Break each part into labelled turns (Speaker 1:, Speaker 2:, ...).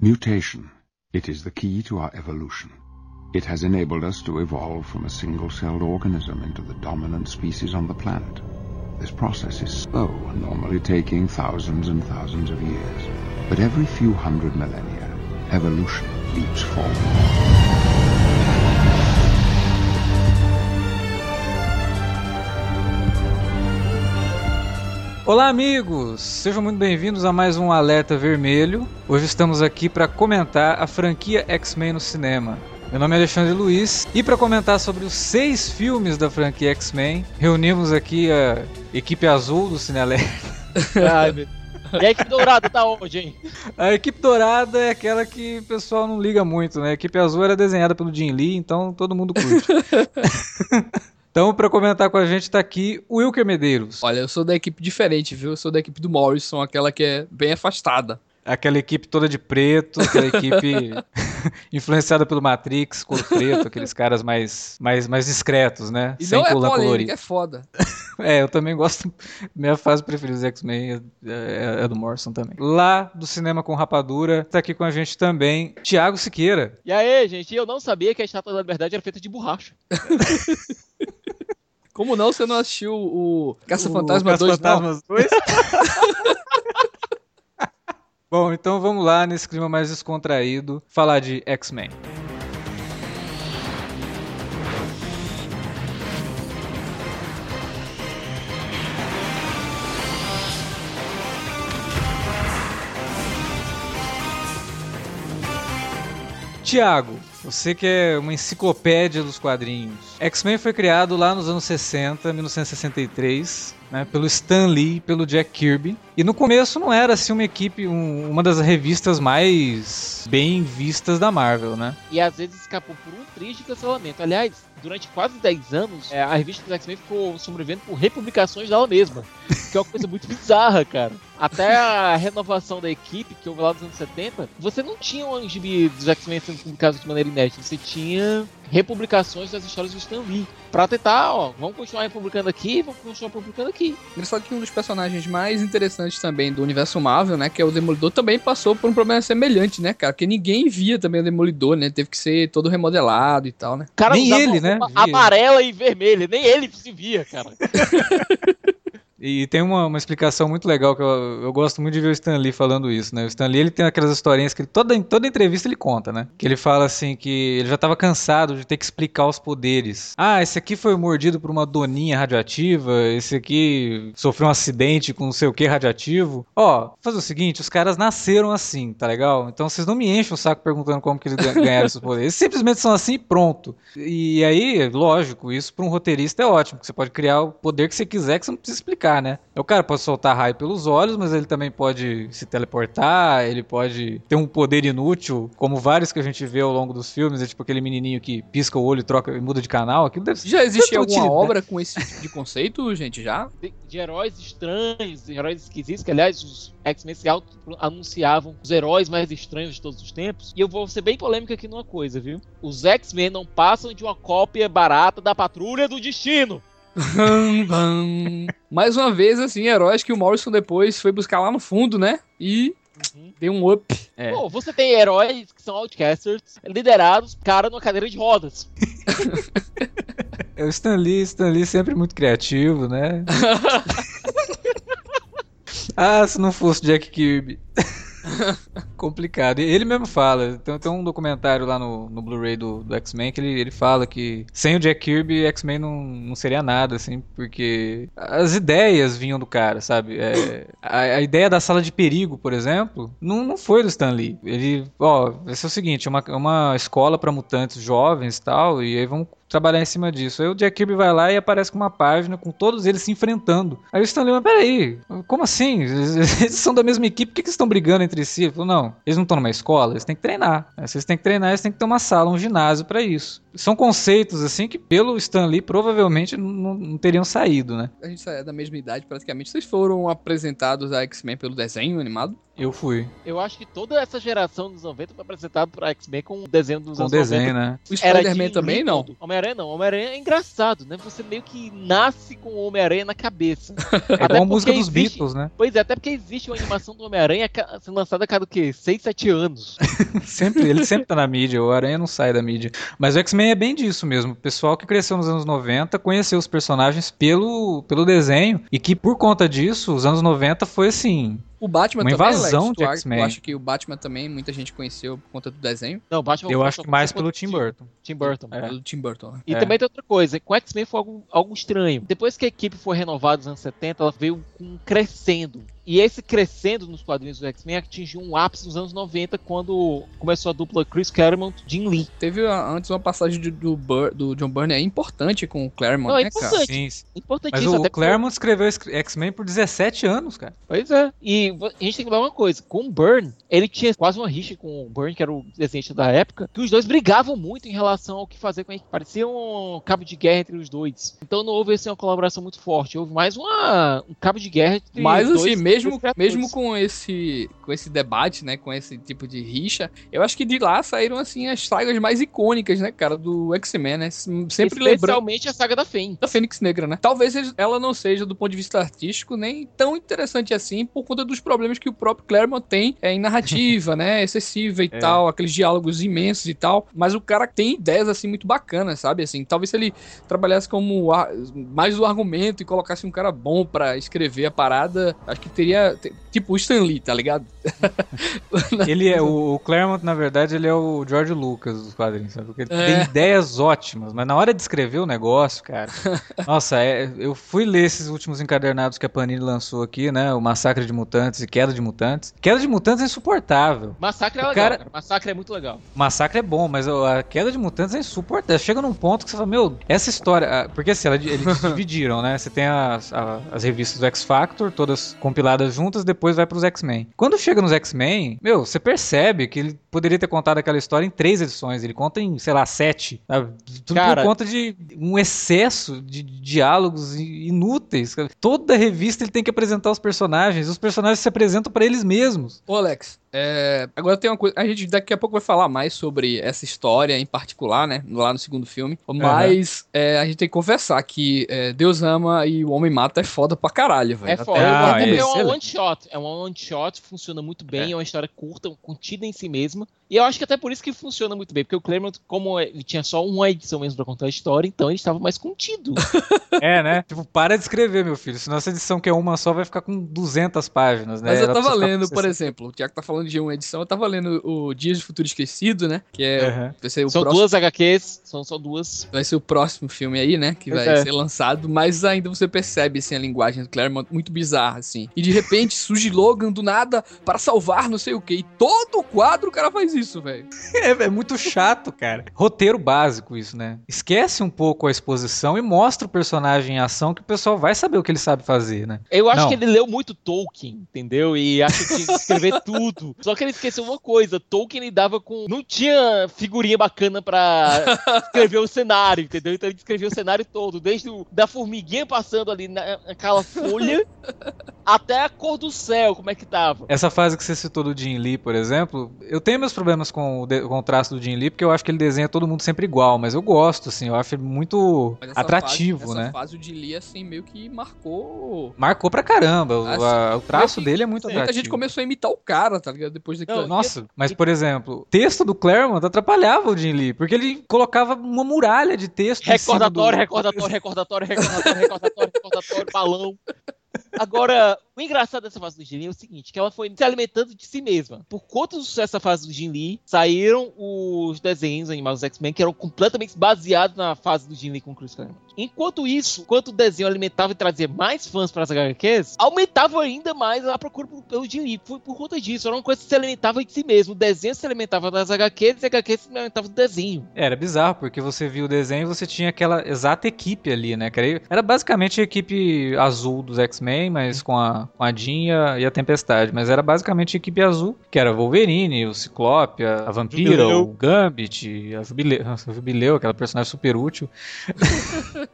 Speaker 1: Mutation. It is the key to our evolution. It has enabled us to evolve from a single-celled organism into the dominant species on the planet. This process is slow, normally taking thousands and thousands of years. But every few hundred millennia, evolution leaps forward.
Speaker 2: Olá, amigos! Sejam muito bem-vindos a mais um Alerta Vermelho. Hoje estamos aqui para comentar a franquia X-Men no cinema. Meu nome é Alexandre Luiz e para comentar sobre os seis filmes da franquia X-Men, reunimos aqui a equipe azul do Cinealerta.
Speaker 3: E a equipe dourada tá onde, hein?
Speaker 2: A equipe dourada é aquela que o pessoal não liga muito, né? A equipe azul era desenhada pelo Jim Lee, então todo mundo curte. Então, para comentar com a gente, tá aqui o Wilker Medeiros.
Speaker 4: Olha, eu sou da equipe diferente, viu? Eu sou da equipe do Morrison, aquela que é bem afastada.
Speaker 2: Aquela equipe toda de preto, aquela equipe influenciada pelo Matrix, cor preto, aqueles caras mais, mais, mais discretos, né?
Speaker 4: E
Speaker 2: Sem
Speaker 4: não é
Speaker 2: colorida.
Speaker 4: é foda.
Speaker 2: É, eu também gosto. Minha fase preferida dos X-Men é, é- é do Morrison também. Lá do Cinema com Rapadura, tá aqui com a gente também Tiago Siqueira.
Speaker 3: E aí, gente, eu não sabia que a estátua da liberdade era feita de borracha.
Speaker 4: Como não, você não assistiu o Caça-Fantasma
Speaker 2: O
Speaker 4: 2? Não.
Speaker 2: Caça-Fantasmas 2? Bom, então vamos lá, nesse clima mais descontraído, falar de X-Men. Tiago, você que é uma enciclopédia dos quadrinhos. X-Men foi criado lá nos anos 60, 1963, né, pelo Stan Lee pelo Jack Kirby. E no começo não era assim uma equipe, um- uma das revistas mais bem vistas da Marvel, né?
Speaker 3: E às vezes escapou por um triste cancelamento. Aliás, durante quase 10 anos, é, a revista dos X-Men ficou sobrevivendo por republicações dela mesma. Que é uma coisa muito bizarra, cara. Até a renovação da equipe, que houve lá nos anos 70, você não tinha um gibi dos X-Men sendo publicados de maneira inédita. Você tinha republicações das histórias do Stan Lee. Pra tentar, ó, vamos continuar republicando aqui, vamos continuar publicando aqui.
Speaker 4: Engraçado que um dos personagens mais interessantes também do universo Marvel, né? Que é o Demolidor, também passou por um problema semelhante, né, cara? Porque ninguém via também o Demolidor, né? Teve que ser todo remodelado e tal, né?
Speaker 3: Cara
Speaker 2: Nem ele, né,
Speaker 3: amarela e vermelha, nem ele se via, cara.
Speaker 2: E tem uma, uma explicação muito legal que eu, eu gosto muito de ver o Stan Lee falando isso, né? O Stan Lee ele tem aquelas historinhas que ele, toda, toda entrevista ele conta, né? Que ele fala assim que ele já estava cansado de ter que explicar os poderes. Ah, esse aqui foi mordido por uma doninha radioativa, esse aqui sofreu um acidente com não sei o que radioativo. Ó, fazer o seguinte, os caras nasceram assim, tá legal? Então vocês não me enchem o saco perguntando como que eles ga- ganharam esses poderes. Eles simplesmente são assim e pronto. E aí, lógico, isso para um roteirista é ótimo, porque você pode criar o poder que você quiser, que você não precisa explicar, né? O cara pode soltar raio pelos olhos, mas ele também pode se teleportar, ele pode ter um poder inútil, como vários que a gente vê ao longo dos filmes, é tipo aquele menininho que pisca o olho e troca e muda de canal, aquilo deve ser
Speaker 4: Já existe alguma
Speaker 2: utilidade.
Speaker 4: obra com esse tipo de conceito, gente? Já?
Speaker 3: de, de heróis estranhos, de heróis esquisitos, que aliás os X-Men se auto-anunciavam os heróis mais estranhos de todos os tempos. E eu vou ser bem polêmico aqui numa coisa, viu? Os X-Men não passam de uma cópia barata da Patrulha do Destino.
Speaker 4: Mais uma vez, assim, heróis que o Morrison depois foi buscar lá no fundo, né? E
Speaker 3: Uhum.
Speaker 4: deu um up. É.
Speaker 3: Pô, você tem heróis que são outcasters, liderados, cara, numa cadeira de rodas.
Speaker 2: É o Stan Lee, Stan Lee sempre muito criativo, né? ah, se não fosse Jack Kirby. Complicado. Ele mesmo fala. Tem, tem um documentário lá no, no Blu-ray do, do X-Men que ele, ele fala que sem o Jack Kirby, X-Men não, não seria nada, assim, porque as ideias vinham do cara, sabe? É, a, a ideia da sala de perigo, por exemplo, não, não foi do Stan Lee. Ele, ó, vai ser o seguinte: é uma, é uma escola para mutantes jovens e tal, e aí vamos trabalhar em cima disso. Aí o Jack Kirby vai lá e aparece com uma página com todos eles se enfrentando. Aí o Stanley, mas peraí, como assim? Eles, são da mesma equipe, por que, que eles estão brigando entre si? Ele falou, não, eles não estão numa escola, eles têm que treinar. Aí, Se eles têm que treinar, eles têm que ter uma sala, um ginásio pra isso. São conceitos assim que pelo Stan Lee provavelmente não, não teriam saído, né?
Speaker 4: A gente é da mesma idade praticamente. Vocês foram apresentados a X-Men pelo desenho animado?
Speaker 2: Eu fui.
Speaker 3: Eu acho que toda essa geração dos 90 foi apresentada por X-Men com o desenho dos
Speaker 2: Com
Speaker 3: anos
Speaker 2: desenho,
Speaker 3: 90.
Speaker 2: né?
Speaker 4: O Spider-Man também não.
Speaker 3: Homem-Aranha não. Homem-Aranha é engraçado, né? Você meio que nasce com o Homem-Aranha na cabeça.
Speaker 2: É
Speaker 3: Até
Speaker 2: igual a música
Speaker 3: porque
Speaker 2: dos
Speaker 3: existe-
Speaker 2: Beatles, né?
Speaker 3: Pois é, até porque existe uma animação do Homem-Aranha sendo lançada a cada o quê? 6, 7 anos.
Speaker 2: Sempre, ele sempre tá na mídia, o Aranha não sai da mídia. Mas o X-Men é bem disso mesmo. O pessoal que cresceu nos anos 90 conheceu os personagens pelo, pelo desenho e que por conta disso, os anos 90 foi assim.
Speaker 4: O Batman
Speaker 2: Uma
Speaker 4: também,
Speaker 2: invasão
Speaker 4: Alex,
Speaker 2: de X-Men.
Speaker 4: tu acha que o Batman também muita gente conheceu por conta do desenho?
Speaker 3: Não, Batman
Speaker 2: Eu
Speaker 3: foi
Speaker 2: acho que mais pelo Tim Burton.
Speaker 3: Tim Burton.
Speaker 2: É.
Speaker 4: Pelo Tim Burton. né?
Speaker 3: E
Speaker 2: É.
Speaker 3: também tem outra coisa, com X-Men foi algo, algo estranho. Depois que a equipe foi renovada nos anos 70, ela veio com um crescendo. E esse crescendo nos quadrinhos do X-Men atingiu um ápice nos anos 90, quando começou a dupla Chris Claremont e Jim Lee.
Speaker 4: Teve ah, antes uma passagem do, do, Bur- do John Byrne é importante com o Claremont,
Speaker 3: Não, é
Speaker 4: né, cara?
Speaker 3: importante.
Speaker 2: Sim, sim. Mas
Speaker 3: Importantíssimo.
Speaker 2: o, o Claremont escreveu X-Men por 17 anos, cara.
Speaker 3: Pois é. E a gente tem que lembrar uma coisa: com o Byrne, ele tinha quase uma rixa com o Byrne, que era o desenhista da época, que os dois brigavam muito em relação ao que fazer com a equipe. Parecia um cabo de guerra entre os dois. Então não houve assim, uma colaboração muito forte. Houve mais uma, um cabo de guerra entre
Speaker 4: Mas
Speaker 3: os
Speaker 4: assim,
Speaker 3: dois,
Speaker 4: mesmo,
Speaker 3: dois criadores.
Speaker 4: mesmo com esse com esse debate, né, com esse tipo de rixa, eu acho que de lá saíram assim as sagas mais icônicas, né, cara, do X-Men, né? Sempre lembrando
Speaker 3: Especialmente a saga da Fen.
Speaker 4: da Fênix Negra, né? Talvez ela não seja do ponto de vista artístico nem tão interessante assim por conta dos problemas que o próprio Claremont tem é, em narrativa, né, excessiva e
Speaker 2: É.
Speaker 4: tal, aqueles diálogos imensos e tal, mas o cara tem ideias assim muito bacanas, sabe? Assim, talvez se ele trabalhasse como mais o argumento e colocasse um cara bom pra escrever a parada, acho que teria te- tipo o Stan Lee, tá ligado?
Speaker 2: Ele é o, o Claremont, na verdade, ele é o George Lucas dos quadrinhos, sabe? Porque ele
Speaker 4: É.
Speaker 2: tem ideias ótimas, mas na hora de escrever o negócio, cara. nossa, é- eu fui ler esses últimos encadernados que a Panini lançou aqui, né? O Massacre de Mutantes e Queda de Mutantes. Queda de Mutantes é insuportável.
Speaker 3: Massacre é
Speaker 2: O
Speaker 3: legal,
Speaker 2: cara-
Speaker 3: cara. Massacre é muito legal.
Speaker 2: Massacre é bom, mas a Queda de Mutantes é insuportável. Chega num ponto que você fala, meu, essa história. ah, Porque assim, ela- eles dividiram, né? Você tem as, as revistas do X Factor, todas compiladas juntas, depois vai pros X-Men. Quando chega nos X-Men, meu, você percebe que ele poderia ter contado aquela história em três edições. Ele conta em, sei lá, sete. sabe? Tudo
Speaker 3: Cara-
Speaker 2: por conta de um excesso de diálogos inúteis. Toda revista ele tem que apresentar os personagens. Os personagens se apresentam pra eles mesmos.
Speaker 4: Ô, Alex, é, agora tem uma coisa. A gente daqui a pouco vai falar mais sobre essa história em particular, né? Lá no segundo filme. Mas é, a gente tem que confessar que é, Deus ama e o homem mata é foda pra caralho, velho.
Speaker 3: É foda.
Speaker 2: Ah,
Speaker 3: é,
Speaker 2: é
Speaker 3: é uma
Speaker 2: excelente.
Speaker 3: one shot. É uma one shot, funciona muito bem, é. uma história curta, contida em si mesma. E eu acho que até por isso que funciona muito bem, porque o Claremont, como ele tinha só uma edição mesmo pra contar a história, então ele estava mais contido.
Speaker 2: É, né? Tipo, para de escrever, meu filho. Senão essa edição que é uma só vai ficar com 200 páginas, né?
Speaker 4: Mas eu tava
Speaker 2: ficar
Speaker 4: lendo, por
Speaker 2: 60.
Speaker 4: exemplo, o Tiago tá falando de uma edição, eu tava lendo o Dias do Futuro Esquecido, né? Que é.
Speaker 2: Aham.
Speaker 4: Vai ser o
Speaker 3: são
Speaker 4: próximo.
Speaker 3: duas HQs, são só duas.
Speaker 4: Vai ser o próximo filme aí, né? Que
Speaker 3: Pois
Speaker 4: vai
Speaker 3: é.
Speaker 4: ser lançado, mas ainda você percebe assim, a linguagem do Claremont muito bizarra, assim. E de repente surge Logan do nada para salvar não sei o que. E todo quadro o cara faz isso, velho.
Speaker 2: É, é muito chato, cara. Roteiro básico isso, né? Esquece um pouco a exposição e mostra o personagem em ação que o pessoal vai saber o que ele sabe fazer, né?
Speaker 3: Eu acho
Speaker 2: Não.
Speaker 3: que ele leu muito Tolkien, entendeu? E acha que tinha que escrever tudo. Só que ele esqueceu uma coisa: Tolkien lidava com. Não tinha figurinha bacana pra escrever o cenário, entendeu? Então ele escreveu o cenário todo, desde o, da formiguinha passando ali na, naquela folha até a cor do céu, como é que tava.
Speaker 2: Essa fase que você citou do Jim Lee, por exemplo, eu tenho meus problemas com o, de- com o traço do Jim Lee, porque eu acho que ele desenha todo mundo sempre igual, mas eu gosto, assim, eu acho ele muito atrativo,
Speaker 4: fase,
Speaker 2: né?
Speaker 4: Essa fase o de Lee, assim, meio que marcou.
Speaker 2: Marcou pra caramba. O,
Speaker 4: Assim,
Speaker 2: a- o traço dele é muito
Speaker 4: Muita
Speaker 2: atrativo.
Speaker 4: gente começou a imitar o cara, tá ligado? Depois daquilo.
Speaker 3: Não,
Speaker 2: Nossa, mas por exemplo, o texto do Claremont atrapalhava o Jim Lee, porque ele colocava uma muralha de texto
Speaker 3: Recordatório,
Speaker 2: do...
Speaker 3: recordatório, recordatório, recordatório, recordatório, recordatório, balão. Agora, o engraçado dessa fase do Jin Lee é o seguinte, que ela foi se alimentando de si mesma. Por conta do sucesso dessa fase do Jin Lee, saíram os desenhos animados dos X-Men que eram completamente baseados na fase do Jin Lee com o Chris Claremont. Enquanto isso, enquanto o desenho alimentava e trazia mais fãs para as HQs, aumentava ainda mais a procura pelo Jim Lee. Foi por conta disso. Era uma coisa que se alimentava de si mesmo. O desenho se alimentava das HQs e a HQ se alimentava do desenho.
Speaker 2: Era bizarro, porque você viu o desenho e você tinha aquela exata equipe ali, né? Era basicamente a equipe azul dos X-Men, mas com a, com a Jean e a Tempestade. Mas era basicamente a equipe azul, que era Wolverine, o Ciclope, a Vampira, Jubileu. o Gambit, a Jubileu, a Jubileu, aquela personagem super útil.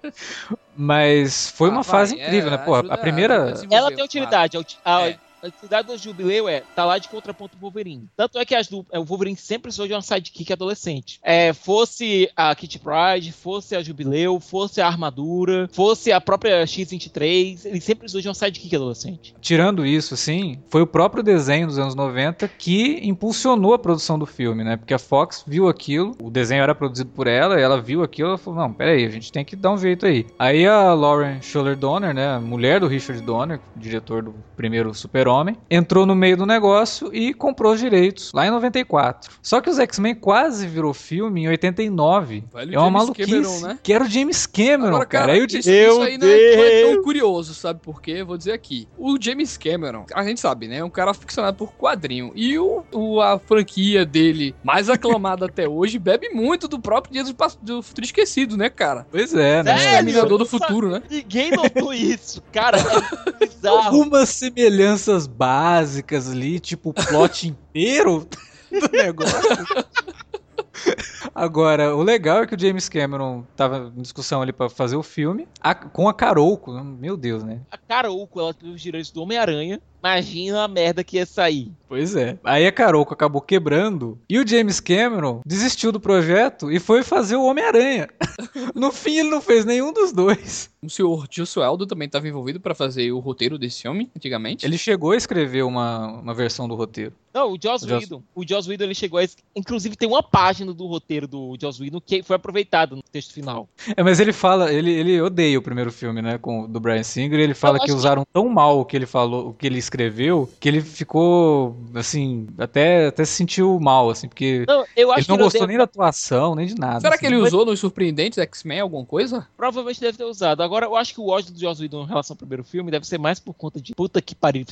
Speaker 2: Mas foi ah, uma vai, fase incrível, é, né? Pô, a primeira.
Speaker 3: Ela tem utilidade. A, é a cidade do Jubileu é tá lá de contraponto pro Wolverine. Tanto é que as do, é, o Wolverine sempre precisou de uma sidekick adolescente. É, fosse a Kitty Pride, fosse a Jubileu, fosse a armadura, fosse a própria X-23, ele sempre precisou de uma sidekick adolescente.
Speaker 2: Tirando isso, assim, foi o próprio desenho dos anos 90 que impulsionou a produção do filme, né? Porque a Fox viu aquilo, o desenho era produzido por ela, ela viu aquilo e falou: não, peraí, a gente tem que dar um jeito aí. Aí a Lauren Schuller Donner, né? Mulher do Richard Donner, diretor do primeiro Super Super-Homem, entrou no meio do negócio e comprou os direitos lá em 94. Só que os X-Men quase virou filme em 89. Velho é uma James maluquice. Cameron, né? Que era o James Cameron, Agora, cara. cara.
Speaker 4: Isso, isso, aí não é, não é, tão curioso, sabe por quê? Vou dizer aqui. O James Cameron, a gente sabe, né? É um cara ficcionado por quadrinho. E o, o a franquia dele, mais aclamada até hoje, bebe muito do próprio Dia do, do Futuro Esquecido, né, cara?
Speaker 2: Pois é,
Speaker 4: né? Exterminador do Futuro, né?
Speaker 3: Ninguém notou isso. Cara, é bizarro.
Speaker 2: Algumas semelhanças coisas básicas ali, tipo o plot inteiro do negócio. Agora, o legal é que o James Cameron tava em discussão ali para fazer o filme a, com a Carouco. Meu Deus, né?
Speaker 3: A Carouco, ela teve os direitos do Homem-Aranha. Imagina a merda que ia sair.
Speaker 2: Pois é. Aí a Carouco acabou quebrando e o James Cameron desistiu do projeto e foi fazer o Homem-Aranha. no fim, ele não fez nenhum dos dois.
Speaker 4: O senhor Gilson Eldo também estava envolvido para fazer o roteiro desse filme, antigamente?
Speaker 2: Ele chegou a escrever uma, uma versão do roteiro.
Speaker 3: Não, o Joss Whedon. O Joss Whedon ele chegou a... Inclusive tem uma página do roteiro do Joss Whedon que foi aproveitada no texto final.
Speaker 2: É, mas ele fala... Ele, ele odeia o primeiro filme, né, com, do Brian Singer. ele fala que usaram que... tão mal o que ele falou, o que ele escreveu, que ele ficou, assim, até, até se sentiu mal, assim, porque não, ele não gostou odeia... nem da atuação, nem de nada.
Speaker 4: Será
Speaker 2: assim.
Speaker 4: que ele usou nos Surpreendentes X-Men alguma coisa?
Speaker 3: Provavelmente deve ter usado. Agora, eu acho que o ódio do Joss Whedon em relação ao primeiro filme deve ser mais por conta de puta que pariu,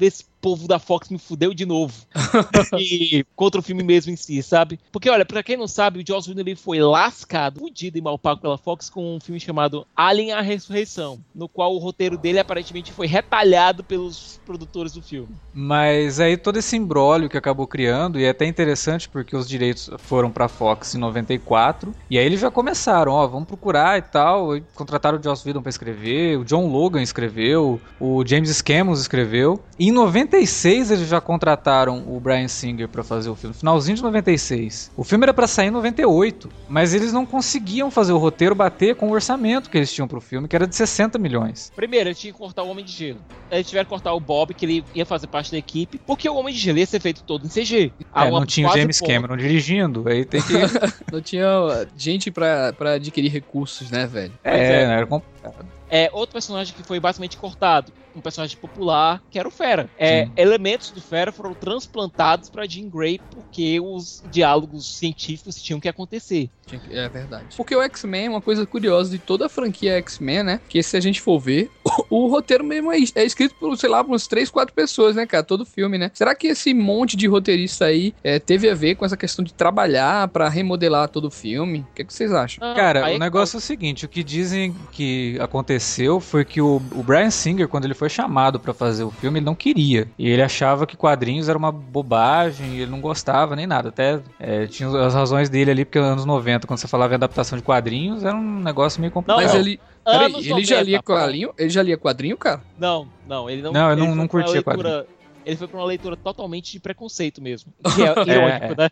Speaker 3: esse povo da Fox me fudeu de novo. e contra o filme mesmo em si, sabe? Porque, olha, pra quem não sabe, o Joss Whedon ele foi lascado, fudido e mal pago pela Fox com um filme chamado Alien a Ressurreição, no qual o roteiro dele aparentemente foi retalhado pelos produtores do filme.
Speaker 2: Mas aí todo esse embrólio que acabou criando, e é até interessante porque os direitos foram pra Fox em 94, e aí eles já começaram, ó, vamos procurar e tal, e contrataram o Joss Whedon pra escrever, o John Logan escreveu, o James Schamos escreveu, e em 96 eles já contrataram o Brian Singer para fazer o filme, finalzinho de 96. O filme era para sair em 98, mas eles não conseguiam fazer o roteiro bater com o orçamento que eles tinham pro filme, que era de 60 milhões.
Speaker 3: Primeiro, eles tinham que cortar o Homem de Gelo. Eles tiveram que cortar o Bob, que ele ia fazer parte da equipe, porque o Homem de Gelo ia ser feito todo em CG.
Speaker 2: É, não tinha o James ponto. Cameron dirigindo, aí tem que...
Speaker 4: não tinha gente para adquirir recursos, né, velho?
Speaker 2: É, é. era complicado.
Speaker 3: É, outro personagem que foi basicamente cortado, um personagem popular, que era o Fera. É, elementos do Fera foram transplantados para Jean Grey porque os diálogos científicos tinham que acontecer.
Speaker 4: É verdade. Porque o X-Men é uma coisa curiosa de toda a franquia X-Men, né? Que se a gente for ver, o, o roteiro mesmo é, é, escrito por, sei lá, por umas 3, 4 pessoas, né, cara? Todo filme, né? Será que esse monte de roteirista aí é, teve a ver com essa questão de trabalhar para remodelar todo o filme? O que, é que vocês acham?
Speaker 2: Ah, cara, o é negócio é o seguinte: o que dizem que aconteceu foi que o, o Brian Singer, quando ele foi chamado para fazer o filme, ele não queria. E ele achava que quadrinhos era uma bobagem, ele não gostava nem nada. Até é, tinha as razões dele ali, porque nos anos 90, quando você falava em adaptação de quadrinhos, era um negócio meio complicado.
Speaker 4: Mas ele. Peraí, ele já lia quadrinho? Ele já lia quadrinho, cara?
Speaker 3: Não, não, ele não.
Speaker 2: Não, eu não, não curtia leitura, quadrinho.
Speaker 3: Ele foi pra uma leitura totalmente de preconceito mesmo. Que é irônico, é, né?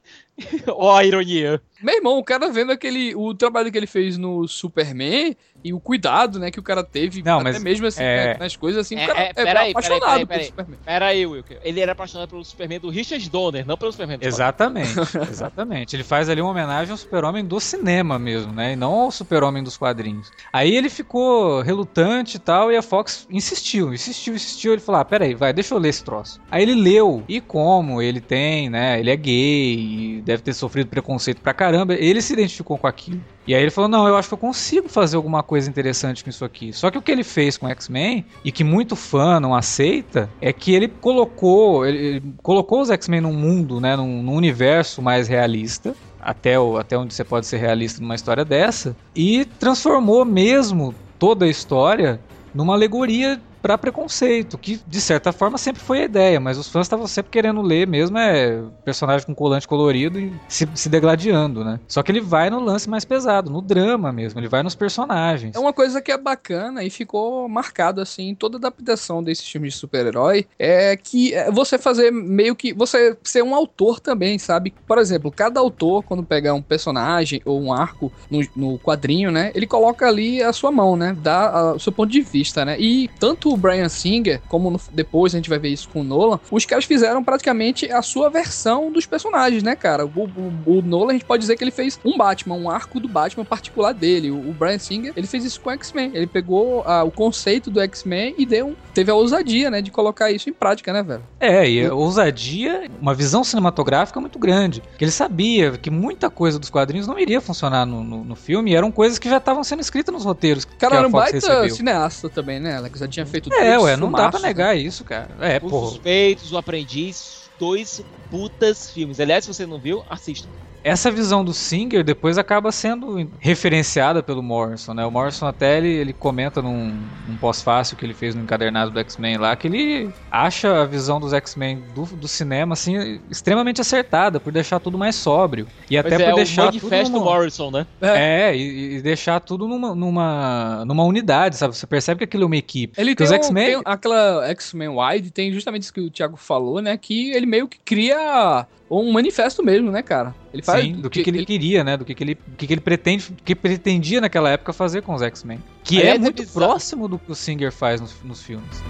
Speaker 3: Ó, a ironia.
Speaker 4: Meu irmão, o cara vendo aquele. O trabalho que ele fez no Superman e o cuidado, né, que o cara teve,
Speaker 2: não,
Speaker 4: até mesmo assim,
Speaker 2: é...
Speaker 4: né, nas coisas assim,
Speaker 3: é,
Speaker 4: o cara
Speaker 3: é, é aí, apaixonado peraí, peraí, pelo Superman. Pera aí, Wilker. Ele era apaixonado pelo Superman do Richard Donner, não pelo Superman do
Speaker 2: Exatamente, exatamente. Ele faz ali uma homenagem ao super-homem do cinema mesmo, né, e não ao super-homem dos quadrinhos. Aí ele ficou relutante e tal, e a Fox insistiu, insistiu, insistiu. Ele falou, ah, peraí, vai, deixa eu ler esse troço. Aí ele leu, e como ele tem, né, ele é gay, que deve ter sofrido preconceito pra caramba, ele se identificou com aquilo. E aí ele falou: Não, eu acho que eu consigo fazer alguma coisa interessante com isso aqui. Só que o que ele fez com X-Men, e que muito fã não aceita, é que ele colocou, ele, ele colocou os X-Men num mundo, né, num, num universo mais realista até, o, até onde você pode ser realista numa história dessa, e transformou mesmo toda a história numa alegoria para preconceito, que de certa forma sempre foi a ideia, mas os fãs estavam sempre querendo ler mesmo é personagem com colante colorido e se, se degladiando, né? Só que ele vai no lance mais pesado, no drama mesmo, ele vai nos personagens.
Speaker 4: É uma coisa que é bacana e ficou marcado assim em toda adaptação desses filmes de super-herói, é que é você fazer meio que você ser um autor também, sabe? Por exemplo, cada autor quando pega um personagem ou um arco no, no quadrinho, né, ele coloca ali a sua mão, né, dá o seu ponto de vista, né? E tanto o Brian Singer, como no, depois a gente vai ver isso com o Nolan, os caras fizeram praticamente a sua versão dos personagens, né, cara? O, o, o Nolan, a gente pode dizer que ele fez um Batman, um arco do Batman particular dele. O, o Brian Singer, ele fez isso com o X-Men. Ele pegou a, o conceito do X-Men e deu, teve a ousadia, né, de colocar isso em prática, né, velho?
Speaker 2: É, e a ousadia, uma visão cinematográfica muito grande. Ele sabia que muita coisa dos quadrinhos não iria funcionar no, no, no filme, e eram coisas que já estavam sendo escritas nos roteiros.
Speaker 4: Cara, era um baita
Speaker 2: recebeu.
Speaker 4: cineasta também, né, Alex? Já tinha feito
Speaker 2: É,
Speaker 4: dois
Speaker 2: ué, não dá pra
Speaker 4: né?
Speaker 2: negar isso, cara. É,
Speaker 3: Os
Speaker 2: porra.
Speaker 3: Suspeitos, O Aprendiz, dois putas filmes. Aliás, se você não viu, assista.
Speaker 2: Essa visão do Singer depois acaba sendo referenciada pelo Morrison, né? O Morrison até ele, ele comenta num, num pós-fácil que ele fez no encadernado do X-Men lá, que ele acha a visão dos X-Men do, do cinema, assim, extremamente acertada, por deixar tudo mais sóbrio. E até
Speaker 3: Mas
Speaker 2: por
Speaker 3: é o
Speaker 2: deixar tudo
Speaker 3: manifesto
Speaker 2: numa-
Speaker 3: Morrison, né?
Speaker 2: É, e, e deixar tudo numa, numa, numa unidade, sabe? Você percebe que aquilo é uma equipe.
Speaker 4: Ele
Speaker 2: Porque
Speaker 4: tem,
Speaker 2: os
Speaker 4: um-
Speaker 2: X-Men...
Speaker 4: tem aquela X-Men Wide, tem justamente isso que o Thiago falou, né? Que ele meio que cria um manifesto mesmo, né, cara? Ele faz
Speaker 2: Sim, do que, que ele, queria, né? Do que, que ele, do que, que ele pretende, que pretendia naquela época fazer com os X-Men. Que é
Speaker 3: é
Speaker 2: muito
Speaker 3: bizarro.
Speaker 2: próximo do que o Singer faz nos, nos filmes.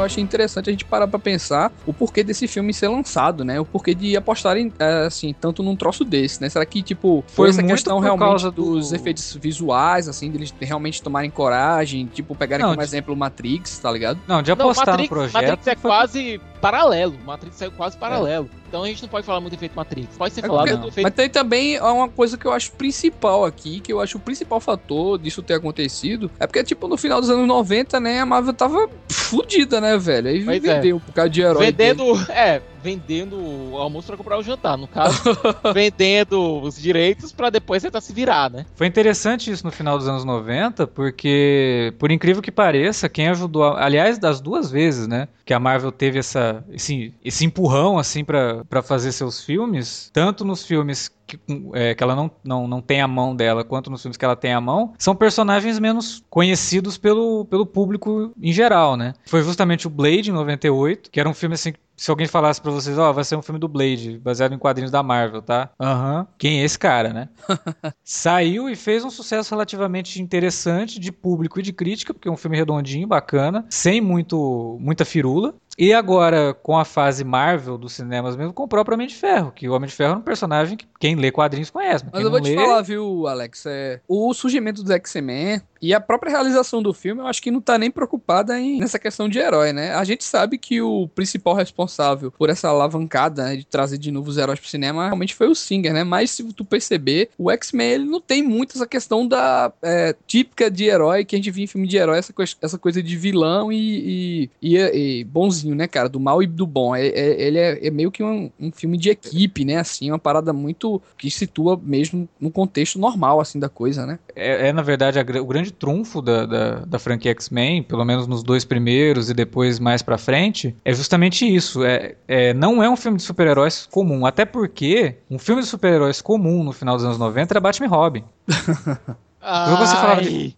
Speaker 4: Eu achei interessante a gente parar pra pensar o porquê desse filme ser lançado, né? O porquê de apostarem, é, assim, tanto num troço desse, né? Será que, tipo, foi,
Speaker 2: Foi
Speaker 4: essa questão realmente
Speaker 2: causa do-
Speaker 4: dos efeitos visuais, assim, deles realmente tomarem coragem, tipo, pegarem
Speaker 2: Não,
Speaker 4: como
Speaker 2: de-
Speaker 4: exemplo o Matrix, tá ligado?
Speaker 2: Não, de
Speaker 3: Não,
Speaker 2: apostar
Speaker 3: Matrix,
Speaker 2: no projeto.
Speaker 3: Matrix é
Speaker 2: foi-
Speaker 3: quase paralelo. Matrix saiu quase paralelo. Então a gente não pode falar muito do efeito Matrix. Pode ser
Speaker 4: É
Speaker 3: falado
Speaker 4: porque-
Speaker 3: do efeito
Speaker 4: Mas tem também uma coisa que eu acho principal aqui, que eu acho o principal fator disso ter acontecido, é porque, tipo, no final dos anos 90, né, a Marvel tava fudida, né, velho? Aí
Speaker 3: Pois é.
Speaker 4: vendeu por causa de herói.
Speaker 3: Vendendo, é, vendendo o almoço pra comprar o jantar. No caso, vendendo os direitos pra depois tentar se virar, né?
Speaker 2: Foi interessante isso no final dos anos 90, porque, por incrível que pareça, quem ajudou, a- aliás, das duas vezes, né, que a Marvel teve essa, esse, esse empurrão, assim, pra pra fazer seus filmes, tanto nos filmes que, é, que ela não, não, não tem a mão dela, quanto nos filmes que ela tem a mão, são personagens menos conhecidos pelo, pelo público em geral, né. Foi justamente o Blade, em 98, que era um filme, assim, se alguém falasse pra vocês, ó, vai ser um filme do Blade, baseado em quadrinhos da Marvel, tá? Aham. Quem é esse cara, né? Saiu e fez um sucesso relativamente interessante de público e de crítica, porque é um filme redondinho, bacana, sem muito muita firula. E agora, com a fase Marvel dos cinemas mesmo, com o próprio Homem de Ferro, que o Homem de Ferro é um personagem que quem lê quadrinhos conhece. Mas,
Speaker 4: Mas
Speaker 2: quem
Speaker 4: eu vou
Speaker 2: não
Speaker 4: te
Speaker 2: lê,
Speaker 4: falar, viu, Alex? É, o surgimento dos X-Men e a própria realização do filme, eu acho que não tá nem preocupada em, nessa questão de herói, né? A gente sabe que o principal responsável por essa alavancada né, de trazer de novo os heróis pro cinema realmente foi o Singer, né? Mas se tu perceber, o X-Men ele não tem muito essa questão da é, típica de herói que a gente via em filme de herói, essa, coisa- essa coisa de vilão e, e, e- e bonzinho, né, cara? Do mal e do bom. É- é- ele é, é meio que um, um filme de equipe, né? Assim, uma parada muito que situa mesmo no contexto normal, assim, da coisa, né?
Speaker 2: é, é, na verdade a o grande trunfo da, da, da franquia X-Men, pelo menos nos dois primeiros e depois mais pra frente, é justamente isso. É, é, não é um filme de super-heróis comum, até porque um filme de super-heróis comum no final dos anos 90 era Batman e Robin. Então, quando você falava de-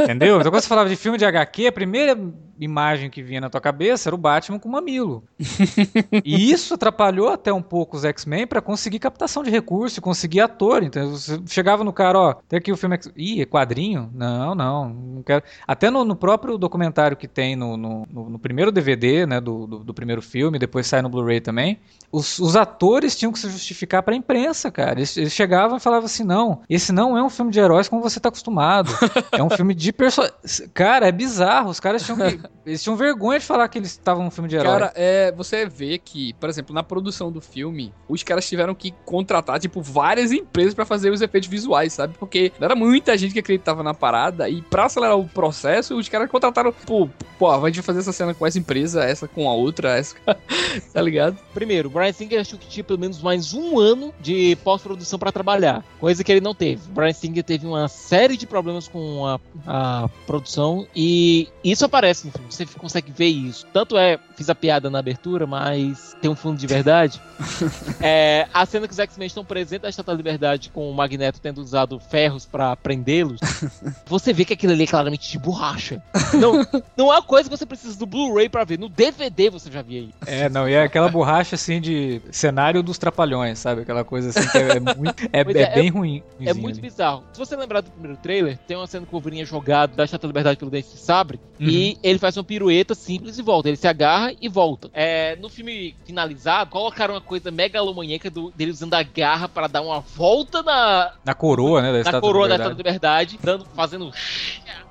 Speaker 2: Entendeu? Então quando você falava de filme de HQ, a primeira imagem que vinha na tua cabeça era o Batman com mamilo. e isso atrapalhou até um pouco os X-Men para conseguir captação de recurso, conseguir ator. Então você chegava no cara, ó, tem aqui o filme. X... Ih, é quadrinho? Não, não, não quero. Até no, no próprio documentário que tem no, no, no primeiro DVD, né, do, do, do, primeiro filme, depois sai no Blu-ray também, os, os atores tinham que se justificar pra imprensa, cara. Eles, eles chegavam e falavam assim: não, esse não é um filme de heróis como você tá acostumado. é um filme de pessoa. Cara, é bizarro. Os caras tinham que. Eles tinham vergonha de falar que eles estavam um filme de herói.
Speaker 4: Cara, é, você vê que, por exemplo, na produção do filme, os caras tiveram que contratar, tipo, várias empresas para fazer os efeitos visuais, sabe? Porque era muita gente que acreditava na parada e pra acelerar o processo, os caras contrataram, pô, pô, a gente vai fazer essa cena com essa empresa, essa com a outra, essa. tá ligado?
Speaker 3: Primeiro, o Brian Singer achou que tinha pelo menos mais um ano de pós-produção para trabalhar, coisa que ele não teve. O Brian Singer teve uma série de problemas com a, a produção e isso aparece no filme. Você consegue ver isso. Tanto é, fiz a piada na abertura, mas tem um fundo de verdade. é, a cena que os X-Men estão presentes na Estátua da Liberdade com o Magneto tendo usado ferros para prendê-los, você vê que aquilo ali é claramente de borracha. Não, não é uma coisa que você precisa do Blu-ray para ver. No DVD você já via aí.
Speaker 2: É, não, e é aquela borracha assim de cenário dos trapalhões, sabe? Aquela coisa assim que é, é muito. É, é, é, bem ruim.
Speaker 3: É muito ali. bizarro. Se você lembrar do primeiro trailer, tem uma cena que o Wolverine é jogado da Estátua da Liberdade pelo dente de sabre uhum. e ele faz uma pirueta simples e volta. Ele se agarra e volta. É, no filme finalizado, colocaram uma coisa megalomaníaca do, dele usando a garra para dar uma volta na.
Speaker 2: Na coroa, né?
Speaker 3: Da na coroa da Estátua da Liberdade, dando, fazendo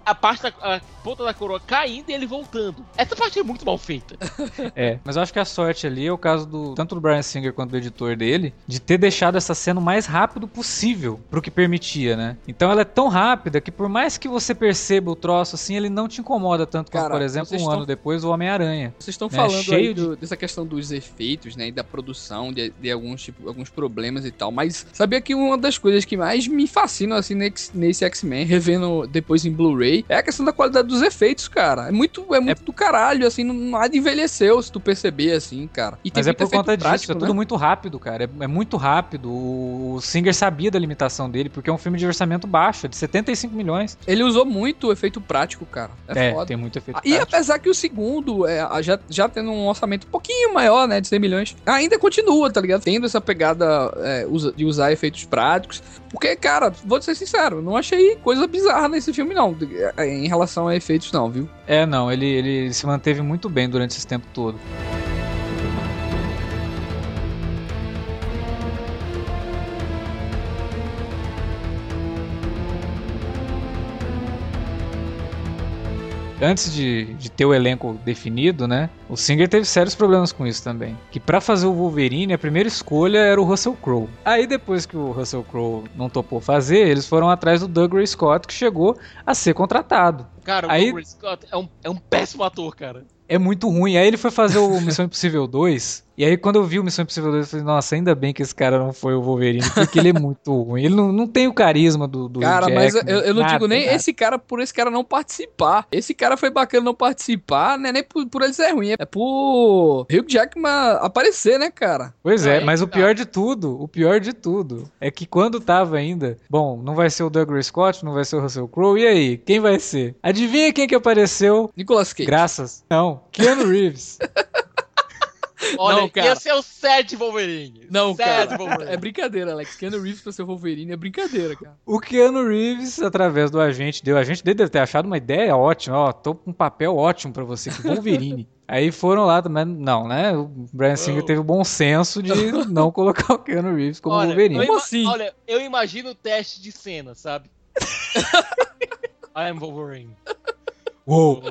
Speaker 3: a parte da a ponta da coroa caindo e ele voltando. Essa parte é muito mal feita.
Speaker 2: é, mas eu acho que a sorte ali é o caso do tanto do Brian Singer quanto do editor dele de ter deixado essa cena o mais rápido possível pro que permitia, né? Então ela é tão rápida que por mais que você perceba o troço assim, ele não te incomoda tanto Cara, como, por exemplo, um estão... ano depois o Homem-Aranha.
Speaker 4: Vocês estão né? falando Cheio do, de... dessa questão dos efeitos, né, e da produção de, de alguns tipo, alguns problemas e tal, mas sabia que uma das coisas que mais me fascinam assim nesse X-Men, revendo depois em Blu-ray é a questão da qualidade dos efeitos, cara. É muito, é muito é... do caralho, assim, não, nada envelheceu, se tu perceber, assim, cara.
Speaker 2: E Mas é por conta prático, disso, é tudo né? muito rápido, cara. É, é, muito rápido. O Singer sabia da limitação dele, porque é um filme de orçamento baixo, de 75 milhões.
Speaker 4: Ele usou muito o efeito prático, cara.
Speaker 2: É, é foda. tem muito efeito
Speaker 4: prático. E apesar que o segundo, é, já, já tendo um orçamento um pouquinho maior, né, de 100 milhões, ainda continua, tá ligado? Tendo essa pegada é, de usar efeitos práticos. Porque, cara, vou ser sincero, não achei coisa bizarra nesse filme, não. Em relação a efeitos, não, viu?
Speaker 2: É, não, ele, ele se manteve muito bem durante esse tempo todo. Antes de, de ter o elenco definido, né? O Singer teve sérios problemas com isso também. Que para fazer o Wolverine, a primeira escolha era o Russell Crowe. Aí depois que o Russell Crowe não topou fazer, eles foram atrás do Douglas Scott, que chegou a ser contratado.
Speaker 3: Cara, o Aí... Douglas Scott é um, é um péssimo ator, cara
Speaker 2: é muito ruim. Aí ele foi fazer o Missão Impossível 2. E aí, quando eu vi o Missão Impossível 2, eu falei, nossa, ainda bem que esse cara não foi o Wolverine, porque ele é muito ruim. Ele não, não tem o carisma do. do
Speaker 4: cara, Jack, mas eu, eu não nada, digo nem nada. esse cara por esse cara não participar. Esse cara foi bacana não participar, né? Nem por, por ele ser ruim. É por Hugh Jackman aparecer, né, cara?
Speaker 2: Pois é, mas o pior de tudo, o pior de tudo, é que quando tava ainda, bom, não vai ser o Douglas Scott, não vai ser o Russell Crowe, e aí? Quem vai ser? Adivinha quem que apareceu?
Speaker 4: Nicolas Cage.
Speaker 2: Graças. Não, Keanu Reeves.
Speaker 3: Olha, não, cara. ia ser o Sad Wolverine.
Speaker 4: Não, Sad cara. Wolverine. É brincadeira, Alex. Keanu Reeves pra ser Wolverine é brincadeira, cara.
Speaker 2: O Keanu Reeves, através do agente dele, o agente dele deve ter achado uma ideia ótima. Ó, tô com um papel ótimo pra você, que Wolverine. Aí foram lá também, não, né? O Brian Singer teve o bom senso de não colocar o Keanu Reeves como olha, Wolverine.
Speaker 3: Como assim? Olha, eu imagino o teste de cena, sabe? I am Wolverine.
Speaker 2: Uou!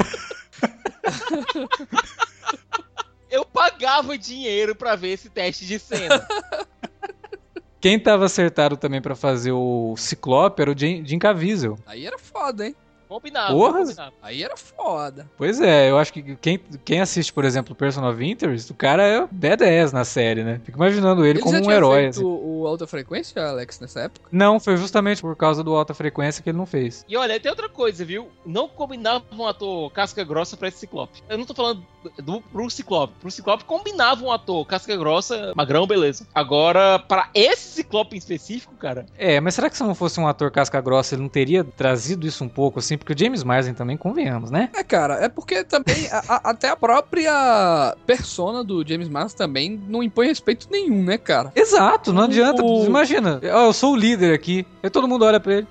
Speaker 3: Eu pagava dinheiro para ver esse teste de cena.
Speaker 2: Quem tava acertado também para fazer o Ciclope era o Jim Caviezel.
Speaker 4: Aí era foda, hein?
Speaker 3: Combinado,
Speaker 2: Porra.
Speaker 3: combinado.
Speaker 4: Aí era foda.
Speaker 2: Pois é, eu acho que quem, quem assiste, por exemplo, Person of Interest, o cara é badass na série, né? Fico imaginando ele, ele como um herói.
Speaker 4: Assim. O, o Alta Frequência, Alex, nessa época?
Speaker 2: Não, foi justamente por causa do Alta Frequência que ele não fez.
Speaker 3: E olha, tem outra coisa, viu? Não combinava um ator casca grossa pra esse Ciclope. Eu não tô falando do, pro Ciclope. Pro Ciclope combinava um ator casca grossa, magrão, beleza. Agora, para esse Ciclope em específico, cara...
Speaker 2: É, mas será que se não fosse um ator casca grossa, ele não teria trazido isso um pouco, assim? Porque o James Marsden também, convenhamos, né?
Speaker 4: É, cara, é porque também a, a, até a própria persona do James Marsden também não impõe respeito nenhum, né, cara?
Speaker 2: Exato, não adianta.
Speaker 4: O-
Speaker 2: Imagina, ó, eu sou o líder aqui, e todo mundo olha pra ele.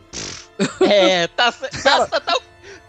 Speaker 3: É, tá, tá, tá, tá, tá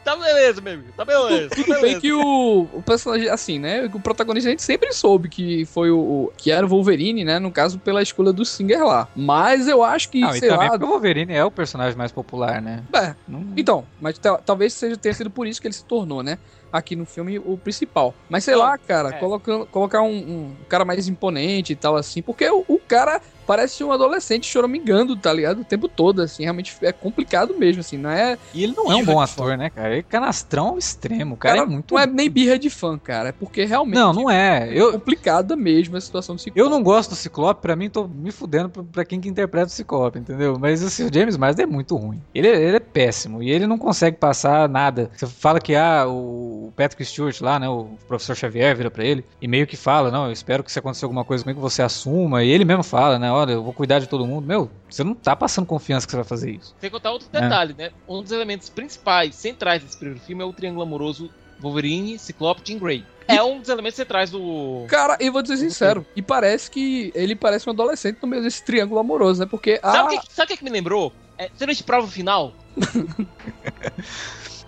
Speaker 3: beleza, meu amigo. Tá beleza. Tá
Speaker 4: Tudo bem que o, o personagem, assim, né? O protagonista a gente sempre soube que foi o, que era o Wolverine, né? No caso, pela escolha do Singer lá. Mas eu acho que,
Speaker 2: Não, e
Speaker 4: sei
Speaker 2: também
Speaker 4: lá.
Speaker 2: porque o Wolverine é o personagem mais popular, né?
Speaker 4: É,
Speaker 2: Não-
Speaker 4: então, mas ta- talvez seja, tenha sido por isso que ele se tornou, né? Aqui no filme, o principal. Mas sei lá, cara,
Speaker 3: é.
Speaker 4: colocando, colocar um, um cara mais imponente e tal, assim, porque o, o cara parece um adolescente choramingando, tá ligado? O tempo todo, assim, realmente é complicado mesmo, assim, não é.
Speaker 2: E ele não é um bom
Speaker 4: de
Speaker 2: ator, né, cara? Ele é canastrão ao extremo. O cara, é muito.
Speaker 4: Não é nem birra de fã, cara, é porque realmente
Speaker 2: Não, não é.
Speaker 4: é
Speaker 2: Eu,
Speaker 4: complicada mesmo a situação do
Speaker 2: eu não gosto do Ciclope, pra mim tô me fudendo pra, pra quem que interpreta o Ciclope, entendeu? Mas assim, o James Marsden é muito ruim. Ele, é- ele é péssimo e ele não consegue passar nada. Você fala que ah, o Patrick Stewart lá, né, o professor Xavier vira pra ele e meio que fala, não, eu espero que se acontecer alguma coisa comigo você assuma. E ele mesmo fala, né, olha, eu vou cuidar de todo mundo. Meu, você não tá passando confiança que você vai fazer isso.
Speaker 3: Tem que contar outro
Speaker 2: É.
Speaker 3: detalhe, né? Um dos elementos principais, centrais desse primeiro filme é o triângulo amoroso Wolverine, Ciclope e Jean Grey. É um dos elementos centrais do...
Speaker 4: Cara, e vou dizer sincero, e parece que ele parece um adolescente no meio desse triângulo amoroso, né? Porque a.
Speaker 3: Sabe o que, sabe o que, que me lembrou? É, você não de prova final?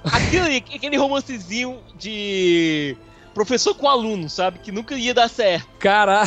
Speaker 3: Aquele, aquele romancezinho de professor com aluno, sabe? Que nunca ia dar certo.
Speaker 4: Cara,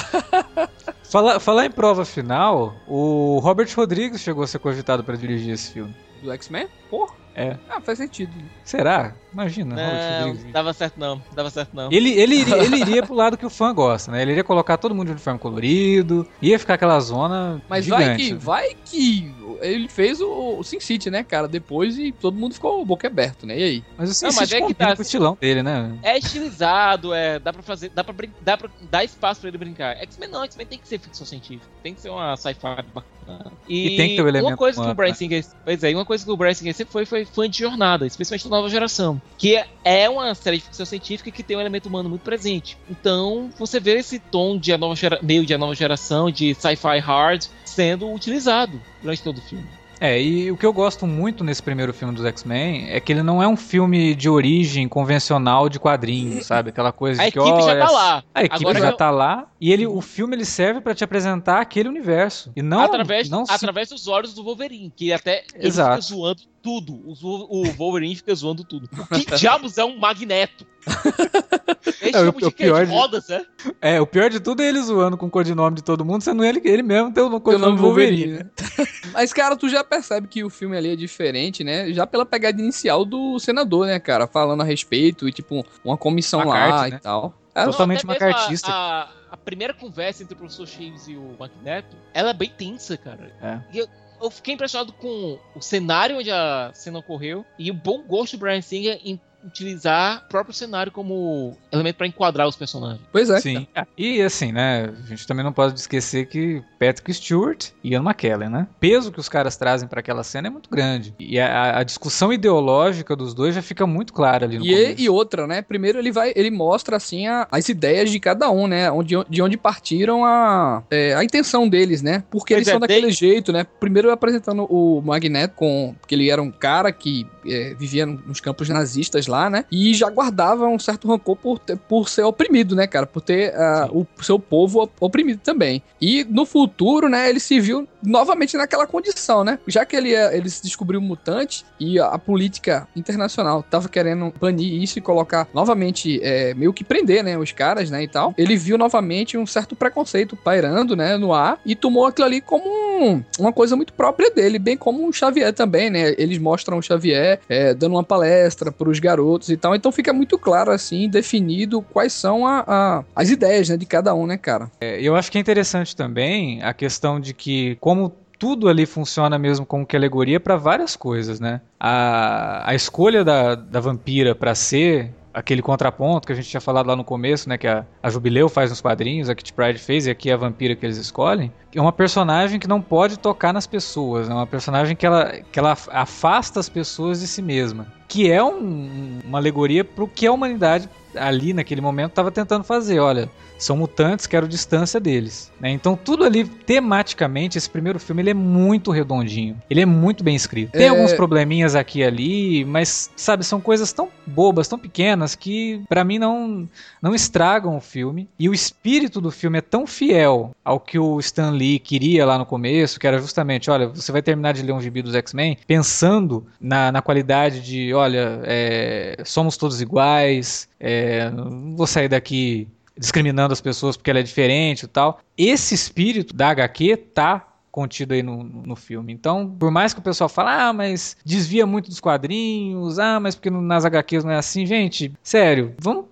Speaker 2: Falar, falar em prova final, o Robert Rodrigues chegou a ser cogitado pra dirigir esse filme.
Speaker 4: do X-Men? Porra.
Speaker 2: É.
Speaker 4: Ah, faz sentido.
Speaker 2: Será? Imagina,
Speaker 3: Não, dava certo não, dava certo não.
Speaker 2: Ele, ele, iria, ele iria pro lado que o fã gosta, né? Ele iria colocar todo mundo de uniforme colorido, ia ficar aquela zona
Speaker 4: Mas
Speaker 2: gigante.
Speaker 4: vai que,
Speaker 2: né?
Speaker 4: vai que ele fez o, o Sin City, né, cara? Depois e todo mundo ficou boca aberto, né? E aí?
Speaker 2: Mas assim,
Speaker 3: Não, mas
Speaker 2: se
Speaker 3: é que tá-
Speaker 2: com o estilão dele, né?
Speaker 3: É estilizado, é, dá pra fazer, dá pra, brin- dá pra dar espaço pra ele brincar. X-Men não, X-Men tem que ser ficção científica, tem que ser uma sci-fi bacana.
Speaker 2: E tem que ter o
Speaker 3: uma
Speaker 2: elemento
Speaker 3: coisa que o
Speaker 2: humano,
Speaker 3: Brian
Speaker 2: né?
Speaker 3: Singer, pois é, e uma coisa que o Brian Singer sempre foi, foi fã de jornada, especialmente da nova geração, que é- uma série de ficção científica que tem um elemento humano muito presente. Então, você vê esse tom de a nova gera, meio de a nova geração, de sci-fi hard, sendo utilizado durante todo o filme.
Speaker 2: É, e o que eu gosto muito nesse primeiro filme dos X-Men é que ele não é um filme de origem convencional de quadrinhos, sabe? Aquela coisa
Speaker 3: A
Speaker 2: de que,
Speaker 3: equipe já tá lá.
Speaker 2: A equipe
Speaker 3: Agora
Speaker 2: já
Speaker 3: eu-
Speaker 2: tá lá e ele, o filme ele serve pra te apresentar aquele universo e não
Speaker 3: através,
Speaker 2: não
Speaker 3: através dos olhos do Wolverine, que até ele
Speaker 2: Exato.
Speaker 3: fica zoando tudo. O, o Wolverine fica zoando tudo. Que diabos é um magneto? Eles
Speaker 2: É, o-
Speaker 3: chamam de
Speaker 2: o
Speaker 3: quê?
Speaker 2: pior
Speaker 3: De
Speaker 2: de-
Speaker 3: rodas, é?
Speaker 2: É, o pior de tudo é ele zoando com o codinome de todo mundo, sendo ele, ele mesmo ter o codinome
Speaker 4: nome
Speaker 2: Wolverine.
Speaker 4: Wolverine, né? Mas, cara, tu já percebe que o filme ali é diferente, né? Já pela pegada inicial do senador, né, cara? Falando a respeito e, tipo, uma comissão lá
Speaker 2: McCarthy, né?
Speaker 4: e tal. É,
Speaker 2: Totalmente macartista.
Speaker 3: A, a, a primeira conversa entre o professor Shaves e o Magneto, ela é bem tensa, cara.
Speaker 2: É.
Speaker 3: E eu, eu fiquei impressionado com o cenário onde a cena ocorreu e o bom gosto do Brian Singer em utilizar o próprio cenário como elemento pra enquadrar os personagens.
Speaker 4: Pois é.
Speaker 2: Sim. E assim, né? A gente também não pode esquecer que Patrick Stewart e Ian McKellen, né? O peso que os caras trazem pra aquela cena é muito grande. E a, a discussão ideológica dos dois já fica muito clara ali no
Speaker 4: E,
Speaker 2: começo.
Speaker 4: e outra, né? Primeiro ele vai, ele mostra assim a- as ideias de cada um, né? Onde, de onde partiram a, é, a intenção deles, né? Porque
Speaker 3: Pois
Speaker 4: eles
Speaker 3: é,
Speaker 4: são daquele
Speaker 3: tem-
Speaker 4: jeito, né? Primeiro apresentando o Magneto com porque ele era um cara que é, vivia nos campos nazistas lá, né? E já guardava um certo rancor por, ter- por ser oprimido, né, cara? Por ter ah, o seu povo op- oprimido também. E no futuro, né? Ele se viu novamente naquela condição, né? Já que ele, é- ele se descobriu mutante e a, a política internacional tava querendo banir isso e colocar novamente, é, meio que prender, né, os caras, né, e tal. Ele viu novamente um certo preconceito pairando, né, no ar e tomou aquilo ali como um- uma coisa muito própria dele, bem como o Xavier também, né? Eles mostram o Xavier é, dando uma palestra pros garotos e tal, então fica muito claro, assim, definido quais são a- a- as ideias, né, de cada um, né, cara?
Speaker 2: É, Eu acho que é interessante também a questão de que, como tudo ali funciona mesmo como que alegoria para várias coisas, né? A, a escolha da, da vampira para ser aquele contraponto que a gente tinha falado lá no começo, né? Que a, a Jubileu faz nos quadrinhos, a Kitty Pryde fez e aqui é a vampira que eles escolhem. É uma personagem que não pode tocar nas pessoas, é né, uma personagem que ela, que ela afasta as pessoas de si mesma. Que é um, uma alegoria para o que a humanidade ali naquele momento estava tentando fazer. Olha, são mutantes, quero distância deles. Né? Então tudo ali, tematicamente, esse primeiro filme ele é muito redondinho. Ele é muito bem escrito. Tem é... alguns probleminhas aqui e ali, mas, sabe, são coisas tão bobas, tão pequenas, que para mim não, não estragam o filme. E o espírito do filme é tão fiel ao que o Stan Lee queria lá no começo, que era justamente, olha, você vai terminar de ler um gibi dos X-Men pensando na, na qualidade de, olha, é, somos todos iguais, é, não vou sair daqui discriminando as pessoas porque ela é diferente e tal. Esse espírito da HQ tá contido aí no, no filme. Então, por mais que o pessoal fale, ah, mas desvia muito dos quadrinhos, ah, mas porque nas HQs não é assim, gente, sério, vamos.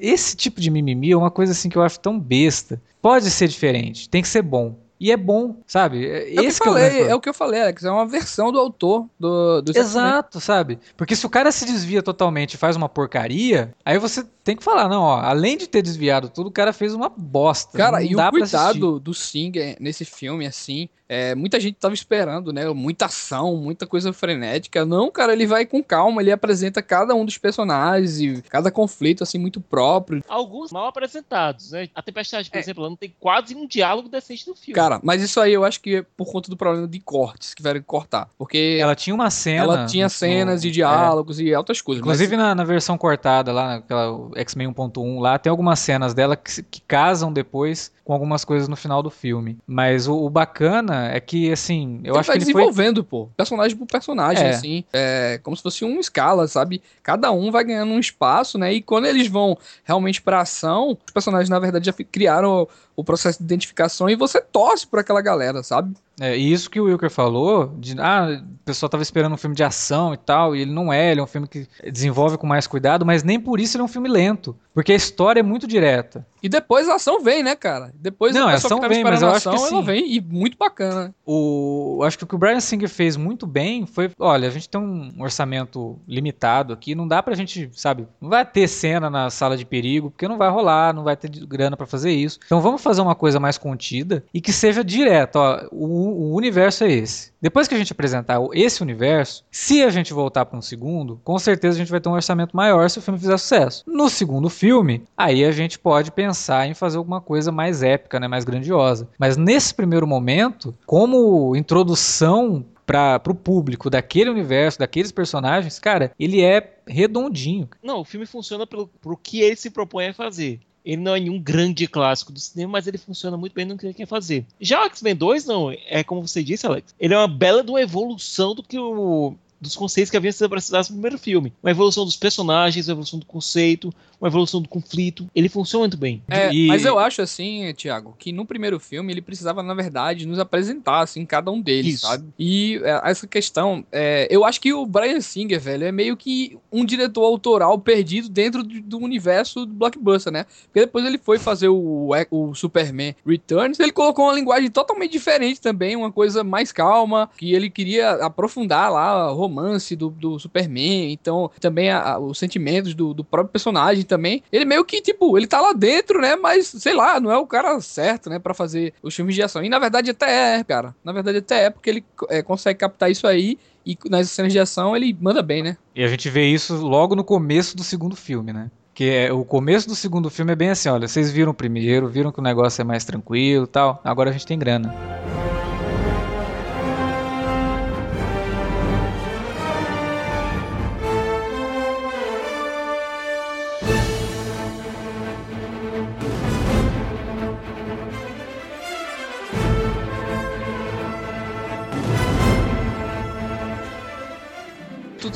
Speaker 2: Esse tipo de mimimi é uma coisa assim que eu acho tão besta. Pode ser diferente, tem que ser bom. E é bom, sabe?
Speaker 4: É, Esse o que eu falei, é, é o que eu falei, Alex. É uma versão do autor do, do
Speaker 2: Exato, sabe? Porque se o cara se desvia totalmente e faz uma porcaria, aí você tem que falar, não, ó, além de ter desviado tudo, o cara fez uma bosta.
Speaker 4: Cara, e o cuidado do Singer nesse filme, assim, é, muita gente tava esperando, né? Muita ação, muita coisa frenética. Não, cara, ele vai com calma, ele apresenta cada um dos personagens e cada conflito, assim, muito próprio.
Speaker 3: Alguns mal apresentados, né? A Tempestade, por é. exemplo, ela não tem quase um diálogo decente no filme.
Speaker 4: Cara, mas isso aí eu acho que é por conta do problema de cortes, que tiveram que cortar. Porque.
Speaker 2: Ela tinha uma cena.
Speaker 4: Ela tinha cenas no... de diálogos é. e outras coisas.
Speaker 2: Inclusive mas... na, na, versão cortada lá, naquela X-Men 1.1, lá tem algumas cenas dela que, que casam depois com algumas coisas no final do filme. Mas o, o bacana é que, assim, eu ele acho
Speaker 4: tá
Speaker 2: que ele
Speaker 4: desenvolvendo, foi... pô, personagem por personagem, é. assim, é como se fosse uma escala, sabe? Cada um vai ganhando um espaço, né? E quando eles vão realmente pra ação, os personagens, na verdade, já criaram o processo de identificação e você torce por aquela galera, sabe?
Speaker 2: É, e isso que o Wilker falou, de ah, o pessoal tava esperando um filme de ação e tal, e ele não é, ele é um filme que desenvolve com mais cuidado, mas nem por isso ele é um filme lento, porque a história é muito direta.
Speaker 4: E depois a ação vem, né, cara? Depois
Speaker 2: não, a ação vem, mas eu acho que
Speaker 4: ela vem e muito bacana.
Speaker 2: O, acho que o que o Brian Singer fez muito bem foi, olha, a gente tem um orçamento limitado aqui, não dá pra gente, sabe, não vai ter cena na sala de perigo, porque não vai rolar, não vai ter grana para fazer isso. Então vamos fazer uma coisa mais contida e que seja direto, ó, o, o universo é esse. Depois que a gente apresentar esse universo, se a gente voltar para um segundo, com certeza a gente vai ter um orçamento maior se o filme fizer sucesso. No segundo filme, aí a gente pode pensar em fazer alguma coisa mais épica, né, mais grandiosa. Mas nesse primeiro momento, como introdução para o público daquele universo, daqueles personagens, cara, ele é redondinho.
Speaker 3: Não, o filme funciona pelo, pro que ele se propõe a fazer. Ele não é nenhum grande clássico do cinema, mas ele funciona muito bem no que ele quer fazer. Já o X-Men 2, não, é como você disse, Alex, ele é uma bela de uma evolução do que o dos conceitos que haviam sido apresentados no primeiro filme. Uma evolução dos personagens, uma evolução do conceito, uma evolução do conflito. Ele funciona muito bem.
Speaker 4: É, e... Mas eu acho assim, Thiago, que no primeiro filme ele precisava, na verdade, nos apresentar, assim, cada um deles, Isso. sabe? E é, essa questão, é, eu acho que o Brian Singer, velho, é meio que um diretor autoral perdido dentro do, do universo do blockbuster, né? Porque depois ele foi fazer o, o Superman Returns, ele colocou uma linguagem totalmente diferente também, uma coisa mais calma, que ele queria aprofundar lá o romance do, do Superman, então também a, a, os sentimentos do, do próprio personagem também. Ele meio que, tipo, ele tá lá dentro, né? Mas, sei lá, não é o cara certo, né? para fazer os filmes de ação. E na verdade até é, cara. Na verdade até é, porque ele é, consegue captar isso aí e nas cenas de ação ele manda bem, né?
Speaker 2: E a gente vê isso logo no começo do segundo filme, né? Que é, o começo do segundo filme é bem assim, olha, vocês viram o primeiro, viram que o negócio é mais tranquilo tal, agora a gente tem grana.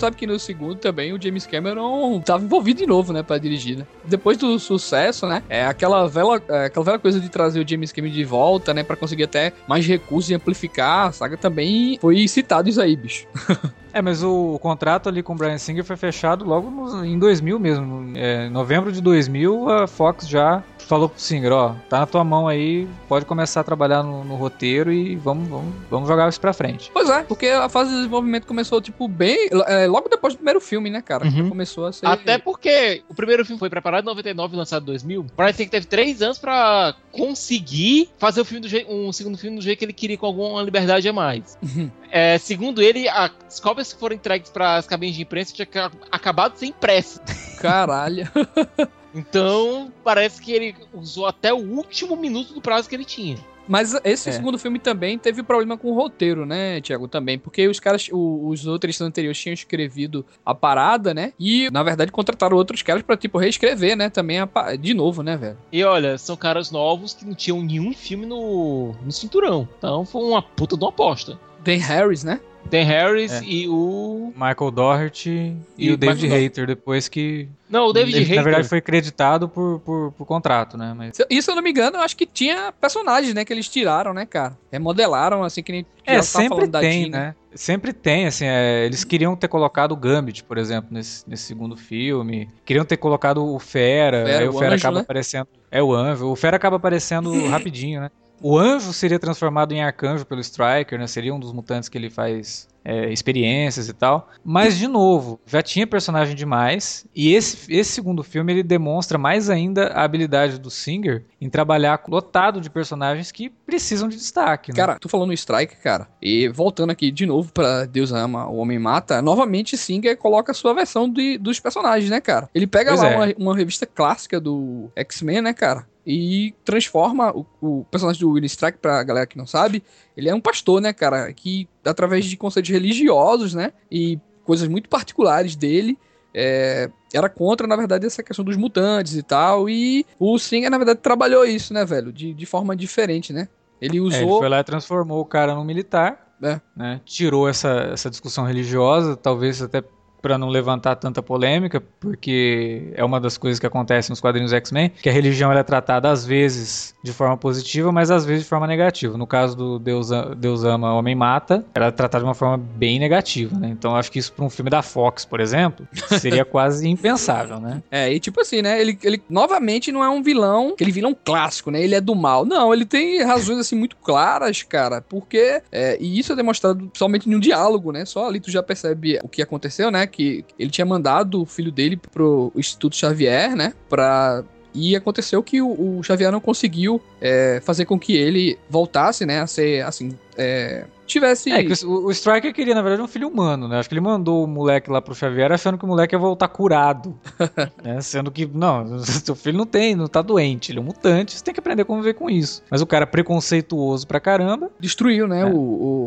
Speaker 4: Sabe que no segundo também o James Cameron tava envolvido de novo, né, para dirigir, né? Depois do sucesso, né, é aquela velha, é, aquela velha coisa de trazer o James Cameron de volta, né, para conseguir até mais recursos e amplificar a saga também foi citado isso aí, bicho.
Speaker 2: É, mas o, contrato ali com o Brian Singer foi fechado logo no, em 2000 mesmo. É, em novembro de 2000, a Fox já falou pro Singer, ó, tá na tua mão aí, pode começar a trabalhar no, no roteiro e vamos, vamos, vamos jogar isso pra frente.
Speaker 4: Pois é, porque a fase de desenvolvimento começou, tipo, bem. é, logo depois do primeiro filme, né, cara?
Speaker 3: Uhum.
Speaker 4: Começou a ser.
Speaker 3: Até porque o primeiro filme foi preparado em 99 e lançado em 2000. Brian Singer teve três anos pra conseguir fazer o filme do jeito, um segundo filme do jeito que ele queria, com alguma liberdade a mais.
Speaker 4: Uhum.
Speaker 3: É, segundo ele, as cópias que foram entregues para as cabines de imprensa tinham ca- acabado de ser impressas.
Speaker 4: Caralho.
Speaker 3: Então, parece que ele usou até o último minuto do prazo que ele tinha.
Speaker 4: Mas esse
Speaker 2: É.
Speaker 4: segundo filme também teve problema com o roteiro, né, Tiago? Também. Porque os caras, o- os outros anteriores tinham escrevido a parada, né? E, na verdade, contrataram outros caras pra, tipo, reescrever, né? Também a de novo, né, velho?
Speaker 3: E olha, são caras novos que não tinham nenhum filme no, no cinturão. Então foi uma puta de uma aposta.
Speaker 4: Dan Harris, né?
Speaker 3: Dan Harris
Speaker 2: É.
Speaker 3: e o.
Speaker 2: Michael Doherty e,
Speaker 3: E
Speaker 2: o David
Speaker 3: Michael
Speaker 2: Hayter depois que.
Speaker 3: Não, o David
Speaker 2: ele,
Speaker 3: Hayter.
Speaker 2: Na verdade, foi creditado por, por, por contrato, né? Mas...
Speaker 4: Se- E se eu não me engano, eu acho que tinha personagens, né? Que eles tiraram, né, cara? Remodelaram, assim, que nem.
Speaker 2: É, sempre
Speaker 4: falando da
Speaker 2: tem, né? Sempre tem, assim, é, eles queriam ter colocado o Gambit, por exemplo, nesse, nesse segundo filme. Queriam ter colocado o Fera,
Speaker 4: Fera,
Speaker 2: aí
Speaker 4: o
Speaker 2: o Fera
Speaker 4: anjo,
Speaker 2: acaba
Speaker 4: né?
Speaker 2: aparecendo. É o anjo. O Fera acaba aparecendo rapidinho, né? O anjo seria transformado em arcanjo pelo Striker, né? Seria um dos mutantes que ele faz é, experiências e tal. Mas, de novo, já tinha personagem demais. E esse, esse segundo filme ele demonstra mais ainda a habilidade do Singer em trabalhar lotado de personagens que precisam de destaque. Né?
Speaker 4: Cara, tu falou no Strike, cara. E voltando aqui de novo pra Deus Ama, o Homem Mata, novamente Singer coloca a sua versão de- dos personagens, né, cara? Ele pega
Speaker 2: Pois
Speaker 4: lá
Speaker 2: é.
Speaker 4: uma, uma revista clássica do X-Men, né, cara? E transforma o, o personagem do William Strike, pra galera que não sabe, ele é um pastor, né, cara? Que através de conceitos religiosos, né? E coisas muito particulares dele. é, era contra, na verdade, essa questão dos mutantes e tal. E o Singer, na verdade, trabalhou isso, né, velho? De, de forma diferente, né? Ele
Speaker 2: É,
Speaker 4: usou.
Speaker 2: ele foi lá e transformou o cara num militar,
Speaker 4: É.
Speaker 2: né? Tirou essa, essa discussão religiosa, talvez até para não levantar tanta polêmica, porque é uma das coisas que acontece nos quadrinhos X-Men, que a religião é tratada às vezes de forma positiva, mas às vezes de forma negativa. No caso do Deus, Deus ama, homem mata, ela é tratada de uma forma bem negativa, né? Então acho que isso para um filme da Fox, por exemplo, seria quase impensável, né?
Speaker 4: É, e tipo assim, né? Ele, ele novamente não é um vilão, aquele vilão clássico, né? Ele é do mal. Não, ele tem razões assim muito claras, cara. Porque. é, e isso é demonstrado somente no diálogo, né? Só ali tu já percebe o que aconteceu, né? Que ele tinha mandado o filho dele pro Instituto Xavier, né? Pra. E aconteceu que o, o Xavier não conseguiu é, fazer com que ele voltasse, né? A ser, assim. É, tivesse.
Speaker 2: É que o, o Striker queria, na verdade, um filho humano, né? Acho que ele mandou o moleque lá pro Xavier achando que o moleque ia voltar curado. né? Sendo que, não, seu filho não tem, não tá doente, ele é um mutante, você tem que aprender a conviver com isso. Mas o cara é preconceituoso pra caramba.
Speaker 4: destruiu, né?
Speaker 2: É.
Speaker 4: O,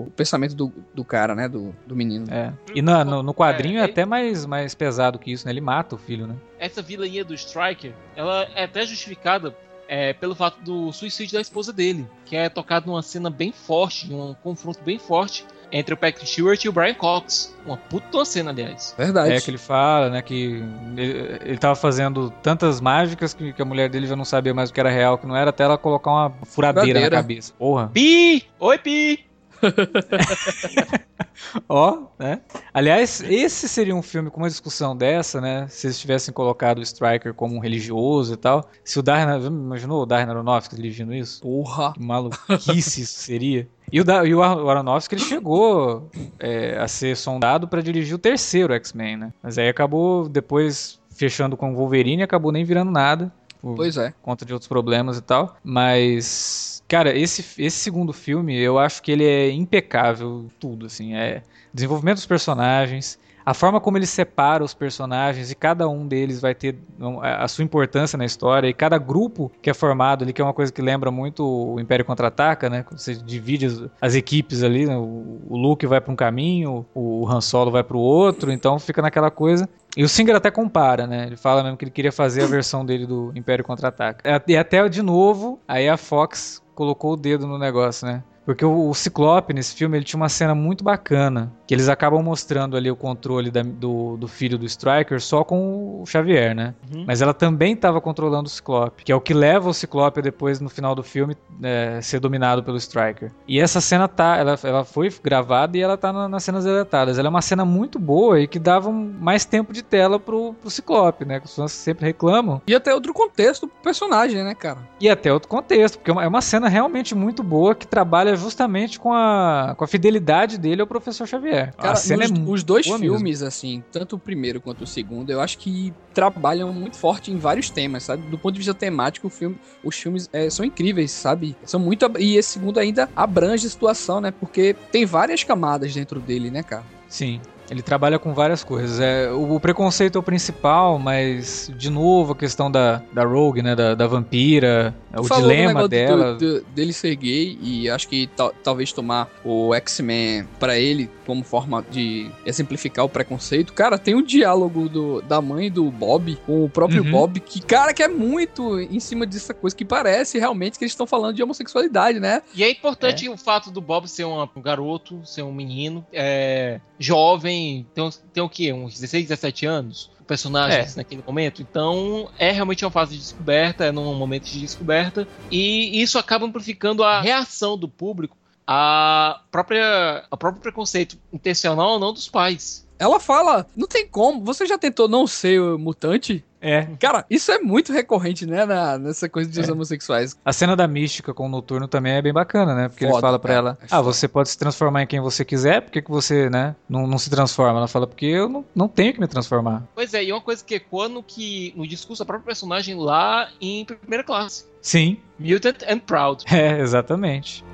Speaker 4: o pensamento do, do cara, né? Do, do menino.
Speaker 2: É. E na- no, no quadrinho é,
Speaker 3: É,
Speaker 2: até mais, mais pesado que isso, né? Ele mata o filho, né?
Speaker 3: Essa vilania do Striker, ela é até justificada é, pelo fato do suicídio da esposa dele, que é tocado numa cena bem forte, um confronto bem forte entre o Patrick Stewart e o Brian Cox. Uma puta cena, aliás.
Speaker 4: Verdade.
Speaker 2: É que ele fala, né, que ele, ele tava fazendo tantas mágicas que, que a mulher dele já não sabia mais o que era real, o que não era, até ela colocar uma furadeira,
Speaker 4: Furadeira.
Speaker 2: na cabeça. Porra.
Speaker 3: Pi! Oi, Pi!
Speaker 2: Ó, né? Aliás, esse seria um filme com uma discussão dessa, né? Se eles tivessem colocado o Striker como um religioso e tal. Se o Darren, imaginou o Darren Aronofsky dirigindo isso?
Speaker 4: Porra.
Speaker 2: Que maluquice isso seria. E o, da, e o Ar- o Aronofsky ele chegou é, a ser sondado para dirigir o terceiro X-Men, né? Mas aí acabou depois fechando com o Wolverine e acabou nem virando nada. por
Speaker 4: Pois é.
Speaker 2: conta de outros problemas e tal. Mas, cara, esse, esse segundo filme, eu acho que ele é impecável, tudo, assim. É desenvolvimento dos personagens, a forma como ele separa os personagens e cada um deles vai ter a sua importância na história e cada grupo que é formado ali, que é uma coisa que lembra muito o Império Contra-Ataca, né? Você divide as, as equipes ali, né? o, Luke vai para um caminho, o Han Solo vai para o outro, então fica naquela coisa. E o Singer até compara, né? Ele fala mesmo que ele queria fazer a versão dele do Império Contra-Ataca. E até, de novo, aí a Fox colocou o dedo no negócio, né? Porque o, o Ciclope nesse filme ele tinha uma cena muito bacana, que eles acabam mostrando ali o controle da, do, do filho do Striker só com o Xavier, né?
Speaker 3: Uhum.
Speaker 2: Mas ela também estava controlando o Ciclope, que é o que leva o Ciclope depois no final do filme é, ser dominado pelo Striker. E essa cena tá, ela, ela foi gravada e ela tá na- nas cenas deletadas. Ela é uma cena muito boa e que dava um- mais tempo de tela pro, pro Ciclope, né? Que os fãs sempre reclamam.
Speaker 4: E até outro contexto pro personagem, né, cara?
Speaker 2: E até outro contexto, porque é uma, é uma cena realmente muito boa que trabalha justamente com a, com a fidelidade dele ao professor Xavier.
Speaker 4: Cara,
Speaker 2: a cena
Speaker 4: nos-
Speaker 2: é
Speaker 4: os dois
Speaker 2: boa mesmo.
Speaker 4: filmes, assim, tanto o primeiro quanto o segundo, eu acho que trabalham muito forte em vários temas, sabe? Do ponto de vista temático, o filme, os filmes é, são incríveis, sabe? São muito. E esse segundo ainda abrange a situação, né? Porque tem várias camadas dentro dele, né, cara?
Speaker 2: Sim. Ele trabalha com várias coisas. É, o, o preconceito é o principal, mas, de novo, a questão da, da Rogue, né? Da, da vampira, o
Speaker 4: falou
Speaker 2: dilema dela.
Speaker 4: do- do- dele ser gay e acho que tal- talvez tomar o X-Men pra ele como forma de exemplificar o preconceito. Cara, tem o diálogo do, da mãe do Bob com o próprio
Speaker 2: Uhum.
Speaker 4: Bob, que, cara, que é muito em cima dessa coisa que parece realmente que eles estão falando de homossexualidade, né?
Speaker 3: E é importante o fato do Bob ser uma- um garoto, ser um menino, é, jovem, tem, tem o quê? Uns 16, 17 anos? O personagem
Speaker 2: É.
Speaker 3: naquele momento. Então, é realmente uma fase de descoberta, é num momento de descoberta. E isso acaba amplificando a reação do público à própria, ao próprio preconceito intencional ou não dos pais.
Speaker 4: Ela fala, não tem como, você já tentou não ser mutante?
Speaker 2: É.
Speaker 4: Cara, isso é muito recorrente, né, na- nessa coisa dos
Speaker 2: É.
Speaker 4: homossexuais.
Speaker 2: A cena da mística com o Noturno também é bem bacana, né? Porque ele
Speaker 4: Foda,
Speaker 2: fala pra
Speaker 4: é,
Speaker 2: ela:
Speaker 4: é
Speaker 2: Ah, você pode se transformar em quem você quiser, por que, que você, né, não, não se transforma? Ela fala: Porque eu não, não tenho que me transformar.
Speaker 3: Pois é, e uma coisa que ecoa no, que, no discurso da própria personagem lá em primeira classe.
Speaker 2: Sim,
Speaker 3: Mutant and Proud.
Speaker 2: é, exatamente.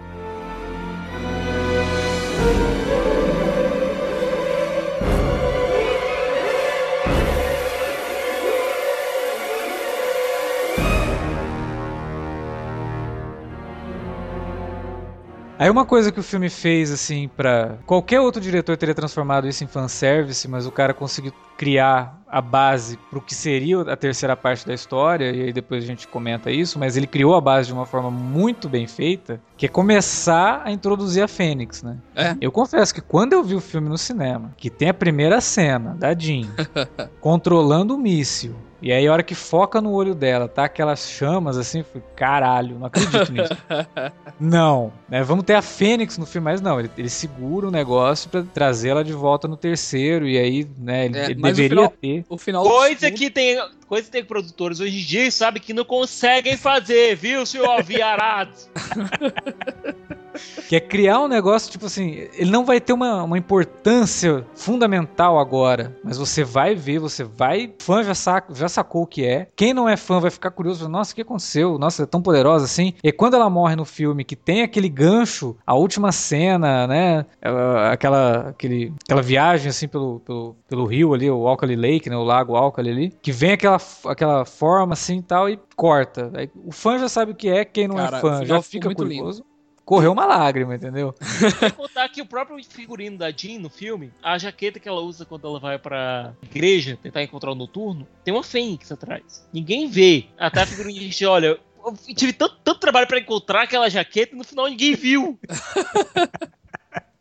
Speaker 2: Aí uma coisa que o filme fez, assim, pra. Qualquer outro diretor teria transformado isso em fanservice, mas o cara conseguiu criar a base pro que seria a terceira parte da história, e aí depois a gente comenta isso, mas ele criou a base de uma forma muito bem feita, que é começar a introduzir a Fênix, né?
Speaker 4: É.
Speaker 2: Eu confesso que quando eu vi o filme no cinema, que tem a primeira cena da Jean controlando o míssil, e aí a hora que foca no olho dela, tá aquelas chamas assim, eu falei, caralho, não acredito nisso. Não, né? Vamos ter a Fênix no filme, mas não, ele, ele segura o negócio pra trazer ela de volta no terceiro, e aí, né, ele,
Speaker 4: É,
Speaker 2: ele
Speaker 4: mas o
Speaker 2: deveria
Speaker 4: final-
Speaker 2: ter.
Speaker 4: O final
Speaker 3: Coisa que tem. Coisa que tem produtores hoje em dia sabe que não conseguem fazer, viu, senhor Alviarado?
Speaker 2: Que é criar um negócio, tipo assim, ele não vai ter uma, uma importância fundamental agora, mas você vai ver, você vai. Fã já, saca, já sacou o que é. Quem não é fã vai ficar curioso, nossa, o que aconteceu? Nossa, é tão poderosa assim. E quando ela morre no filme, que tem aquele gancho, a última cena, né? ela- Aquela, aquele, aquela viagem assim pelo, pelo, pelo rio ali, o Alkali Lake, né? O lago Alkali ali, que vem aquela, aquela forma assim e tal e corta. O fã já sabe o que é, quem não
Speaker 4: Cara,
Speaker 2: é fã já fica curioso. Correu uma lágrima, entendeu?
Speaker 3: Sem contar que o próprio figurino da Jean no filme, a jaqueta que ela usa quando ela vai pra igreja tentar encontrar o noturno, tem uma fênix atrás. Ninguém vê. Até a figurinha diz: olha. Eu tive tanto, tanto trabalho pra encontrar aquela jaqueta e no final ninguém viu.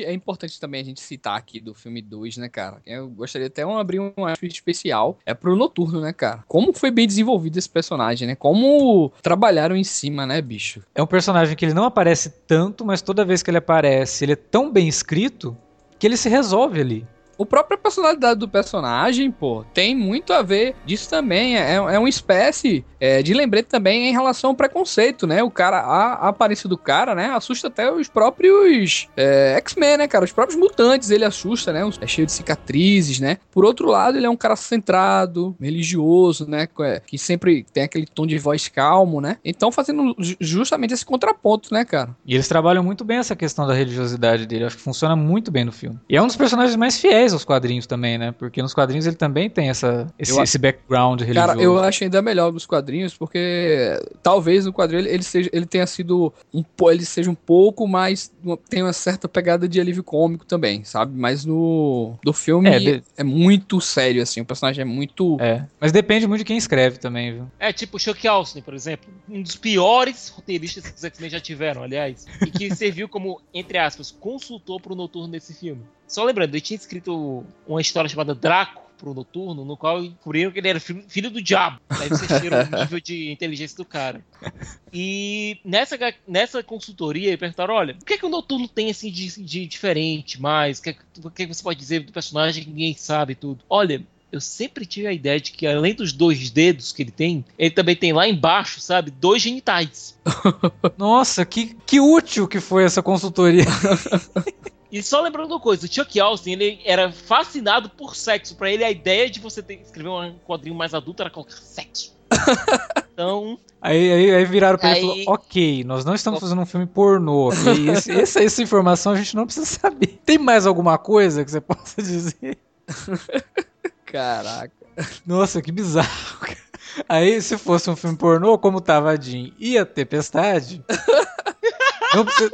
Speaker 4: É importante também a gente citar aqui do filme 2, né, cara? Eu gostaria até de abrir um especial. É pro Noturno, né, cara? Como foi bem desenvolvido esse personagem, né? Como trabalharam em cima, né, bicho?
Speaker 2: É um personagem que ele não aparece tanto, mas toda vez que ele aparece, ele é tão bem escrito que ele se resolve ali.
Speaker 4: O própria personalidade do personagem, pô, tem muito a ver disso também. É, é uma espécie é, de lembrete também em relação ao preconceito, né? O cara, a, a aparência do cara, né? Assusta até os próprios é, X-Men, né, cara? Os próprios mutantes, ele assusta, né? É cheio de cicatrizes, né? Por outro lado, ele é um cara centrado, religioso, né? é, Que sempre tem aquele tom de voz calmo, né? Então, fazendo ju- justamente esse contraponto, né, cara?
Speaker 2: E eles trabalham muito bem essa questão da religiosidade dele. Acho que funciona muito bem no filme. E é um dos personagens mais fiéis fiéis aos quadrinhos também, né? Porque nos quadrinhos ele também tem essa, esse,
Speaker 4: Eu-
Speaker 2: esse background religioso.
Speaker 4: Cara, eu acho ainda melhor dos quadrinhos, porque talvez no quadrinho ele, seja, ele tenha sido um, ele seja um pouco mais, tem uma certa pegada de alívio cômico também, sabe? Mas no do filme
Speaker 2: É,
Speaker 4: é,
Speaker 2: de-
Speaker 4: muito sério assim, o personagem é muito
Speaker 2: É, mas depende muito de quem escreve também, viu?
Speaker 3: É, tipo o Chuck Austin, por exemplo. Um dos piores roteiristas que os X-Men já tiveram, aliás. E que serviu como, entre aspas, consultor pro Noturno nesse filme. Só lembrando, ele tinha escrito uma história chamada Draco pro Noturno, no qual descobriram que ele era filho, do diabo. Daí vocês tiram o nível de inteligência do cara. E nessa, nessa consultoria, perguntaram, olha, o que é que o Noturno tem assim de, de diferente mais? O que, é que- o que é que você pode dizer do personagem que ninguém sabe e tudo? Olha, eu sempre tive a ideia de que além dos dois dedos que ele tem, ele também tem lá embaixo, sabe, dois genitais.
Speaker 2: Nossa, que, que útil que foi essa consultoria.
Speaker 3: E só lembrando uma coisa, o Chuck Austin, ele era fascinado por sexo. Pra ele, a ideia de você ter, escrever um quadrinho mais adulto era colocar sexo. Então,
Speaker 2: Aí, aí, aí viraram pra ele e
Speaker 3: Aí-
Speaker 2: falou: Ok, nós não estamos fazendo um filme pornô. ok? Esse- essa, essa informação a gente não precisa saber. Tem mais alguma coisa que você possa dizer?
Speaker 4: caraca.
Speaker 2: Nossa, que bizarro. cara. Aí, se fosse um filme pornô, como tava a Jean e a Tempestade. não precisa...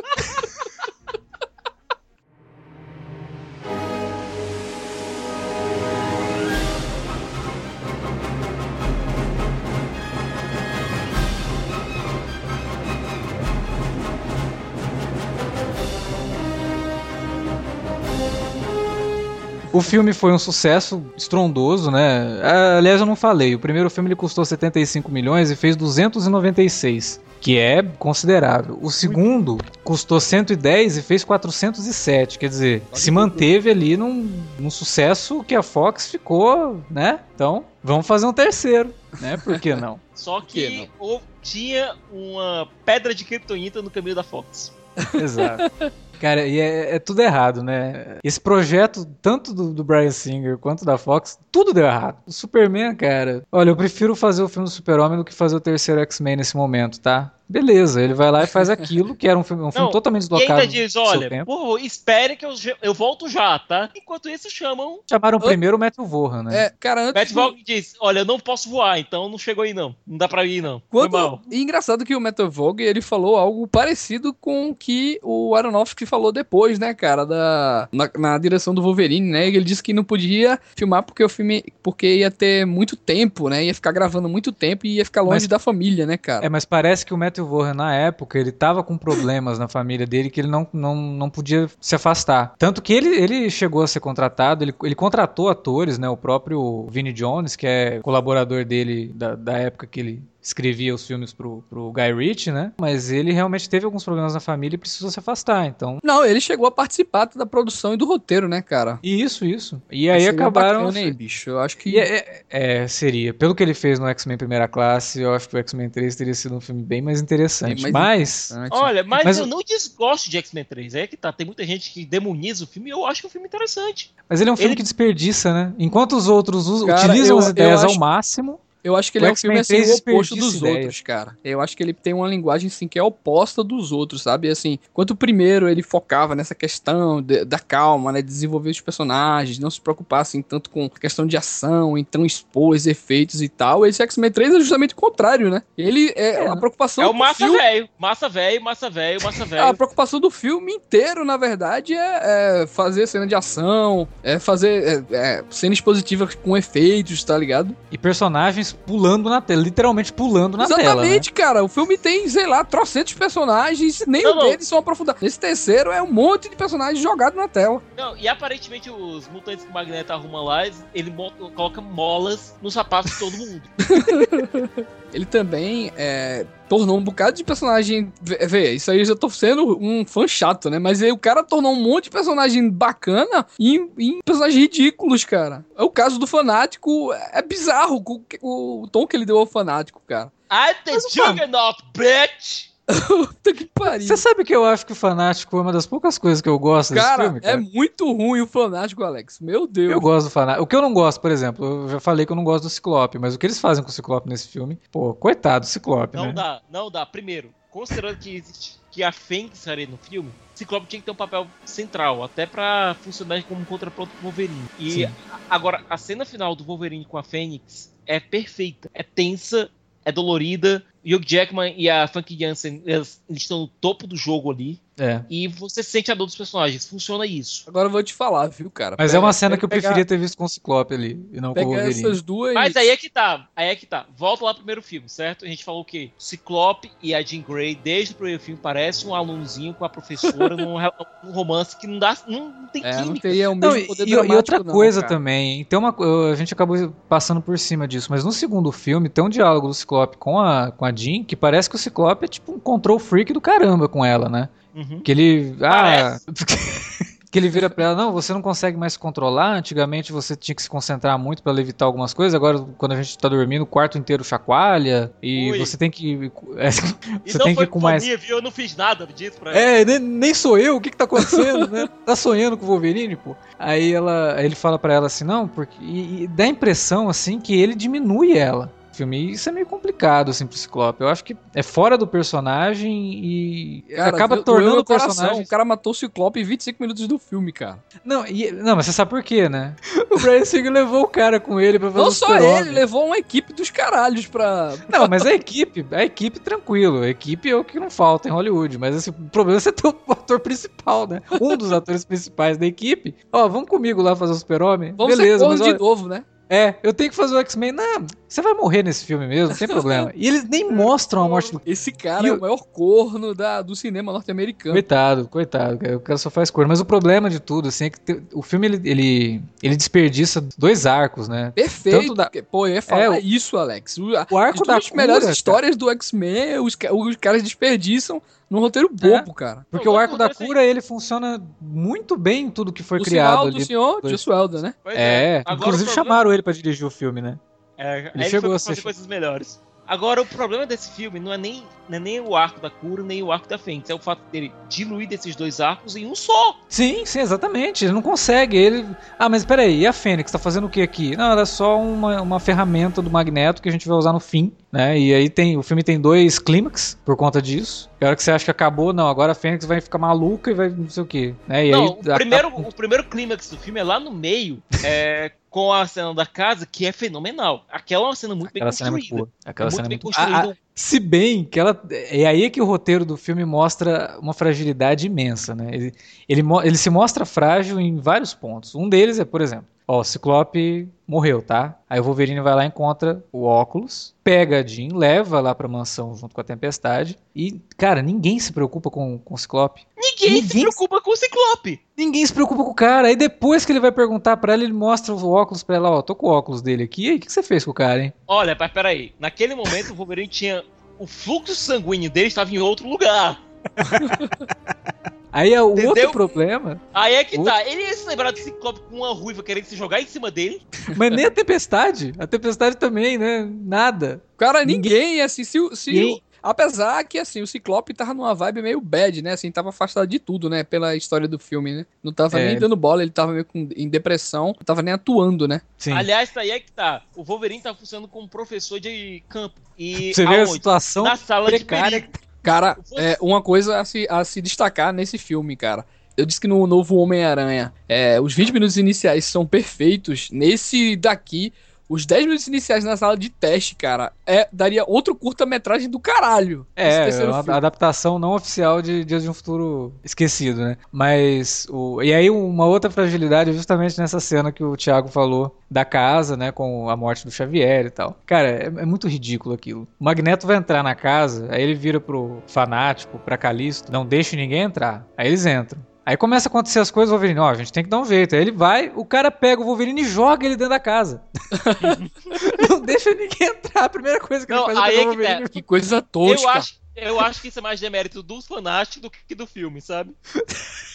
Speaker 2: O filme foi um sucesso estrondoso, né? Ah, Aliás, eu não falei. O primeiro filme ele custou 75 milhões e fez 296, que é considerável. O segundo custou 110 e fez 407. Quer dizer, se manteve ali num, num sucesso que a Fox ficou, né? Então, vamos fazer um terceiro, né? Por que não?
Speaker 3: só
Speaker 4: que
Speaker 3: que ou- tinha uma pedra de kryptonita no caminho da Fox.
Speaker 2: Exato. Cara, e é, é tudo errado, né? Esse projeto, tanto do, do Brian Singer quanto da Fox, tudo deu errado. O Superman, cara. Olha, eu prefiro fazer o filme do Super-Homem do que fazer o terceiro X-Men nesse momento, tá? Beleza, ele vai lá e faz aquilo, que era um filme, um filme
Speaker 3: Não,
Speaker 2: totalmente
Speaker 3: E
Speaker 2: deslocado.
Speaker 3: ainda diz, olha, espere que eu, eu volto já, tá? Enquanto isso, chamam.
Speaker 2: Chamaram primeiro o Matthew Vaughan, né?
Speaker 4: É, cara, antes
Speaker 3: Matt
Speaker 4: do-
Speaker 3: Vaughn diz, olha, eu não posso voar, então não chegou aí não. Não dá pra ir não.
Speaker 4: Quando...
Speaker 3: Foi mal.
Speaker 4: E engraçado que o Metal Vogue, ele falou algo parecido com o que o Aronofsky falou depois, né, cara, da na, na direção do Wolverine, né? Ele disse que não podia filmar porque o filme porque ia ter muito tempo, né? Ia ficar gravando muito tempo e ia ficar longe
Speaker 2: Mas-
Speaker 4: da família, né, cara?
Speaker 2: É, mas parece que o Matthew Vaughan, na época, ele tava com problemas na família dele que ele não, não, não podia se afastar. Tanto que ele, ele chegou a ser contratado, ele, ele contratou atores, né? O próprio Vinnie Jones, que é colaborador dele da, da época que ele escrevia os filmes pro, pro Guy Ritchie, né? Mas ele realmente teve alguns problemas na família e precisou se afastar, então...
Speaker 4: Não, ele chegou a participar da produção e do roteiro, né, cara?
Speaker 2: Isso, isso. E aí
Speaker 4: Seria
Speaker 2: acabaram...
Speaker 4: bacana, hein, bicho? Eu acho que
Speaker 2: E é, é- é, seria. Pelo que ele fez no X-Men Primeira Classe, eu acho que o X-Men 3 teria sido um filme bem mais interessante.
Speaker 4: Bem mais
Speaker 2: mas...
Speaker 4: interessante.
Speaker 3: Olha, mas,
Speaker 2: Mas
Speaker 3: eu não desgosto de X-Men 3. É que tá, tem muita gente que demoniza o filme e eu acho um filme interessante.
Speaker 2: Mas ele é um filme
Speaker 3: Ele-
Speaker 2: que desperdiça, né? Enquanto os outros us-
Speaker 4: Cara,
Speaker 2: utilizam
Speaker 4: eu-
Speaker 2: as ideias
Speaker 4: eu
Speaker 2: ao
Speaker 4: acho-
Speaker 2: máximo,
Speaker 4: Eu acho que ele
Speaker 2: O
Speaker 4: é um filme assim,
Speaker 2: 3
Speaker 4: o oposto dos
Speaker 2: ideias.
Speaker 4: outros, cara. Eu acho que ele tem uma linguagem assim que é oposta dos outros, sabe? Assim, enquanto o primeiro ele focava nessa questão de- da calma, né? Desenvolver os personagens, não se preocupar assim tanto com questão de ação, então expor os efeitos e tal. Esse X-Men 3 é justamente o contrário, né? Ele é,
Speaker 2: É,
Speaker 4: a preocupação
Speaker 3: é o massa
Speaker 4: filme-
Speaker 3: velho. Massa velho, massa velho, massa
Speaker 4: a
Speaker 3: velho.
Speaker 4: preocupação do filme inteiro, na verdade, é, é fazer cena de ação, é fazer é, é, cena expositiva com efeitos, tá ligado?
Speaker 2: e personagens pulando na tela, literalmente pulando na tela. Né?
Speaker 4: Exatamente, cara. O filme tem, sei lá, trocentos personagens, nem
Speaker 3: Não,
Speaker 4: um
Speaker 3: não.
Speaker 4: deles são aprofundados. Esse terceiro é um monte de personagens jogados na tela.
Speaker 3: Não, e aparentemente os mutantes que o Magneto arruma lá, ele coloca molas nos sapatos de todo mundo.
Speaker 4: Ele também é, tornou um bocado de personagem. Vê, vê, isso aí eu já tô sendo um fã chato, né? Mas aí o cara tornou um monte de personagem bacana em, em personagens ridículos, cara. É o caso do fanático. É bizarro o, o tom que ele deu ao fanático, cara.
Speaker 3: I'm the Juggernaut, bitch!
Speaker 4: Puta que pariu.
Speaker 2: Você sabe que eu acho que o Fanático é uma das poucas coisas que eu gosto desse
Speaker 4: Cara,
Speaker 2: filme,
Speaker 4: é
Speaker 2: cara?
Speaker 4: muito ruim o fanático, Alex. Meu Deus.
Speaker 2: Eu gosto do Fanático. O que eu não gosto, por exemplo, eu já falei que eu não gosto do Ciclope, mas o que eles fazem com o Ciclope nesse filme, pô, coitado do Ciclope,
Speaker 3: Não
Speaker 2: né?
Speaker 3: dá, não dá. Primeiro, considerando que existe, que a Fênix faria no filme, Ciclope tinha que ter um papel central, até pra funcionar como contraponto pro Wolverine. E
Speaker 2: Sim.
Speaker 3: agora, a cena final do Wolverine com a Fênix é perfeita. É tensa, é dolorida. Hugh Jackman e a Funky Jansen, eles estão no topo do jogo ali.
Speaker 2: É.
Speaker 3: E você sente a dor dos personagens. Funciona isso.
Speaker 4: Agora eu vou te falar, viu, cara?
Speaker 2: Mas é uma cena que eu
Speaker 4: Pega-
Speaker 2: preferia ter visto com o Ciclope ali, e não com o
Speaker 4: Pega
Speaker 2: Wolverine.
Speaker 4: essas duas.
Speaker 3: Mas aí é que tá, aí é que tá. Volta lá pro primeiro filme, certo? A gente falou o quê? Ciclope e a Jean Grey, desde o primeiro filme, parece um alunozinho com a professora num, num romance que não dá. Não, não tem
Speaker 4: É, não
Speaker 3: química.
Speaker 4: teria o mesmo
Speaker 2: Não, e,
Speaker 4: poder
Speaker 2: e- e outra
Speaker 4: não,
Speaker 2: coisa
Speaker 4: cara.
Speaker 2: também, tem uma, a gente acabou passando por cima disso, mas no segundo filme tem um diálogo do Ciclope com a, com a Jean que parece que o Ciclope é tipo um control freak do caramba com ela, né?
Speaker 3: Uhum.
Speaker 2: Que ele. Ah. Que ele vira pra ela, não, você não consegue mais se controlar. Antigamente você tinha que se concentrar muito pra evitar algumas coisas. Agora, quando a gente tá dormindo, o quarto inteiro chacoalha. E
Speaker 3: Ui.
Speaker 2: você tem que. é, você tem que ir com mais.
Speaker 3: fonia, viu? Eu não fiz nada disso pra ela.
Speaker 2: É, nem, nem sou eu, o que que tá acontecendo, né? Tá sonhando com o Wolverine, pô? Aí ela, ele fala pra ela assim, não, porque e, e dá a impressão assim que ele diminui ela. Filme, e isso é meio complicado assim pro Ciclope. Eu acho que é fora do personagem e
Speaker 4: Cara,
Speaker 2: acaba tornando o personagem.
Speaker 4: O cara matou o Ciclope em 25 minutos do filme, cara.
Speaker 2: Não, e- não, mas você sabe por quê, né? O Brian Singer levou o cara com ele pra fazer
Speaker 4: Não só
Speaker 2: super-homem.
Speaker 4: ele, levou uma equipe dos caralhos pra.
Speaker 2: Não, mas a equipe, a equipe tranquilo, a equipe é o que não falta em Hollywood, mas assim, o problema é você ter o ator principal, né? Um dos atores principais da equipe. Ó, vamos comigo lá fazer o Super-Homem?
Speaker 4: Vamos
Speaker 2: Beleza, mas
Speaker 4: de
Speaker 2: olha,
Speaker 4: novo, né?
Speaker 2: é, eu tenho que fazer o X-Men. Não, você vai morrer nesse filme mesmo, não tem problema. E eles nem mostram a morte do
Speaker 4: Esse cara
Speaker 2: E
Speaker 4: é
Speaker 2: o-
Speaker 4: maior corno da, do cinema norte-americano.
Speaker 2: Coitado, coitado, cara, o cara só faz cor. Mas o problema de tudo, assim, é que te- o filme ele, ele, ele desperdiça dois arcos, né?
Speaker 4: Perfeito.
Speaker 2: Tanto da-
Speaker 4: Pô, eu ia falar
Speaker 2: É,
Speaker 4: isso, Alex. O,
Speaker 2: O arco
Speaker 4: de
Speaker 2: da
Speaker 4: as
Speaker 2: cura,
Speaker 4: melhores
Speaker 2: cara.
Speaker 4: histórias do X-Men, os, os caras desperdiçam num roteiro bobo, cara.
Speaker 2: Porque o arco da cura, ele funciona muito bem em tudo que foi
Speaker 4: o
Speaker 2: criado
Speaker 4: sinal
Speaker 2: ali.
Speaker 4: do senhor
Speaker 2: Dois.
Speaker 4: Joss Whedon, né?
Speaker 3: Pois
Speaker 2: É,
Speaker 3: Agora
Speaker 2: inclusive
Speaker 3: problema-
Speaker 2: chamaram ele pra dirigir o filme, né?
Speaker 3: É,
Speaker 2: Ele
Speaker 3: ele
Speaker 2: chegou a
Speaker 3: fazer coisas melhores. Agora, o problema desse filme não é, nem, não é nem o arco da cura, nem o arco da Fênix. É o fato dele diluir desses dois arcos em um só.
Speaker 2: Sim, sim, exatamente. Ele não consegue. Ele. Ah, mas peraí, e a Fênix tá fazendo o que aqui? Não, ela é só uma, uma ferramenta do Magneto que a gente vai usar no fim, né? E aí tem. O filme tem dois clímax por conta disso. E a hora que você acha que acabou, não, agora a Fênix vai ficar maluca e vai não sei o que. Né? E
Speaker 3: não,
Speaker 2: aí,
Speaker 3: o primeiro, o primeiro clímax do filme é lá no meio, é, com a cena da casa, que é fenomenal. Aquela é uma cena muito
Speaker 2: Aquela
Speaker 3: bem
Speaker 2: cena é muito
Speaker 3: construída.
Speaker 2: boa. Aquela
Speaker 3: muito
Speaker 2: cena é
Speaker 3: bem
Speaker 2: muito
Speaker 3: construída.
Speaker 2: Ah, ah, Se bem que ela. É aí que o roteiro do filme mostra uma fragilidade imensa, né? Ele, ele, ele se mostra frágil em vários pontos. Um deles é, por exemplo, ó, o Ciclope morreu, tá? Aí o Wolverine vai lá e encontra o óculos, pega a Jean, leva lá pra mansão junto com a Tempestade. E, cara, ninguém se preocupa com, com o Ciclope.
Speaker 3: Ninguém, se
Speaker 2: Ninguém-
Speaker 3: preocupa com o Ciclope.
Speaker 2: Ninguém se preocupa com o cara. Aí depois que ele vai perguntar pra ela, ele mostra o óculos pra ela, ó, tô com o óculos dele aqui. E aí, o que, que você fez com o cara, hein?
Speaker 3: Olha, mas peraí. Naquele momento, o Wolverine tinha... O fluxo sanguíneo dele estava em outro lugar.
Speaker 2: Aí é o
Speaker 3: Entendeu?
Speaker 2: outro problema.
Speaker 3: Aí é que
Speaker 2: O-
Speaker 3: tá. Ele ia se lembrar do Ciclope com uma ruiva querendo se jogar em cima dele.
Speaker 2: Mas nem a tempestade. A tempestade também, né? Nada.
Speaker 4: Cara, ninguém, assim, se, o- se
Speaker 2: Ninguém.
Speaker 4: Apesar que, assim, o Ciclope tava numa vibe meio bad, né? Assim, tava afastado de tudo, né? Pela história do filme, né? Não tava
Speaker 2: É.
Speaker 4: nem dando bola, ele tava meio com, em depressão, não tava nem atuando, né?
Speaker 2: Sim.
Speaker 3: Aliás, aí é que tá. O Wolverine tá funcionando como professor de campo. E
Speaker 2: Você vê a
Speaker 3: aonde?
Speaker 2: situação
Speaker 3: Na sala de
Speaker 2: precária.
Speaker 3: perigo.
Speaker 4: Cara, é uma coisa a se, a se destacar nesse filme, cara. Eu disse que no novo Homem-Aranha, é, os 20 minutos iniciais são perfeitos. Nesse daqui, os 10 minutos iniciais na sala de teste, cara, é, daria outro curta-metragem do caralho.
Speaker 2: É, adaptação não oficial de Dias de um Futuro Esquecido, né? Mas, o... e aí uma outra fragilidade é justamente nessa cena que o Thiago falou da casa, né, com a morte do Xavier e tal. Cara, é, é muito ridículo aquilo. O Magneto vai entrar na casa, aí ele vira pro fanático, pra Calisto, não deixa ninguém entrar. Aí eles entram. Aí começa a acontecer as coisas, o Wolverine, ó, a gente tem que dar um jeito. Aí ele vai, o cara pega o Wolverine e joga ele dentro da casa. não deixa ninguém entrar. A primeira coisa que
Speaker 3: Não,
Speaker 2: ele faz é
Speaker 3: aí
Speaker 2: pegar
Speaker 3: é
Speaker 2: o
Speaker 3: que
Speaker 2: Wolverine.
Speaker 4: Que coisa tosca.
Speaker 3: Eu acho, eu acho que isso é mais demérito dos fanáticos do que do filme, sabe?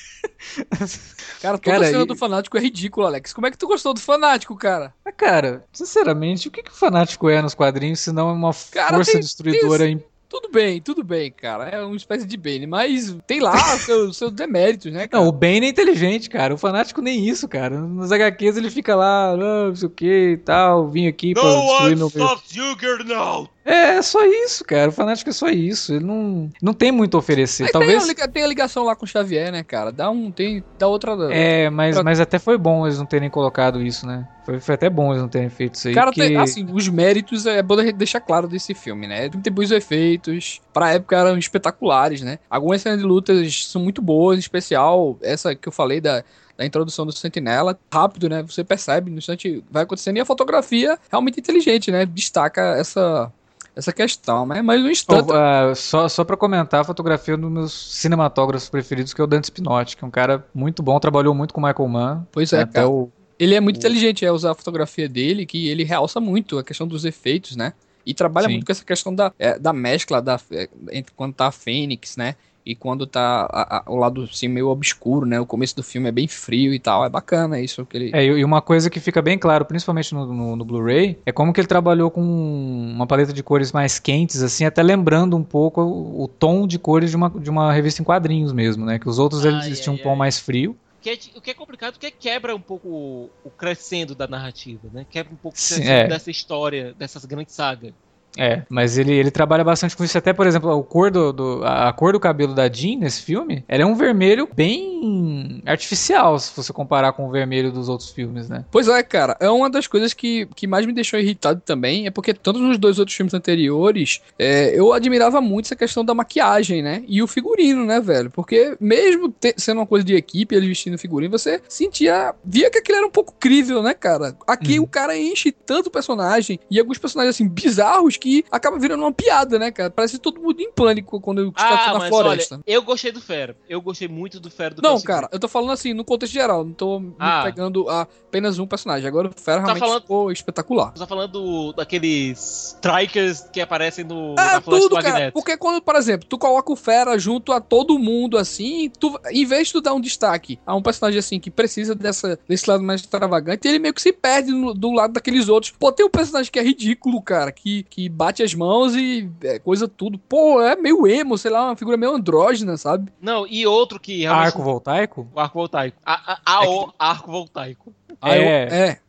Speaker 4: Cara, toda
Speaker 2: Cara,
Speaker 4: cena
Speaker 2: e-
Speaker 4: do Fanático é ridículo, Alex. Como é que tu gostou do Fanático, cara?
Speaker 2: Mas, cara, sinceramente, o que, que o fanático é nos quadrinhos se não é uma
Speaker 4: Cara,
Speaker 2: força
Speaker 4: tem-
Speaker 2: destruidora em
Speaker 4: Tudo bem, tudo bem, cara. É uma espécie de Bane, mas tem lá seus, seus deméritos, né, cara?
Speaker 2: Não, o Bane é inteligente, cara. O fanático nem isso, cara. Nos HQs ele fica lá, ah, não sei o que e tal, vim aqui pra destruir meu...
Speaker 3: you, Gernal!
Speaker 2: É, só isso, cara. O fanático é só isso. Ele não, não tem muito a oferecer. Talvez.
Speaker 4: tem, a tem a ligação lá com o Xavier, né, cara? Dá um. Tem. Dá outra.
Speaker 2: É, mas,
Speaker 4: Pra-
Speaker 2: mas até foi bom eles não terem colocado isso, né? Foi, foi até bom eles não terem feito isso aí.
Speaker 4: Cara,
Speaker 2: porque...
Speaker 4: tem- assim, os méritos é bom deixar claro desse filme, né? Tem bons efeitos, pra época eram espetaculares, né? Algumas cenas de lutas são muito boas, em especial essa que eu falei da, da introdução do Sentinela. Rápido, né? Você percebe, no instante vai acontecendo e a fotografia realmente inteligente, né? Destaca essa, essa questão, né? Mas no instante.
Speaker 2: Oh, ah, só, só pra comentar, a fotografia dos meus cinematógrafos preferidos, que é o Dante Spinotti, que é um cara muito bom, trabalhou muito com o Michael Mann.
Speaker 4: Pois é,
Speaker 2: até
Speaker 4: cara.
Speaker 2: o
Speaker 4: Ele é muito inteligente é usar a fotografia dele, que ele realça muito a questão dos efeitos, né? E trabalha
Speaker 2: Sim.
Speaker 4: muito com essa questão da, é, da mescla da, é, entre quando tá a Fênix, né? E quando tá a- a- o lado assim meio obscuro, né? O começo do filme é bem frio e tal. É bacana isso que ele.
Speaker 2: É, e uma coisa que fica bem claro, principalmente no, no- no Blu-ray, é como que ele trabalhou com uma paleta de cores mais quentes, assim, até lembrando um pouco o, o tom de cores de uma, de uma revista em quadrinhos mesmo, né? Que os outros eles
Speaker 3: Ai,
Speaker 2: tinham um tom
Speaker 3: ai.
Speaker 2: mais frio.
Speaker 3: Que é o que é complicado porque quebra um pouco o, o crescendo da narrativa, né? Quebra um pouco o
Speaker 2: Sim,
Speaker 3: crescendo
Speaker 2: é.
Speaker 3: dessa história, dessas grandes sagas.
Speaker 2: É, mas ele, ele trabalha bastante com isso. Até, por exemplo, o cor do, do- a a cor do cabelo da Jean nesse filme, ela é um vermelho bem artificial, se você comparar com o vermelho dos outros filmes, né?
Speaker 4: Pois é, cara. É uma das coisas que, que mais me deixou irritado também. É porque tanto nos dois outros filmes anteriores, é, eu admirava muito essa questão da maquiagem, né? E o figurino, né, velho? Porque mesmo te- sendo uma coisa de equipe, eles vestindo figurino, você sentia. Via que aquilo era um pouco crível, né, cara? Aqui
Speaker 2: Uhum.
Speaker 4: o cara enche tanto personagem e alguns personagens assim bizarros que acaba virando uma piada, né, cara? Parece todo mundo em pânico quando está
Speaker 3: Ah,
Speaker 4: na floresta.
Speaker 3: olha, eu gostei do Fera. Eu gostei muito do Fera do
Speaker 4: Não, cara, eu tô falando assim, no contexto geral, não tô me
Speaker 3: Ah.
Speaker 4: pegando a apenas um personagem. Agora o Fera
Speaker 3: Tá
Speaker 4: realmente
Speaker 3: falando-
Speaker 4: ficou espetacular.
Speaker 3: Você tá falando do- daqueles strikers que aparecem no,
Speaker 4: É,
Speaker 3: na floresta
Speaker 4: tudo,
Speaker 3: do
Speaker 4: cara. Porque quando, por exemplo, tu coloca o Fera junto a todo mundo, assim, tu, em vez de tu dar um destaque a um personagem, assim, que precisa dessa, desse lado mais extravagante, ele meio que se perde no- do lado daqueles outros. Pô, tem um personagem que é ridículo, cara, que, que bate as mãos e é, coisa tudo. Pô, é meio emo, sei lá, uma figura meio andrógena, sabe?
Speaker 3: Não, e outro que realmente.
Speaker 2: Arco voltaico?
Speaker 3: O arco voltaico. A, a, a- o arco voltaico.
Speaker 4: Eu-
Speaker 2: É.
Speaker 4: é.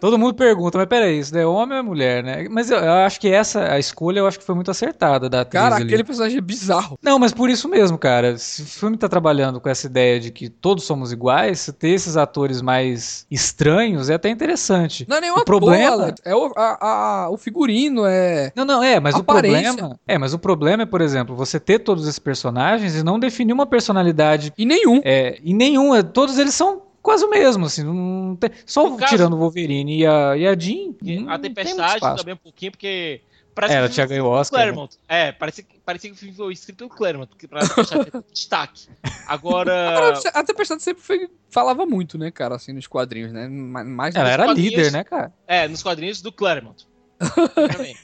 Speaker 2: Todo mundo pergunta, mas peraí, isso é homem ou é mulher, né? Mas eu, eu acho que essa, a escolha, eu acho que foi muito acertada da atriz
Speaker 4: Cara,
Speaker 2: ali.
Speaker 4: aquele personagem é bizarro.
Speaker 2: Não, mas por isso mesmo, cara. Se o filme tá trabalhando com essa ideia de que todos somos iguais, ter esses atores mais estranhos é até interessante.
Speaker 4: Não é nenhuma
Speaker 2: O problema-.
Speaker 4: É o, a- a- o figurino, é.
Speaker 2: Não, não, é, mas
Speaker 4: Aparência.
Speaker 2: o problema. É, mas o problema é, por exemplo, você ter todos esses personagens e não definir uma personalidade
Speaker 4: E nenhum.
Speaker 2: é, e nenhum. é, Todos eles são quase o mesmo, assim. Não tem, só
Speaker 3: No caso-
Speaker 2: tirando o Wolverine e a, e a Jean.
Speaker 3: A Tempestade
Speaker 2: espaço.
Speaker 3: também um pouquinho, porque. Parece
Speaker 2: É, ela tinha ganho o Oscar, né?
Speaker 3: É, parecia, que- parecia que o filme foi escrito pelo Claremont, que pra ter destaque. Agora.
Speaker 4: A Tempestade sempre foi- falava muito, né, cara, assim, nos quadrinhos, né? Ma- Mais
Speaker 2: Ela era líder, né, cara?
Speaker 3: É, nos quadrinhos do Claremont. Também.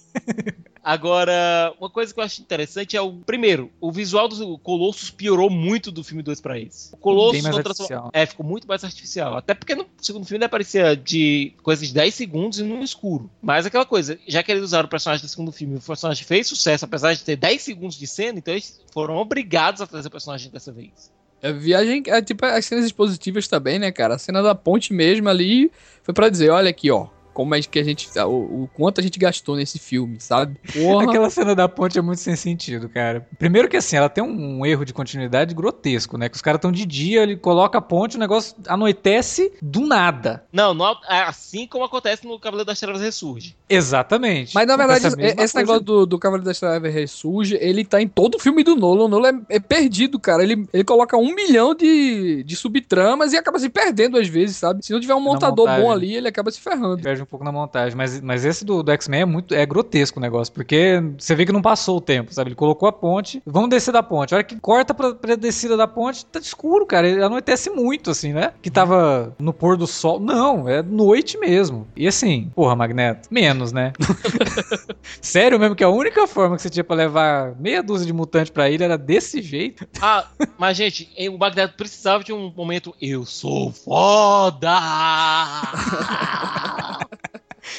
Speaker 3: Agora, uma coisa que eu acho interessante é o. Primeiro, o visual do Colossus piorou muito do filme 2 pra esse. O Colossus não. É, ficou muito mais artificial. Até porque no segundo filme ele aparecia de coisas de 10 segundos e no escuro. Mas aquela coisa, já que eles usaram o personagem do segundo filme, o personagem fez sucesso, apesar de ter 10 segundos de cena, então eles foram obrigados a trazer o personagem dessa vez.
Speaker 4: A viagem, é tipo as cenas expositivas também, né, cara? A cena da ponte mesmo ali foi pra dizer, olha aqui, ó, como é que a gente, o, o quanto a gente gastou nesse filme, sabe? Porra.
Speaker 2: Aquela cena da ponte é muito sem sentido, cara. Primeiro que assim, ela tem um, um erro de continuidade grotesco, né? Que os caras estão de dia, ele coloca a ponte, o negócio anoitece do nada.
Speaker 3: Não, não é assim como acontece no Cavaleiro das Trevas Ressurge.
Speaker 2: Exatamente.
Speaker 4: Mas na verdade, esse
Speaker 2: coisa.
Speaker 4: negócio do, do Cavaleiro das Trevas Ressurge, ele tá em todo o filme do Nolan. O Nolan é, é perdido, cara. Ele, ele coloca um milhão de, de subtramas e acaba se perdendo às vezes, sabe? Se não tiver um montador bom ali, ele acaba se ferrando.
Speaker 2: Perde um pouco na montagem. Mas, mas esse do, do X-Men é muito é grotesco o negócio, porque você vê que não passou o tempo, sabe? Ele colocou a ponte, vamos descer da ponte. A hora que corta pra, pra descida da ponte, tá escuro, cara. Ele anoitece muito, assim, né? Que tava no pôr do sol. Não, é noite mesmo. E assim, porra, Magneto, menos, né? Sério mesmo que a única forma que você tinha pra levar meia dúzia de mutantes pra ilha era desse jeito?
Speaker 3: Ah, mas gente, o Magneto precisava de um momento. Eu sou foda!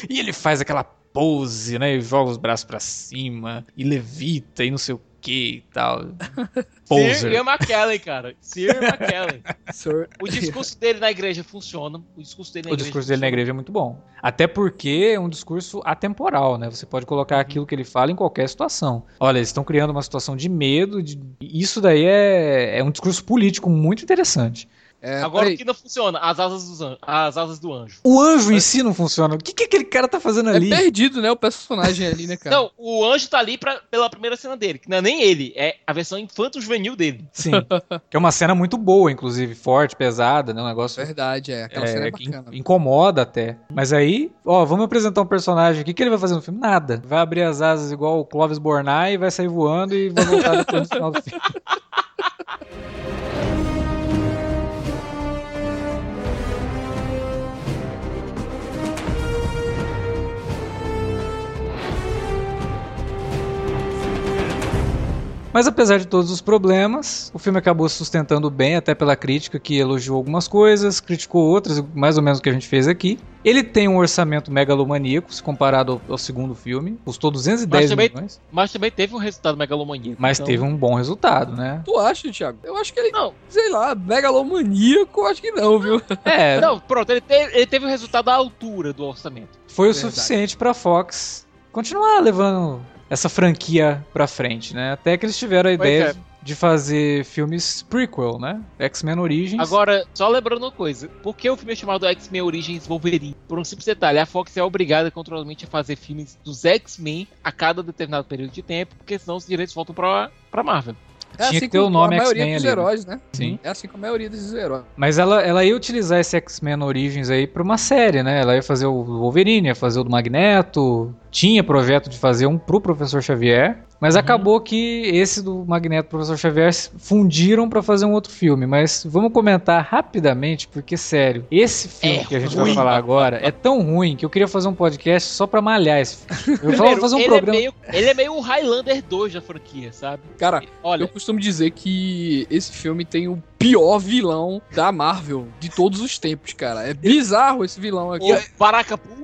Speaker 2: E ele faz aquela pose, né? E joga os braços pra cima e levita e não sei o quê e tal.
Speaker 3: Sir
Speaker 2: Poser.
Speaker 3: Ian McKellen, cara. Sir McKellen.
Speaker 4: Sir-
Speaker 3: O discurso dele na igreja funciona. O discurso dele na
Speaker 2: O
Speaker 3: igreja
Speaker 2: discurso dele na igreja é muito bom. Até porque é um discurso atemporal, né? Você pode colocar aquilo que ele fala em qualquer situação. Olha, eles estão criando uma situação de medo. De... Isso daí é, é um discurso político muito interessante.
Speaker 4: É,
Speaker 3: Agora
Speaker 4: peraí.
Speaker 3: o que não funciona? As asas, dos an- as asas do anjo.
Speaker 2: O anjo em si não funciona. O que, que aquele cara tá fazendo
Speaker 4: É
Speaker 2: ali?
Speaker 4: perdido, né? O personagem ali, né, cara?
Speaker 3: Não, o anjo tá ali pra, pela primeira cena dele, que não é nem ele, é a versão infanto-juvenil dele.
Speaker 2: Sim. que é uma cena muito boa, inclusive, forte, pesada, né? Um negócio
Speaker 4: Verdade, é. Aquela cena
Speaker 2: É,
Speaker 4: é
Speaker 2: que
Speaker 4: bacana.
Speaker 2: in- incomoda até. Mas aí, ó, vamos apresentar um personagem. O que, que ele vai fazer no filme? Nada. Vai abrir as asas igual o Clovis Bornai, vai sair voando e vai voltar depois no final do filme. Mas apesar de todos os problemas, o filme acabou se sustentando bem, até pela crítica que elogiou algumas coisas, criticou outras, mais ou menos o que a gente fez aqui. Ele tem um orçamento megalomaníaco, se comparado ao, ao segundo filme, custou 210
Speaker 3: Mas também-
Speaker 2: milhões,
Speaker 3: Mas também teve um resultado megalomaníaco.
Speaker 2: mas
Speaker 3: então-
Speaker 2: teve um bom resultado, né?
Speaker 4: Tu acha, Thiago? Eu acho que ele,
Speaker 3: Não,
Speaker 4: sei lá, megalomaníaco, eu acho que não, viu?
Speaker 2: É,
Speaker 3: não, pronto, ele teve, ele teve o resultado à altura do orçamento.
Speaker 2: foi o suficiente pra Fox continuar levando essa franquia pra frente, né? Até que eles tiveram a
Speaker 3: Pois
Speaker 2: ideia
Speaker 3: é.
Speaker 2: de fazer filmes prequel, né? X-Men Origins.
Speaker 3: Agora, só lembrando uma coisa: por que o filme é chamado X-Men Origins Wolverine? Por um simples detalhe, a Fox é obrigada controladamente a fazer filmes dos X-Men a cada determinado período de tempo, porque senão os direitos voltam pra, pra Marvel.
Speaker 4: É
Speaker 2: Tinha que ter o nome
Speaker 4: a maioria
Speaker 2: X-Men
Speaker 4: dos
Speaker 2: ali, né?
Speaker 4: heróis, né?
Speaker 2: Sim.
Speaker 4: É assim com a maioria desses heróis.
Speaker 2: Mas ela, ela ia utilizar esse X-Men Origins aí pra uma série, né? Ela ia fazer o Wolverine, ia fazer o do Magneto. Tinha projeto de fazer um pro Professor Xavier. Mas acabou que esse do Magneto e Professor Xavier se fundiram pra fazer um outro filme. Mas vamos comentar rapidamente, porque, sério, esse filme
Speaker 3: É
Speaker 2: que a gente
Speaker 3: ruim.
Speaker 2: vai falar agora é tão ruim que eu queria fazer um podcast só pra malhar esse filme. Eu
Speaker 3: Primeiro,
Speaker 2: fazer um
Speaker 3: ele,
Speaker 2: programa.
Speaker 3: é meio, ele é meio o Highlander 2 da franquia, sabe?
Speaker 4: Cara,
Speaker 3: Olha,
Speaker 4: eu costumo dizer que esse filme tem o pior vilão da Marvel de todos os tempos, cara. É bizarro esse vilão aqui.
Speaker 3: o Paracapu.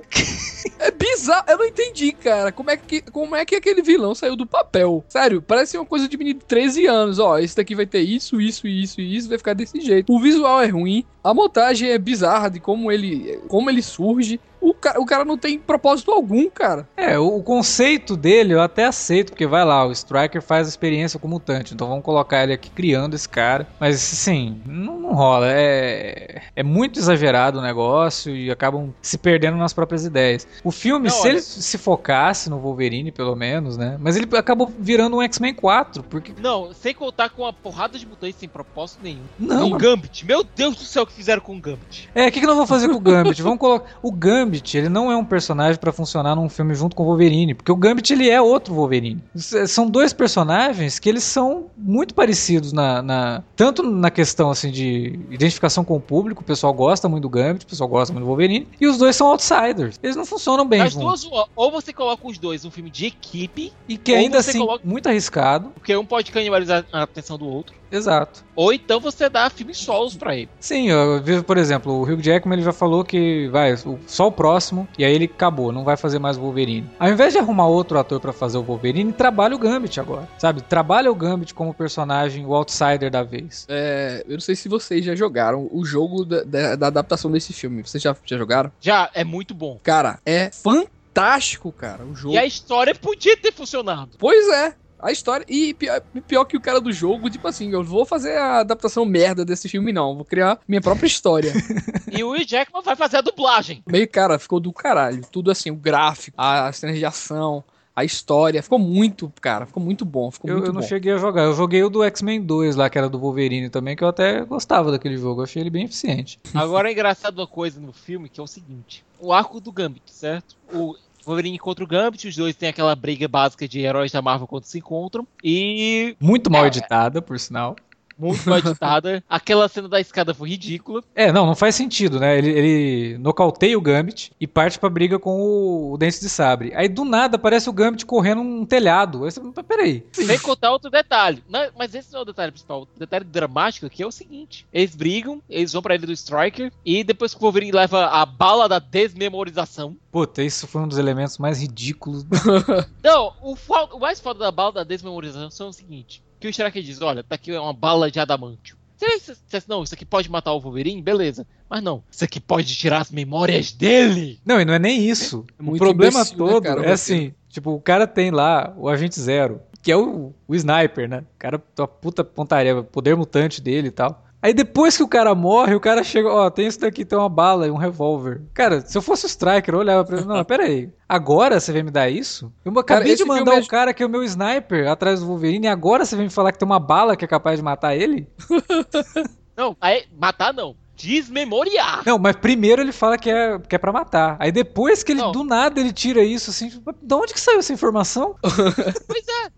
Speaker 4: É bizarro, eu não entendi, cara. Como é que, como é que aquele vilão saiu do papel? Sério, parece uma coisa de menino de 13 anos. Ó, esse daqui vai ter isso, isso, isso e isso, vai ficar desse jeito. O visual é ruim, a montagem é bizarra de como ele, como ele surge. O cara, o cara não tem propósito algum, cara.
Speaker 2: É, o, o conceito dele eu até aceito, porque vai lá, o Striker faz a experiência com mutante, então vamos colocar ele aqui criando esse cara. Mas assim, não, não rola. É, é muito exagerado o negócio e acabam se perdendo nas próprias ideias. O filme,
Speaker 3: Não,
Speaker 2: se
Speaker 3: olha-
Speaker 2: ele se focasse no Wolverine, pelo menos, né? Mas ele acabou virando um X-Men 4, porque.
Speaker 3: Não, sem contar com uma porrada de mutantes sem propósito nenhum.
Speaker 2: Não,
Speaker 3: um Gambit. Meu Deus do céu, o que fizeram com o Gambit?
Speaker 2: É, o que, que nós vamos fazer com o Gambit? Vamos colocar. O Gambit, ele não é um personagem pra funcionar num filme junto com o Wolverine, porque o Gambit ele é outro Wolverine. São dois personagens que eles são muito parecidos na, na- tanto na questão assim de identificação com o público, o pessoal gosta muito do Gambit, o pessoal gosta muito do Wolverine, e os dois são outsiders. Eles não funcionam bem
Speaker 3: As
Speaker 2: juntos.
Speaker 3: duas, ou- você coloca os dois num filme de equipe,
Speaker 2: E que ainda assim,
Speaker 3: coloca-
Speaker 2: muito arriscado.
Speaker 3: porque um pode canibalizar a atenção do outro,
Speaker 2: Exato.
Speaker 3: ou então você dá filmes solos pra ele.
Speaker 2: Sim, eu vejo, por exemplo, o Hugh Jackman ele já falou que vai o- só o próximo e aí ele acabou, não vai fazer mais o Wolverine. Ao invés de arrumar outro ator pra fazer o Wolverine, trabalha o Gambit agora, sabe? Trabalha o Gambit como personagem, o outsider da vez.
Speaker 4: É, eu não sei se vocês já jogaram o jogo da, da- da adaptação desse filme. Vocês já, já jogaram?
Speaker 3: Já é muito bom.
Speaker 4: Cara, é fantástico, cara, o jogo.
Speaker 3: E a história podia ter funcionado.
Speaker 4: Pois é. A história. E pior, pior que o cara do jogo, tipo assim, eu vou fazer a adaptação merda desse filme, não. Vou criar minha própria história.
Speaker 3: E o Hugh Jackman vai fazer a dublagem.
Speaker 4: Meio, cara, ficou do caralho. Tudo assim, o gráfico, a- as cenas de ação, a história. Ficou muito, cara, ficou muito bom. Ficou
Speaker 2: Eu,
Speaker 4: muito
Speaker 2: eu não
Speaker 4: bom.
Speaker 2: cheguei a jogar, eu joguei o do X-Men 2 lá, que era do Wolverine também, que eu até gostava daquele jogo, eu achei ele bem eficiente.
Speaker 3: Agora é engraçado uma coisa no filme, que é o seguinte. O arco do Gambit, certo? O Wolverine contra o Gambit, os dois têm aquela briga básica de heróis da Marvel quando se encontram. E
Speaker 2: Muito mal
Speaker 3: É.
Speaker 2: editada, por sinal.
Speaker 3: Muito mal editada. Aquela cena da escada foi ridícula.
Speaker 2: É, não, não faz sentido, né? Ele, ele nocauteia o Gambit e parte pra briga com o, o Dente de Sabre. Aí do nada aparece o Gambit correndo num telhado. Aí você, peraí.
Speaker 3: Sem contar outro detalhe. Não, mas esse não é o detalhe principal. O detalhe dramático aqui é o seguinte: eles brigam, eles vão pra ilha do Striker, e depois que o Wolverine leva a bala da desmemorização.
Speaker 2: Puta, isso foi um dos elementos mais ridículos.
Speaker 3: Não, o, o mais foda da bala da desmemorização é o seguinte: que o Striker diz, olha, tá aqui uma bala de adamantio. Se não, isso aqui pode matar o Wolverine, beleza. Mas não, isso aqui pode tirar as memórias dele.
Speaker 2: Não, e não é nem isso.
Speaker 4: É
Speaker 2: o
Speaker 4: muito
Speaker 2: problema
Speaker 4: imbecil, né,
Speaker 2: todo
Speaker 4: cara, o
Speaker 2: é assim, tipo, o cara tem lá o Agente Zero, que é o, o sniper, né? O cara, uma puta pontaria, poder mutante dele e tal. Aí depois que o cara morre, o cara chega, ó, tem isso daqui, tem uma bala e um revólver. Cara, se eu fosse o Striker, eu olhava pra ele, não, pera aí. Agora você vem me dar isso? Eu acabei
Speaker 4: esse
Speaker 2: de mandar
Speaker 4: é-
Speaker 2: cara que é o meu sniper atrás do Wolverine e agora você vem me falar que tem uma bala que é capaz de matar ele?
Speaker 3: Não, aí, matar não. Desmemoriar.
Speaker 2: Não, mas primeiro ele fala que é, que é pra matar. Aí depois que ele,
Speaker 3: Não.
Speaker 2: do nada, ele tira isso, assim, tipo, de onde que saiu essa informação?
Speaker 3: Pois é.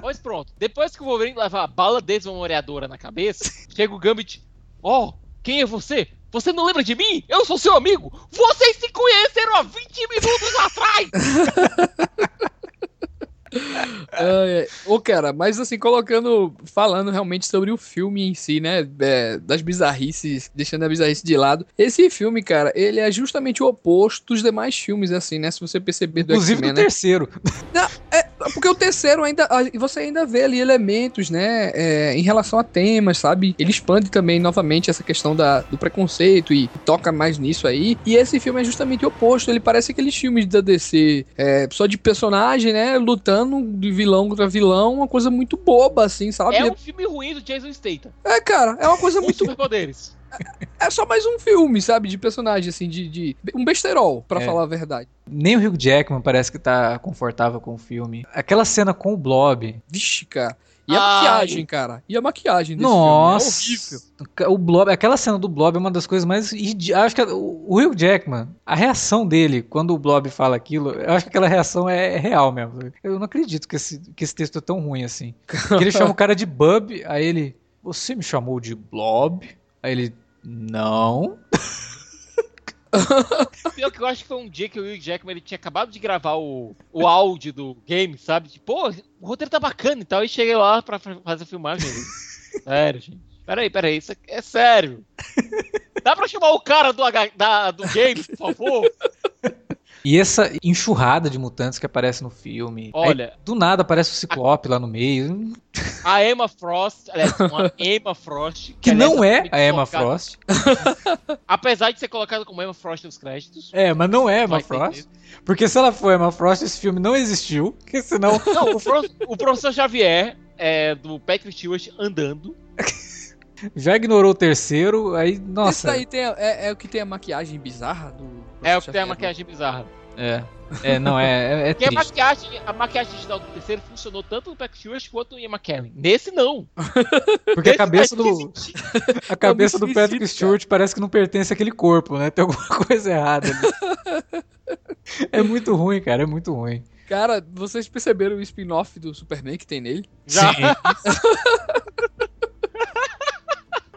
Speaker 3: Pois pronto. Depois que o Wolverine leva a bala desmemoriadora na cabeça, chega o Gambit. Ó, quem é você? Você não lembra de mim? Eu sou seu amigo! Vocês se conheceram há 20 minutos atrás!
Speaker 4: É, Ô, cara, mas assim, colocando, falando realmente sobre o filme em si, né? é, das bizarrices, deixando a bizarrice de lado. Esse filme, cara, ele é justamente o oposto dos demais filmes, assim, né? Se você perceber do
Speaker 2: Inclusive no
Speaker 4: né?
Speaker 2: terceiro.
Speaker 4: Porque o terceiro ainda. Você ainda vê ali elementos, né? é, em relação a temas, sabe? Ele expande também novamente essa questão da, do preconceito e toca mais nisso aí. E esse filme é justamente o oposto. Ele parece aqueles filmes da DC é, só de personagem, né? Lutando de vilão contra vilão, uma coisa muito boba, assim, sabe?
Speaker 3: É um filme ruim do Jason Statham.
Speaker 4: É, cara, é uma coisa muito.
Speaker 3: superpoderes.
Speaker 4: É só mais um filme, sabe? De personagem, assim, de. de um besterol, pra
Speaker 2: É.
Speaker 4: falar a verdade.
Speaker 2: Nem o Hugh Jackman parece que tá confortável com o filme. Aquela cena com o Blob.
Speaker 4: Vixe, cara. E a
Speaker 3: Ai.
Speaker 4: maquiagem, cara. E a maquiagem desse
Speaker 2: Nossa!
Speaker 4: filme. É horrível.
Speaker 2: O Blob, aquela cena do Blob é uma das coisas mais. Acho que o Hugh Jackman, a reação dele quando o Blob fala aquilo, eu acho que aquela reação é, é real mesmo. Eu não acredito que esse, que esse texto é tão ruim assim. Que ele chama o cara de Bub, aí ele. Você me chamou de Blob? Aí ele. Não.
Speaker 3: Pior que eu acho que foi um dia que o Hugh Jackman ele tinha acabado de gravar o, o áudio do game, sabe? Tipo, pô, o roteiro tá bacana e tal. E cheguei lá pra fa- fazer a filmagem. Sério, gente. Peraí, peraí, isso é sério. Dá pra chamar o cara do, H, da, do game, por favor?
Speaker 2: E essa enxurrada de mutantes que aparece no filme. Aí,
Speaker 3: Olha,
Speaker 2: do nada aparece o Ciclope lá no meio.
Speaker 3: a Emma Frost, aliás, uma Emma Frost.
Speaker 2: Que
Speaker 3: aliás,
Speaker 2: não é a Emma
Speaker 3: colocada-
Speaker 2: Frost.
Speaker 3: Apesar de ser colocada como Emma Frost nos créditos.
Speaker 2: É, mas não é a Emma Frost. Porque se ela for Emma Frost, esse filme não existiu. Porque senão.
Speaker 3: Não, o, pro- o professor Xavier é do Patrick Stewart andando.
Speaker 2: Já ignorou o terceiro, aí,
Speaker 4: Esse
Speaker 2: nossa.
Speaker 4: daí tem a- é, é o que tem a maquiagem bizarra do.
Speaker 3: É o que tem a
Speaker 4: Xavier,
Speaker 3: maquiagem bizarra.
Speaker 2: É. É, não, é, é, é
Speaker 3: Porque a
Speaker 2: triste.
Speaker 3: maquiagem, a maquiagem digital do terceiro funcionou tanto no Patrick Stewart quanto no Ian McKellen. Nesse não.
Speaker 2: Porque a
Speaker 3: Nesse
Speaker 2: cabeça
Speaker 3: faz
Speaker 2: do, a cabeça do Patrick
Speaker 4: esquisito,
Speaker 2: Stewart parece que não pertence àquele corpo, né? Tem alguma coisa errada ali. É muito ruim, cara, é muito ruim.
Speaker 4: Cara, vocês perceberam o spin-off do Superman que tem nele?
Speaker 3: Já.
Speaker 2: Sim.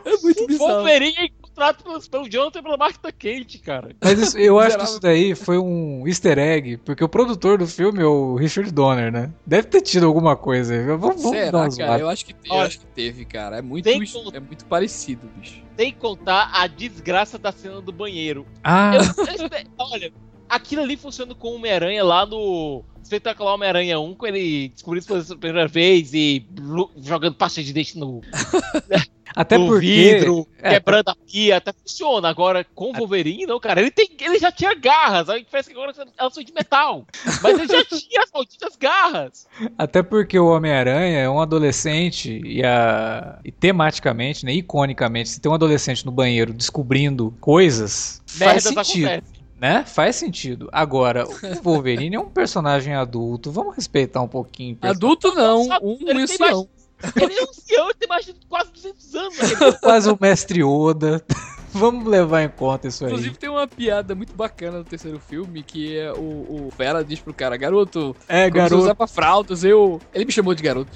Speaker 4: É muito
Speaker 3: O
Speaker 4: bizarro.
Speaker 3: Wolverine é encontrado pelo, pelo Jonathan e pela Marta Quente, cara.
Speaker 2: Mas isso- eu acho que isso daí foi um easter egg, porque o produtor do filme é o Richard Donner, né? Deve ter tido alguma coisa. aí. Vamos, vamos dar
Speaker 4: Será, cara? Eu acho que, eu
Speaker 3: Olha,
Speaker 4: acho que teve, cara. É muito,
Speaker 3: tem
Speaker 4: é muito parecido, bicho.
Speaker 3: Sem contar a desgraça da cena do banheiro.
Speaker 2: Ah,
Speaker 3: Eu- eu- olha, aquilo ali funciona com o Homem-Aranha lá no espetacular Homem-Aranha 1, quando ele descobriu isso pela primeira vez e blu- jogando pasta de dente no,
Speaker 2: até
Speaker 3: no
Speaker 2: porque.
Speaker 3: vidro,
Speaker 2: é,
Speaker 3: quebrando a pia, até funciona. Agora, com o Wolverine, não, cara, ele, tem, ele já tinha garras, a gente parece que agora elas são de metal. Mas ele já tinha as malditas garras.
Speaker 2: Até porque o Homem-Aranha é um adolescente e, a... e tematicamente, né, iconicamente, se tem um adolescente no banheiro descobrindo coisas, faz sentido,
Speaker 3: acontecem.
Speaker 2: né? Faz sentido. Agora, o Wolverine é um personagem adulto, vamos respeitar um pouquinho. o personagem.
Speaker 4: Adulto não, um
Speaker 3: ele tem
Speaker 4: ancião.
Speaker 3: Ele é um ancião, ele tem mais de quase 200 anos.
Speaker 2: Quase o mestre Oda. Vamos levar em conta isso aí.
Speaker 4: Inclusive tem uma piada muito bacana no terceiro filme que é o, o Fera diz pro cara, garoto,
Speaker 2: É,
Speaker 4: você
Speaker 2: garoto.
Speaker 4: usar pra fraldas, eu. Ele me chamou de garoto.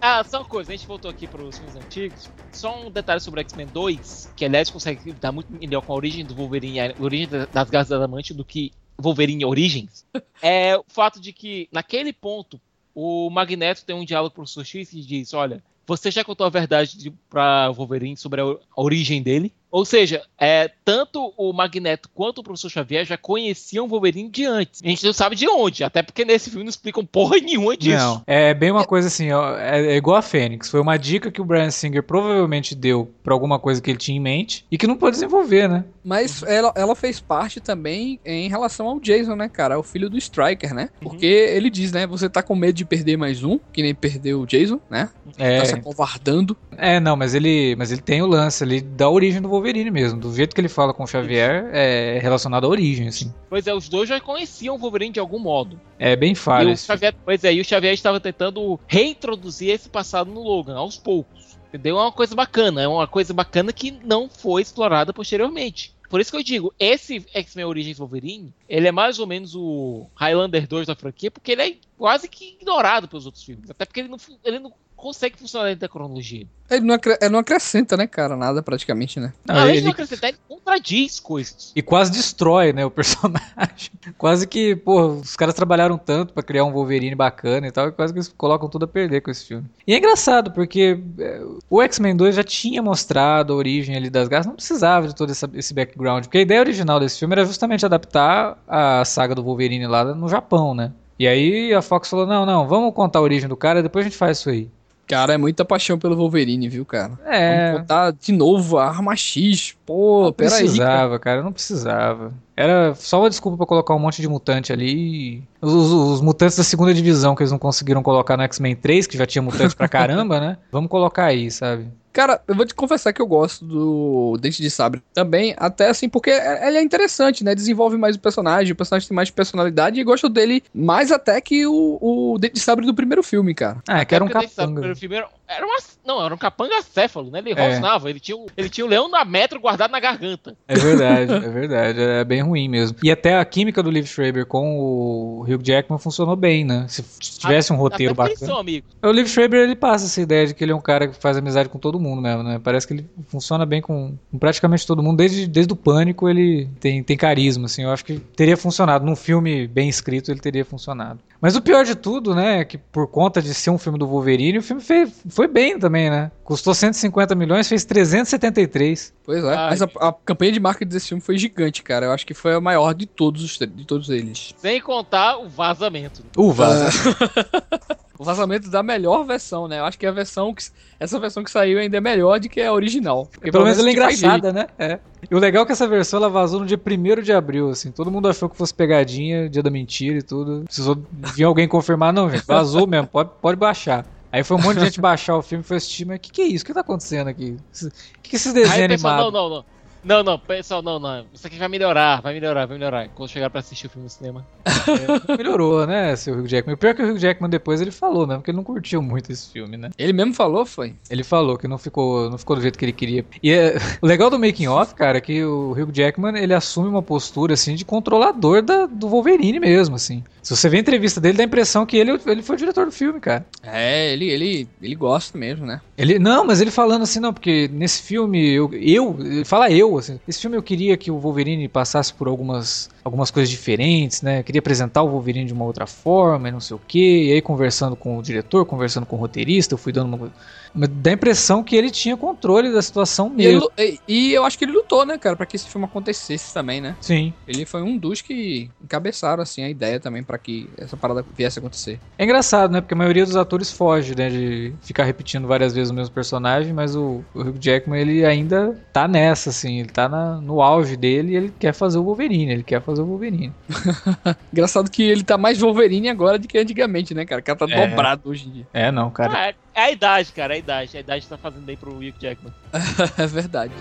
Speaker 3: Ah, só uma coisa, a gente voltou aqui pros filmes antigos. Só um detalhe sobre X-Men 2, que aliás consegue lidar muito melhor com a origem do Wolverine, a origem da- das garras da adamante do que Wolverine Origins. É o fato de que, naquele ponto, o Magneto tem um diálogo com o X e diz: Olha, você já contou a verdade de, pra Wolverine sobre a origem dele? Ou seja, é, tanto o Magneto quanto o Professor Xavier já conheciam o Wolverine de antes. A gente não sabe de onde, até porque nesse filme não explicam porra nenhuma disso.
Speaker 2: Não, é bem uma coisa assim, ó, é, é igual a Fênix. Foi uma dica que o Brian Singer provavelmente deu pra alguma coisa que ele tinha em mente e que não pôde desenvolver, né?
Speaker 4: Mas ela, ela fez parte também em relação ao Jason, né, cara? O filho do Striker, né?
Speaker 3: Uhum.
Speaker 4: Porque ele diz, né? Você tá com medo de perder mais um, que nem perdeu o Jason, né? Tá se
Speaker 2: É,
Speaker 4: acovardando.
Speaker 2: é, não, mas ele, mas ele tem o lance ali da origem do Wolverine mesmo. Do jeito que ele fala com o Xavier, é relacionado à origem, assim.
Speaker 3: Pois é, os dois já conheciam o Wolverine de algum modo.
Speaker 2: É bem falho.
Speaker 3: Xavier, pois é, e o Xavier estava tentando reintroduzir esse passado no Logan, aos poucos. Entendeu? É uma coisa bacana, é uma coisa bacana que não foi explorada posteriormente. Por isso que eu digo, esse X-Men Origins Wolverine, ele é mais ou menos o Highlander 2 da franquia, porque ele é quase que ignorado pelos outros filmes. Até porque ele não, ele não consegue funcionar dentro da cronologia.
Speaker 4: Ele não, acre- ele não acrescenta, né, cara? Nada praticamente, né?
Speaker 2: Não,
Speaker 3: Além de
Speaker 2: ele-
Speaker 3: não acrescentar, ele contradiz coisas.
Speaker 2: E quase destrói, né, o personagem. quase que, pô, os caras trabalharam tanto pra criar um Wolverine bacana e tal, e quase que eles colocam tudo a perder com esse filme. E é engraçado, porque é, o X-Men 2 já tinha mostrado a origem ali das garras, não precisava de todo essa- esse background, porque a ideia original desse filme era justamente adaptar a saga do Wolverine lá no Japão, né? E aí a Fox falou, não, não, vamos contar a origem do cara, depois a gente faz isso aí.
Speaker 4: Cara, é muita paixão pelo Wolverine, viu, cara?
Speaker 2: É,
Speaker 4: Vamos contar de novo a arma X. Pô,
Speaker 2: Não
Speaker 4: peraí. cara.
Speaker 2: precisava, cara, não precisava. Era só uma desculpa pra colocar um monte de mutante ali. e Os, os- os mutantes da segunda divisão que eles não conseguiram colocar no X-Men 3, que já tinha mutante pra caramba, né? Vamos colocar aí, sabe?
Speaker 4: Cara, eu vou te confessar que eu gosto do Dente de Sabre também, até assim, porque ele é interessante, né? Desenvolve mais o personagem, o personagem tem mais personalidade e gosto dele mais até que o, o Dente de Sabre do primeiro filme, cara.
Speaker 2: Ah, é que era um capanga.
Speaker 3: primeiro- era uma, não, era um capanga céfalo, né? Ele
Speaker 2: É.
Speaker 3: rosnava, ele tinha, o- ele tinha o leão na metro guardado na garganta.
Speaker 2: É verdade, é verdade. É bem ruim mesmo. E até a química do Liv Schreiber com o Hugh Jackman funcionou bem, né? Se se tivesse um roteiro
Speaker 3: Até
Speaker 2: bacana.
Speaker 3: são amigos.
Speaker 2: O Liv Schreiber, ele passa essa ideia de que ele é um cara que faz amizade com todo mundo mesmo, né? Parece que ele funciona bem com, com praticamente todo mundo. Desde, desde o Pânico, ele tem, tem carisma, assim. Eu acho que teria funcionado. Num filme bem escrito, ele teria funcionado. Mas o pior de tudo, né, é que por conta de ser um filme do Wolverine, o filme fez, foi bem também, né? Custou 150 milhões, fez 373.
Speaker 4: Pois é.
Speaker 3: Ai.
Speaker 4: Mas a, a campanha de marketing desse filme foi gigante, cara. Eu acho que foi a maior de todos, os, de todos eles.
Speaker 3: Sem contar o vazamento.
Speaker 2: Uva!
Speaker 4: O vazamento da melhor versão, né? Eu acho que a versão que. Essa versão que saiu ainda é melhor do que a original. Porque
Speaker 2: Pelo menos ela é engraçada, né? É. E o legal é que essa versão ela vazou no dia 1 de abril, assim. Todo mundo achou que fosse pegadinha, dia da mentira e tudo. Precisou vir alguém confirmar, não, gente. Vazou mesmo, pode, pode baixar. Aí foi um monte de gente baixar o filme e foi assistir, mas o que, que é isso? O que tá acontecando aqui? O que, que esses desenhos
Speaker 3: Aí o pessoal,
Speaker 2: animados?
Speaker 3: não, não, não. Não, não, pessoal, não, não. Isso aqui vai melhorar, vai melhorar, vai melhorar. Quando chegar pra assistir o filme no cinema.
Speaker 2: Melhorou, né, seu Hugh Jackman? O pior é que o Hugh Jackman depois ele falou mesmo, que ele não curtiu muito esse filme, né?
Speaker 4: Ele mesmo falou, foi.
Speaker 2: Ele falou que não ficou, não ficou do jeito que ele queria. E é- o legal do making off, cara, é que o Hugh Jackman, ele assume uma postura assim de controlador da- do Wolverine mesmo, assim. Se você vê a entrevista dele, dá a impressão que ele, ele foi o diretor do filme, cara.
Speaker 4: É, ele, ele, ele gosta mesmo, né?
Speaker 2: Ele, não, mas ele falando assim, não, porque nesse filme, eu, eu ele fala eu, assim, esse filme eu queria que o Wolverine passasse por algumas, algumas coisas diferentes, né, queria apresentar o Wolverine de uma outra forma, e não sei o que, e aí conversando com o diretor, conversando com o roteirista, eu fui dando uma... Dá a impressão que ele tinha controle da situação
Speaker 4: E, ele
Speaker 2: mesmo.
Speaker 4: e- e eu acho que ele lutou, né, cara, pra que esse filme acontecesse também, né?
Speaker 2: Sim.
Speaker 4: Ele foi um dos que encabeçaram, assim, a ideia também pra que essa parada viesse a acontecer.
Speaker 2: É engraçado, né? Porque a maioria dos atores foge, né? De ficar repetindo várias vezes o mesmo personagem, mas o, o Hugh Jackman, ele ainda tá nessa, assim. Ele tá na- no auge dele e ele quer fazer o Wolverine, ele quer fazer o Wolverine.
Speaker 4: Engraçado que ele tá mais Wolverine agora do que antigamente, né, cara? O cara tá
Speaker 2: É.
Speaker 4: dobrado hoje em dia.
Speaker 2: É, não, cara.
Speaker 3: Ah, é, é a idade, cara, é a idade. A idade tá fazendo bem pro Hugh Jackman.
Speaker 4: é verdade.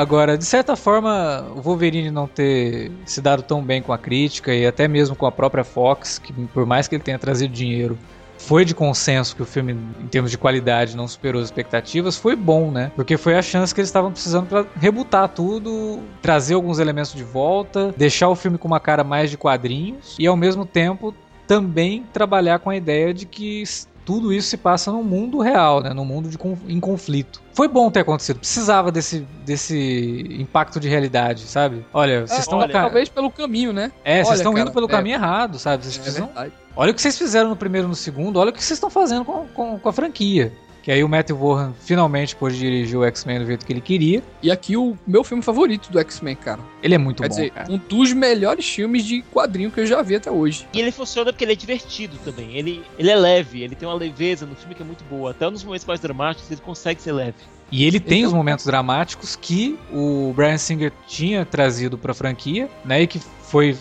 Speaker 2: Agora, de certa forma, o Wolverine não ter se dado tão bem com a crítica e até mesmo com a própria Fox, que por mais que ele tenha trazido dinheiro, foi de consenso que o filme, em termos de qualidade, não superou as expectativas, foi bom, né? Porque foi a chance que eles estavam precisando para rebutar tudo, trazer alguns elementos de volta, deixar o filme com uma cara mais de quadrinhos e ao mesmo tempo também trabalhar com a ideia de que tudo isso se passa no mundo real, né? No mundo de, em conflito. Foi bom ter acontecido. Precisava desse, desse impacto de realidade, sabe? Olha, vocês é, estão...
Speaker 4: Talvez pelo caminho, né?
Speaker 2: É, vocês estão indo pelo é, caminho errado, sabe? Vocês é precisam... Olha o que vocês fizeram no primeiro e no segundo, olha o que vocês estão fazendo com, com, com a franquia. Que aí o Matthew Vaughan finalmente pôde dirigir o X-Men do jeito que ele queria.
Speaker 4: E aqui o meu filme favorito do X-Men, cara.
Speaker 2: Ele é muito
Speaker 4: Quer
Speaker 2: bom,
Speaker 4: dizer,
Speaker 2: cara.
Speaker 4: um dos melhores filmes de quadrinho que eu já vi até hoje.
Speaker 3: E ele funciona porque ele é divertido também. Ele, ele é leve, ele tem uma leveza no filme que é muito boa. Até nos momentos mais dramáticos ele consegue ser leve.
Speaker 2: E ele tem os momentos dramáticos que o Brian Singer tinha trazido para a franquia, né? E que foi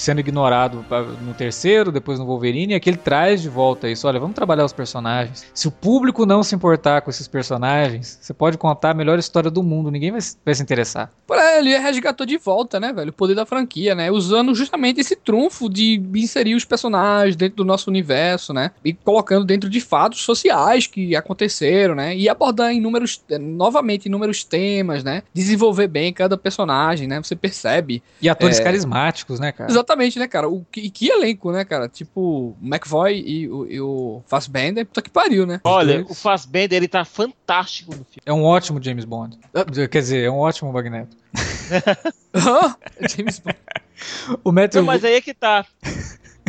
Speaker 2: sendo ignorado no terceiro, depois no Wolverine, e aqui ele traz de volta isso. Olha, vamos trabalhar os personagens. Se o público não se importar com esses personagens, você pode contar a melhor história do mundo, ninguém vai, vai se interessar.
Speaker 4: Por aí, ele resgatou de volta, né, velho, o poder da franquia, né, usando justamente esse trunfo de inserir os personagens dentro do nosso universo, né, e colocando dentro de fatos sociais que aconteceram, né, e abordar inúmeros, novamente inúmeros temas, né, desenvolver bem cada personagem, né, você percebe.
Speaker 2: E atores é... carismáticos, né, cara?
Speaker 4: Exatamente, né, cara? O, que, que elenco, né, cara? Tipo, McVoy e, o, e o Fassbender, puta que pariu, né?
Speaker 3: Olha, o Fassbender, ele tá fantástico no filme.
Speaker 2: É um ótimo James Bond. Ah, quer dizer, é um ótimo Magneto.
Speaker 3: James Bond. o Matthew... Não, mas aí é que tá.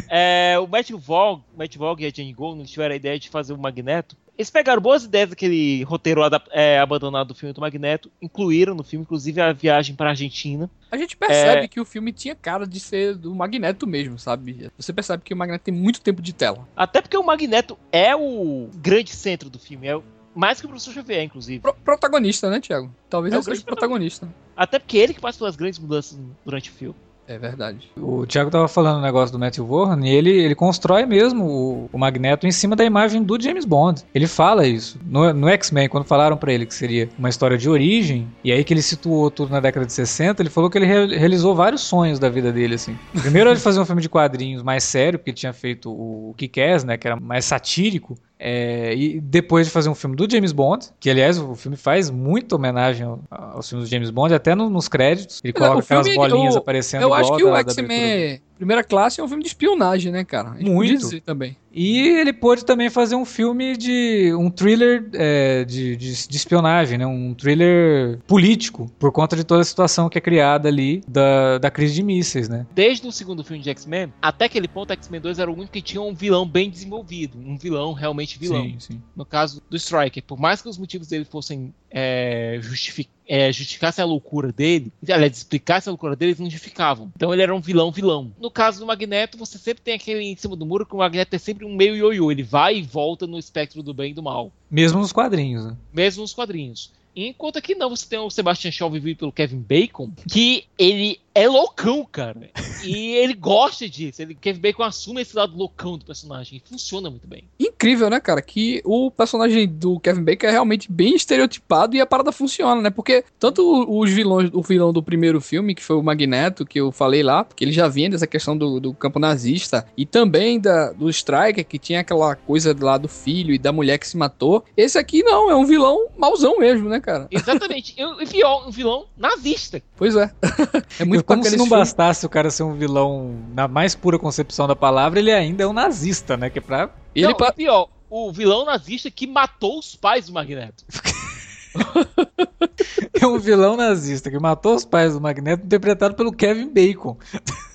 Speaker 3: É, o Matt Vogue, Matt Vogue e a Jane Goldman tiveram a ideia de fazer o Magneto eles pegaram boas ideias daquele roteiro é, abandonado do filme do Magneto, incluíram no filme, inclusive a viagem para a Argentina.
Speaker 4: A gente percebe é... que o filme tinha cara de ser do Magneto mesmo, sabe? Você percebe que o Magneto tem muito tempo de tela.
Speaker 3: Até porque o Magneto é o grande centro do filme, é mais que o professor Xavier, inclusive.
Speaker 4: Pro protagonista, né, Thiago? Talvez é ele seja o protagonista.
Speaker 3: Até porque ele que passa pelas grandes mudanças durante o filme.
Speaker 4: É verdade.
Speaker 2: O Thiago tava falando o negócio do Matthew Vaughan e ele, ele constrói mesmo o, o, Magneto em cima da imagem do James Bond. Ele fala isso. No, no X-Men, quando falaram para ele que seria uma história de origem, e aí que ele situou tudo na década de 60, ele falou que ele re realizou vários sonhos da vida dele, assim. Primeiro ele fazer um filme de quadrinhos mais sério, porque tinha feito o Kick-Ass, né, que era mais satírico. É, e depois de fazer um filme do James Bond, que aliás o filme faz muita homenagem aos filmes do James Bond, até no, nos créditos, ele coloca aquelas bolinhas aparecendo.
Speaker 4: Eu acho que o X-Men Primeira Classe é um filme de espionagem, né, cara?
Speaker 2: Muito.
Speaker 4: também.
Speaker 2: E ele pôde também fazer um filme de. um thriller é, de, de, de, espionagem, né? Um thriller político, por conta de toda a situação que é criada ali da, da crise de mísseis, né?
Speaker 3: Desde o segundo filme de X-Men, até aquele ponto, X-Men 2 era o único que tinha um vilão bem desenvolvido. Um vilão realmente vilão. Sim, sim. No caso do Striker, por mais que os motivos dele fossem é, justificados é, justificasse a loucura dele, aliás, explicasse a loucura dele, eles não justificavam. Então ele era um vilão vilão. No caso do Magneto, você sempre tem aquele em cima do muro que o Magneto é sempre um meio ioiô, ele vai e volta no espectro do bem e do mal.
Speaker 2: Mesmo nos quadrinhos, né?
Speaker 3: Mesmo nos quadrinhos. Enquanto aqui não, você tem o Sebastian Shaw vivido pelo Kevin Bacon, que ele é loucão, cara. E ele gosta disso. Ele, Kevin Bacon assume esse lado loucão do personagem. Funciona muito bem.
Speaker 4: Incrível, né, cara? Que o personagem do Kevin Bacon é realmente bem estereotipado e a parada funciona, né? Porque tanto os vilões, o vilão do primeiro filme, que foi o Magneto, que eu falei lá, que ele já vinha dessa questão do, do campo nazista, e também da, do Striker, que tinha aquela coisa lá do filho e da mulher que se matou. Esse aqui não, é um vilão mauzão mesmo, né, cara?
Speaker 3: Exatamente. E um vilão nazista.
Speaker 4: Pois é.
Speaker 2: é muito Como se não bastasse o cara ser um vilão na mais pura concepção da palavra, ele ainda é um nazista, né? Que é pra.
Speaker 3: E ele pra... pior, o vilão nazista que matou os pais do Magneto.
Speaker 2: é um vilão nazista que matou os pais do Magneto, interpretado pelo Kevin Bacon.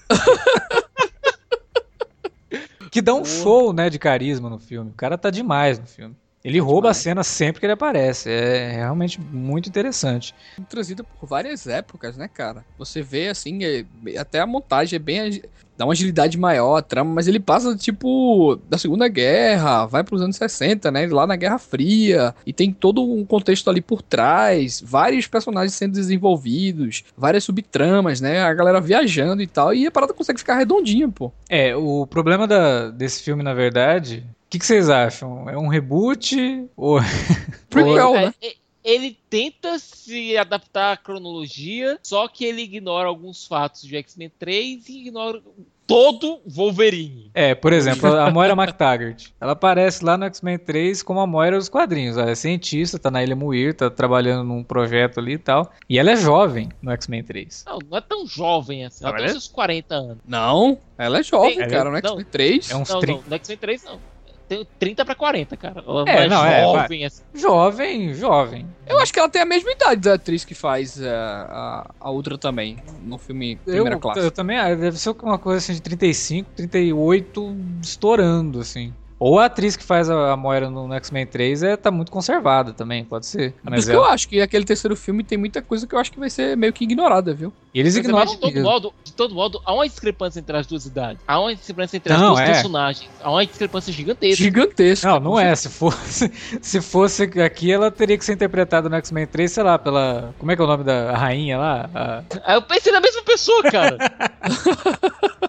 Speaker 2: que dá um show, né, de carisma no filme. O cara tá demais no filme. Ele rouba a cena sempre que ele aparece. É realmente muito interessante.
Speaker 4: Trazido por várias épocas, né, cara? Você vê assim, é, até a montagem é bem. dá uma agilidade maior, a trama, mas ele passa, tipo, da Segunda Guerra, vai para os anos 60, né? Lá na Guerra Fria. E tem todo um contexto ali por trás, vários personagens sendo desenvolvidos, várias subtramas, né? A galera viajando e tal. E a parada consegue ficar redondinha, pô.
Speaker 2: É, o problema da, desse filme, na verdade, que, que, vocês acham? É um reboot ou.
Speaker 3: Prequel, né? É, ele tenta se adaptar à cronologia, só que ele ignora alguns fatos de X-Men 3 e ignora todo Wolverine.
Speaker 2: É, por exemplo, a Moira McTaggart. Ela aparece lá no X-Men 3 como a Moira dos quadrinhos. Ela é cientista, tá na Ilha Muir, tá trabalhando num projeto ali e tal. E ela é jovem no X-Men 3.
Speaker 3: Não, não é tão jovem assim. Ela
Speaker 2: Não,
Speaker 3: tem
Speaker 2: ela é-
Speaker 3: uns 40 anos.
Speaker 4: Não, ela é jovem, cara, no. X-Men 3.
Speaker 2: É uns
Speaker 3: Não,
Speaker 2: 30.
Speaker 3: não, no X-Men 3 não. Tem 30 pra 40, cara. Ela
Speaker 2: É,
Speaker 3: não
Speaker 2: não,
Speaker 3: é
Speaker 2: é,
Speaker 3: jovem assim.
Speaker 2: Jovem, jovem.
Speaker 4: Eu acho que ela tem a mesma idade da atriz que faz eh, a, a outra também, no filme Primeira
Speaker 2: Eu,
Speaker 4: Classe.
Speaker 2: eu também, ah, deve ser uma coisa assim de 35, 38, estourando, assim. Ou a atriz que faz a, Moira no, no X-Men 3 é, tá muito conservada também, pode ser.
Speaker 4: Por
Speaker 2: Mas
Speaker 4: isso que eu
Speaker 2: ela-
Speaker 4: acho que aquele terceiro filme tem muita coisa que eu acho que vai ser meio que ignorada, viu?
Speaker 2: e eles
Speaker 3: Mas,
Speaker 2: ignoram
Speaker 3: de todo modo, de todo modo, há uma discrepância entre as duas idades. Há uma discrepância entre as
Speaker 2: Não,
Speaker 3: duas
Speaker 2: é.
Speaker 3: personagens. Há uma discrepância gigantesca.
Speaker 4: Gigantesca.
Speaker 2: Não, não é. Se fosse, se fosse aqui, ela teria que ser interpretada no X-Men 3, sei lá, pela. Como é que é o nome da rainha lá? A-
Speaker 3: eu pensei na mesma pessoa, cara.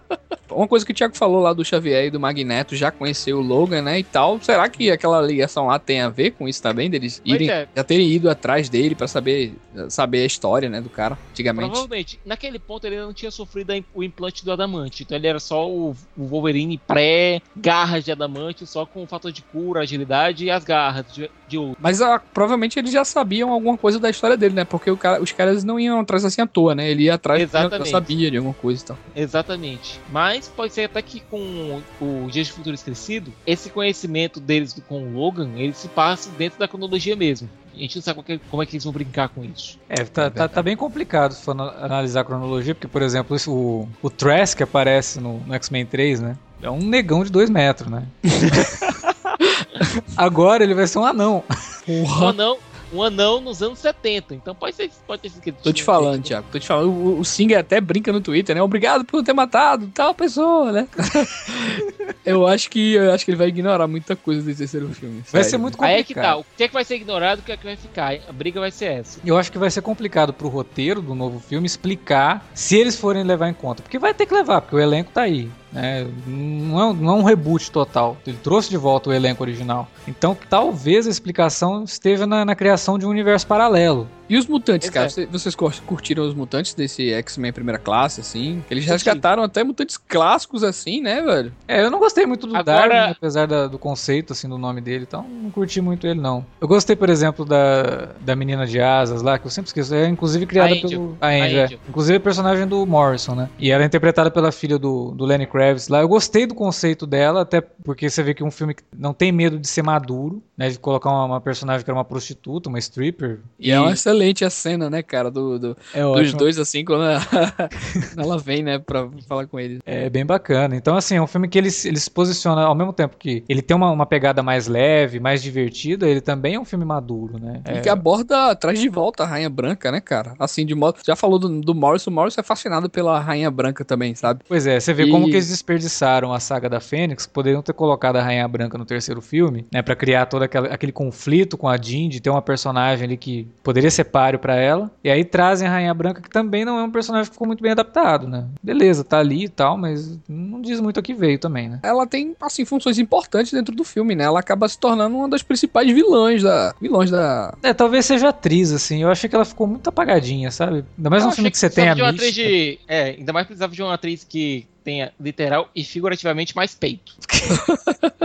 Speaker 4: Uma coisa que o Thiago falou lá do Xavier e do Magneto, já conheceu o Logan, né, e tal. Será que aquela ligação lá tem a ver com isso também? Deles irem,
Speaker 3: é.
Speaker 4: já terem ido atrás dele pra saber, saber a história, né, do cara, antigamente.
Speaker 3: Provavelmente, naquele ponto ele ainda não tinha sofrido o implante do adamante. Então ele era só o, o Wolverine pré-garras de adamante, só com o fator de cura, agilidade e as garras de, de ouro.
Speaker 4: Mas ah, provavelmente eles já sabiam alguma coisa da história dele, né? Porque cara- os caras não iam atrás assim à toa, né? Ele ia atrás porque já
Speaker 3: Exatamente.
Speaker 4: sabia de alguma coisa e tal.
Speaker 3: Exatamente. Mas pode ser até que com o Dias de Futuro Esquecido, esse conhecimento deles com o Logan, ele se passe dentro da cronologia mesmo. A gente não sabe é- como é que eles vão brincar com isso.
Speaker 2: É, tá, tá, tá bem complicado se for ana- analisar a cronologia, porque, por exemplo, isso- o, o Trask que aparece no, no X-Men 3, né? É um negão de 2 metros, né? Agora ele vai ser um anão.
Speaker 3: Um anão, um anão nos anos 70. Então pode ser pode ter sido que ele
Speaker 4: Tô te
Speaker 3: tinha-
Speaker 4: falando, Thiago. Tô te falando. O, o Singer até brinca no Twitter, né? Obrigado por ter matado tal pessoa, né? eu acho que eu acho que ele vai ignorar muita coisa desse terceiro filme.
Speaker 2: Vai
Speaker 4: sério.
Speaker 2: ser muito
Speaker 3: Aí é que tá.
Speaker 2: complicado.
Speaker 3: O que é que vai ser ignorado, o que é que vai ficar? A briga vai ser essa.
Speaker 2: Eu acho que vai ser complicado pro roteiro do novo filme explicar se eles forem levar em conta. Porque vai ter que levar, porque o elenco tá aí. Né? Não, é, um- não é um reboot total. Ele trouxe de volta o elenco original. Então talvez a explicação esteja na, na criação de um universo paralelo.
Speaker 4: E os mutantes,
Speaker 3: Pois
Speaker 4: cara?
Speaker 3: é.
Speaker 4: Cê- Vocês cur- curtiram os mutantes desse X-Men primeira classe, assim? Eles resgataram até mutantes clássicos, assim, né, velho?
Speaker 2: É, eu não gostei muito do
Speaker 3: Agora-
Speaker 2: Darwin, apesar da- do conceito, assim, do nome dele, então não curti muito ele, não. Eu gostei, por exemplo, da, da menina de asas lá, que eu sempre esqueço, é inclusive criada
Speaker 3: A Angel.
Speaker 2: pelo... A
Speaker 3: A
Speaker 2: Angel, é.
Speaker 3: Angel.
Speaker 2: Inclusive a personagem do Morrison, né? E ela é interpretada pela filha do, do Lenny Kravitz lá. Eu gostei do conceito dela, até porque você vê que é um filme que não tem medo de ser maduro, né? De colocar uma, uma personagem que era uma prostituta, uma stripper.
Speaker 4: E, é uma excelente a cena, né, cara, do, do-
Speaker 2: é
Speaker 4: dos
Speaker 2: ótimo.
Speaker 4: dois, assim, quando ela, ela vem, né, pra falar com eles.
Speaker 2: É bem bacana. Então, assim, é um filme que ele, se- ele se posiciona ao mesmo tempo que ele tem uma, uma pegada mais leve, mais divertida, ele também é um filme maduro, né?
Speaker 4: E
Speaker 2: É,
Speaker 4: que aborda, traz de volta a Rainha Branca, né, cara? Assim, de modo. Já falou do, do Morrison, o Morrison é fascinado pela Rainha Branca também, sabe?
Speaker 2: Pois é, você vê
Speaker 4: E-
Speaker 2: como que eles desperdiçaram a saga da Fênix, poderiam ter colocado a Rainha Branca no terceiro filme, né, Pra criar todo aquela- aquele conflito com a Jean, de ter uma personagem ali que poderia ser páreo pra ela, e aí trazem a Rainha Branca, que também não é um personagem que ficou muito bem adaptado, né? Beleza, tá ali e tal, mas não diz muito a que veio também, né?
Speaker 4: Ela tem, assim, funções importantes dentro do filme, né? Ela acaba se tornando uma das principais vilãs da. Vilões da.
Speaker 2: É, talvez seja atriz, assim, eu achei que ela ficou muito apagadinha, sabe? Ainda mais
Speaker 3: Eu
Speaker 2: um filme que você tem a
Speaker 3: de uma atriz de, É, ainda mais precisava de uma atriz que tenha literal e figurativamente mais peito.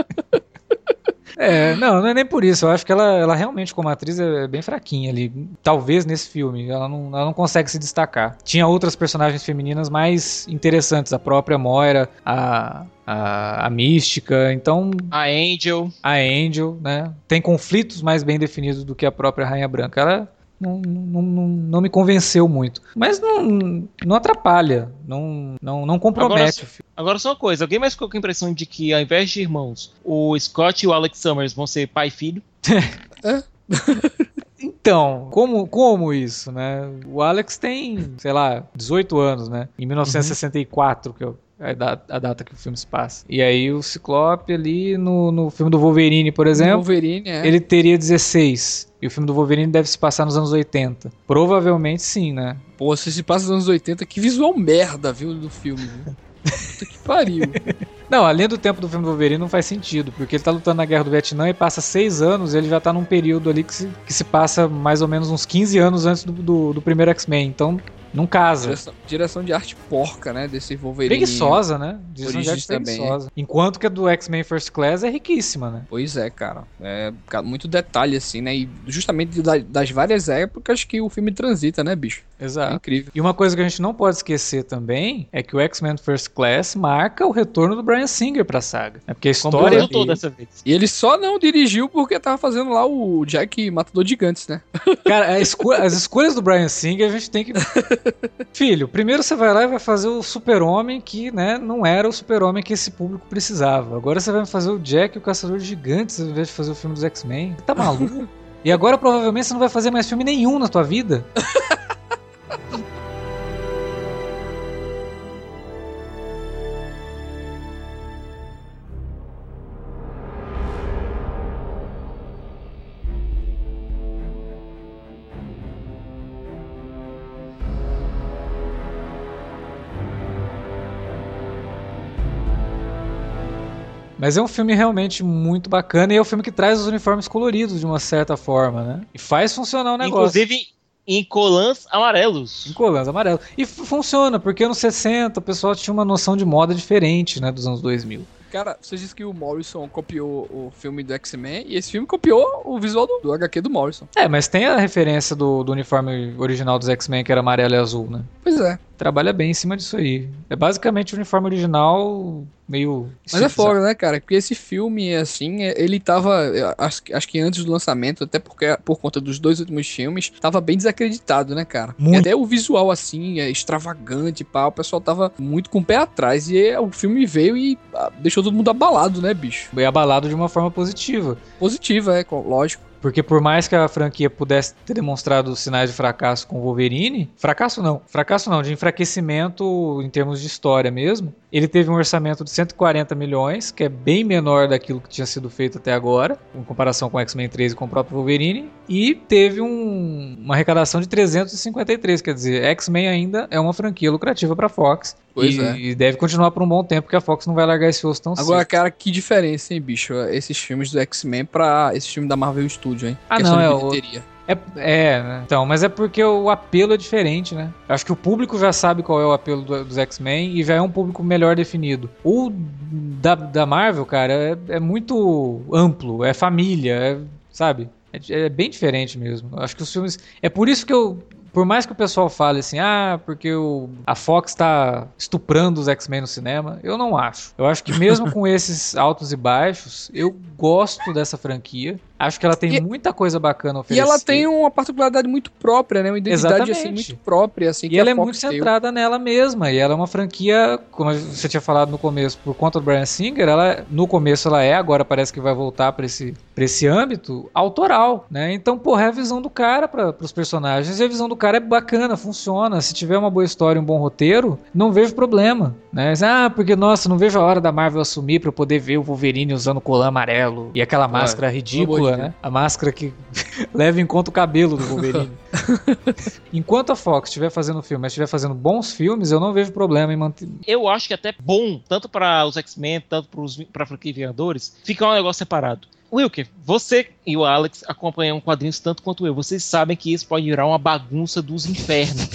Speaker 2: É, não, não é nem por isso. Eu acho que ela, ela realmente, como atriz, é bem fraquinha ali. Talvez nesse filme. Ela não, ela não consegue se destacar. Tinha outras personagens femininas mais interessantes. A própria Moira, a, a, a Mística. Então,
Speaker 3: A Angel.
Speaker 2: a Angel, né? Tem conflitos mais bem definidos do que a própria Rainha Branca. Ela não, não, não, não me convenceu muito. Mas não, não atrapalha. Não, não, não compromete
Speaker 3: Agora,
Speaker 2: o filme.
Speaker 3: Agora só uma coisa, alguém mais ficou com a impressão de que ao invés de irmãos, o Scott e o Alex Summers vão ser pai e filho?
Speaker 2: Então, como, como isso, né? O Alex tem, sei lá, 18 anos, né? Em 1964, que é a data que o filme se passa. E aí o Ciclope ali no, no filme do Wolverine, por exemplo,
Speaker 4: Wolverine, é.
Speaker 2: ele teria 16. E o filme do Wolverine deve se passar nos anos 80. Provavelmente sim, né?
Speaker 4: Pô, se se passa nos anos 80, que visual merda, viu, do filme, viu? Puta que pariu.
Speaker 2: Não, a linha do tempo do filme do Wolverine não faz sentido, porque ele tá lutando na guerra do Vietnã e passa seis anos, e ele já tá num período ali que se, que se passa mais ou menos uns 15 anos antes do, do, do primeiro X-Men. Então, não casa.
Speaker 4: Direção, direção de arte porca, né? Desse Wolverine.
Speaker 2: Preguiçosa, né? Direção de arte
Speaker 4: também.
Speaker 2: preguiçosa. Enquanto que a do X-Men First Class é riquíssima, né?
Speaker 4: Pois é, cara. É muito detalhe, assim, né? E justamente da- das várias épocas que o filme transita, né, bicho? É
Speaker 2: Exato.
Speaker 4: incrível.
Speaker 2: E uma coisa que a gente não pode esquecer também é que o X-Men First Class marca o retorno do Brian Singer pra saga. É porque a história
Speaker 3: eu tô dessa vez.
Speaker 4: E ele só não dirigiu porque tava fazendo lá o Jack Matador de Gigantes, né?
Speaker 2: Cara, esco- as escolhas do Brian Singer a gente tem que. Filho, primeiro você vai lá e vai fazer o super-homem que, né, não era o super-homem que esse público precisava. Agora você vai fazer o Jack e o Caçador de Gigantes ao invés de fazer o filme dos X-Men. Tá maluco? E agora provavelmente você não vai fazer mais filme nenhum na tua vida. Mas é um filme realmente muito bacana e é um filme que traz os uniformes coloridos de uma certa forma, né? E faz funcionar o negócio.
Speaker 3: Inclusive em colãs amarelos.
Speaker 2: Em colãs amarelos. E fu- funciona, porque anos 60 o pessoal tinha uma noção de moda diferente, né, dos anos 2000.
Speaker 4: Cara, você disse que o Morrison copiou o filme do X-Men e esse filme copiou o visual do, do HQ do Morrison.
Speaker 2: É, mas tem a referência do, do uniforme original dos X-Men, que era amarelo e azul, né?
Speaker 4: Pois é.
Speaker 2: Trabalha bem em cima disso aí. É basicamente o uniforme original, meio.
Speaker 4: Mas é foda, né, cara? Porque esse filme, assim, é- ele tava. eu Acho, acho que antes do lançamento, até porque por conta dos dois últimos filmes, tava bem desacreditado, né, cara?
Speaker 2: Muito.
Speaker 4: E até o visual, assim, é extravagante e pá, o pessoal tava muito com o pé atrás. E é, o filme veio e ah, deixou todo mundo abalado, né, bicho?
Speaker 2: E abalado de uma forma positiva.
Speaker 4: Positiva, é, co- lógico.
Speaker 2: Porque por mais que a franquia pudesse ter demonstrado sinais de fracasso com o Wolverine, fracasso não, fracasso não, de enfraquecimento em termos de história mesmo, ele teve um orçamento de 140 milhões, que é bem menor daquilo que tinha sido feito até agora, em comparação com X-Men 3 e com o próprio Wolverine, e teve um- uma arrecadação de 353, quer dizer, X-Men ainda é uma franquia lucrativa para Fox.
Speaker 4: Pois
Speaker 2: e,
Speaker 4: é.
Speaker 2: e deve continuar por um bom tempo, porque a Fox não vai largar esse osso tão
Speaker 4: Agora,
Speaker 2: cedo.
Speaker 4: cara, que diferença, hein, bicho? Esses filmes do X-Men pra esse filme da Marvel Studio, hein?
Speaker 2: Ah,
Speaker 4: Questão
Speaker 2: não, é o-. É, é, né? então, mas é porque o apelo é diferente, né? Acho que o público já sabe qual é o apelo do- dos X-Men e já é um público melhor definido. O da, da Marvel, cara, é, é muito amplo, é família, é, sabe? É, é bem diferente mesmo. Acho que os filmes. É por isso que eu. Por mais que o pessoal fale assim, ah, porque o, a Fox tá estuprando os X-Men no cinema, eu não acho. Eu acho que mesmo com esses altos e baixos, eu gosto dessa franquia. Acho que ela tem
Speaker 4: E-
Speaker 2: muita coisa bacana a
Speaker 4: E
Speaker 2: oferecer.
Speaker 4: ela tem uma particularidade muito própria, né? Uma identidade assim muito própria, assim.
Speaker 2: E
Speaker 4: que
Speaker 2: ela
Speaker 4: a
Speaker 2: é
Speaker 4: Fox
Speaker 2: muito centrada nela mesma. E ela é uma franquia, como você tinha falado no começo, por conta do Brian Singer, ela no começo ela é, agora parece que vai voltar pra esse, pra esse âmbito autoral, né? Então, porra, é a visão do cara para os personagens. E a visão do cara é bacana, funciona. Se tiver uma boa história, um bom roteiro, não vejo problema, né? Ah, porque nossa, não vejo a hora da Marvel assumir pra eu poder ver o Wolverine usando colã amarelo e aquela máscara
Speaker 4: amor
Speaker 2: ridícula, né? A máscara que leva em conta o cabelo do Wolverine. Enquanto a Fox estiver fazendo filme, mas estiver fazendo bons filmes, eu não vejo problema em manter.
Speaker 3: Eu acho que é até bom, tanto para os X-Men, tanto para a franquia Vingadores, ficar um negócio separado. Wilker, você e o Alex acompanham quadrinhos tanto quanto eu. Vocês sabem que isso pode virar uma bagunça dos infernos.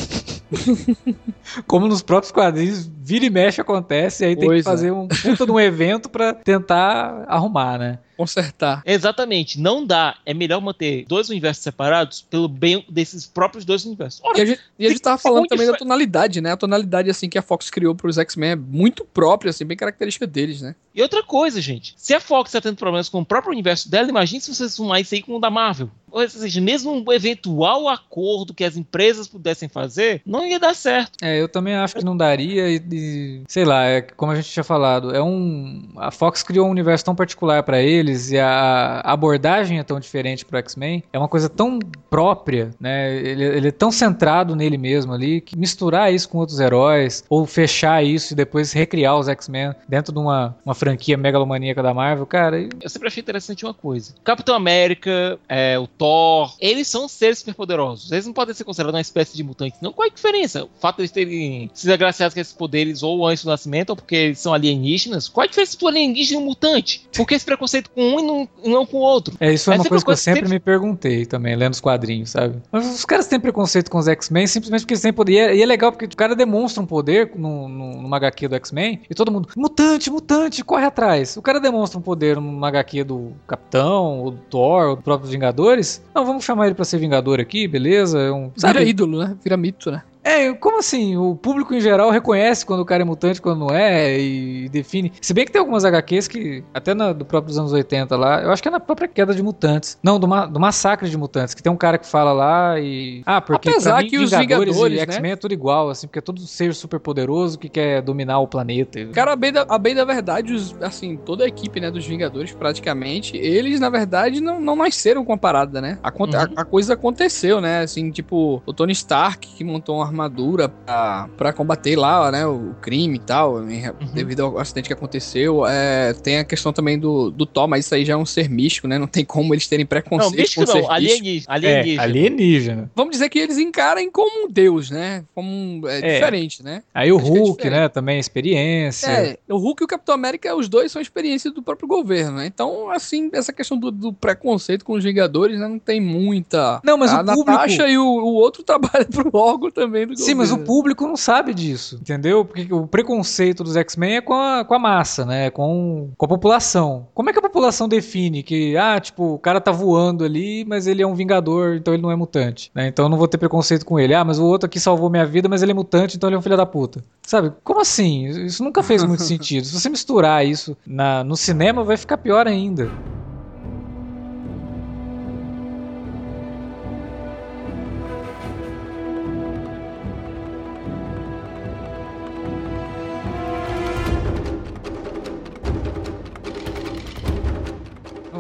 Speaker 2: Como nos próprios quadrinhos, vira e mexe acontece, e aí tem
Speaker 4: Pois
Speaker 2: que
Speaker 4: é.
Speaker 2: fazer um puta de um evento pra tentar arrumar, né?
Speaker 4: Consertar.
Speaker 3: Exatamente, não dá. É melhor manter dois universos separados pelo bem desses próprios dois universos. Ora,
Speaker 4: E a gente, e a gente tava falando também da tonalidade, né? A tonalidade, assim, que a Fox criou pros X-Men é muito própria, assim, bem característica deles, né?
Speaker 3: E outra coisa, gente. Se a Fox está tendo problemas com o próprio universo dela, imagine se vocês sumar isso aí com o da Marvel. Ou seja, mesmo um eventual acordo que as empresas pudessem fazer, não ia dar certo.
Speaker 2: É, eu também acho que não daria e, e, sei lá, é como a gente tinha falado, é um a Fox criou um universo tão particular pra eles e a abordagem é tão diferente pro X-Men, é uma coisa tão própria, né? Ele, ele é tão centrado nele mesmo ali que misturar isso com outros heróis ou fechar isso e depois recriar os X-Men dentro de uma, uma franquia megalomaníaca da Marvel, cara. E...
Speaker 3: Eu sempre achei interessante uma coisa. Capitão América, é, o Thor, eles são seres superpoderosos. Eles não podem ser considerados uma espécie de mutante. Não, qual é a diferença? O fato de eles terem se agraciados com esses poderes ou antes do nascimento, ou porque eles são alienígenas, qual é a diferença do alienígena e um mutante? Por que esse preconceito com um e não, não com o outro?
Speaker 2: É, isso é uma
Speaker 3: Essa
Speaker 2: coisa que eu sempre
Speaker 3: sempre-
Speaker 2: me perguntei também, lendo os quadrinhos, sabe? Mas os caras têm preconceito com os X-Men simplesmente porque eles têm poder. E é, e é legal porque o cara demonstra um poder no, no, numa HQ do X-Men e todo mundo, mutante, mutante, corre atrás. O cara demonstra um poder numa HQ do Capitão, ou do Thor, ou do próprio Vingadores. Não, vamos chamar ele pra ser Vingador aqui, beleza? É um,
Speaker 4: Vira
Speaker 2: sabe?
Speaker 4: ídolo, né? Vira mito, né?
Speaker 2: É, como assim? O público em geral reconhece quando o cara é mutante, quando não é, e define. Se bem que tem algumas HQs que, até na, do próprio dos anos 80 lá, eu acho que é na própria queda de mutantes. Não, do, ma- do massacre de mutantes, que tem um cara que fala lá e. Ah, porque
Speaker 4: Apesar
Speaker 2: pra mim,
Speaker 4: que os
Speaker 2: Vingadores
Speaker 4: Vingadores,
Speaker 2: e
Speaker 4: né?
Speaker 2: X-Men é tudo igual, assim, porque é todo ser super poderoso que quer dominar o planeta.
Speaker 4: Cara, a bem da, a bem da verdade, os- assim, toda a equipe, né, dos Vingadores, praticamente, eles, na verdade, não, não nasceram com a parada, né? A,
Speaker 3: Uhum.
Speaker 4: a- a coisa aconteceu, né? Assim, tipo, o Tony Stark, que montou uma armadura pra, pra combater lá, né, o crime e tal, em- devido ao acidente que aconteceu. É, tem a questão também do, do Thor, mas isso aí já é um ser místico, né? Não tem como eles terem
Speaker 3: Não,
Speaker 4: preconceito
Speaker 3: místico
Speaker 4: com ser
Speaker 3: não,
Speaker 4: místico.
Speaker 3: alienígena.
Speaker 2: É,
Speaker 3: alienígena.
Speaker 2: alienígena.
Speaker 4: Vamos dizer que eles encarem como um deus, né? Como um, é,
Speaker 2: É.
Speaker 4: diferente, né?
Speaker 2: Aí o
Speaker 4: Acho é
Speaker 2: Hulk, né, também, experiência.
Speaker 4: É, o Hulk e o Capitão América, os dois são experiência do próprio governo, né? Então, assim, essa questão do, do preconceito com os Vingadores, né, não tem muita.
Speaker 2: Não, mas
Speaker 4: a
Speaker 2: o público-
Speaker 4: Natasha e o, o outro trabalha pro órgão também do
Speaker 2: Sim, mas o público não sabe disso, entendeu? Porque o preconceito dos X-Men é com a, com a massa, né? Com, com a população. Como é que a população define que, ah, tipo, o cara tá voando ali, mas ele é um vingador, então ele não é mutante, né? Então eu não vou ter preconceito com ele. Ah, mas o outro aqui salvou minha vida, mas ele é mutante, então ele é um filho da puta. Sabe? Como assim? Isso nunca fez muito sentido. Se você misturar isso na, no cinema, vai ficar pior ainda.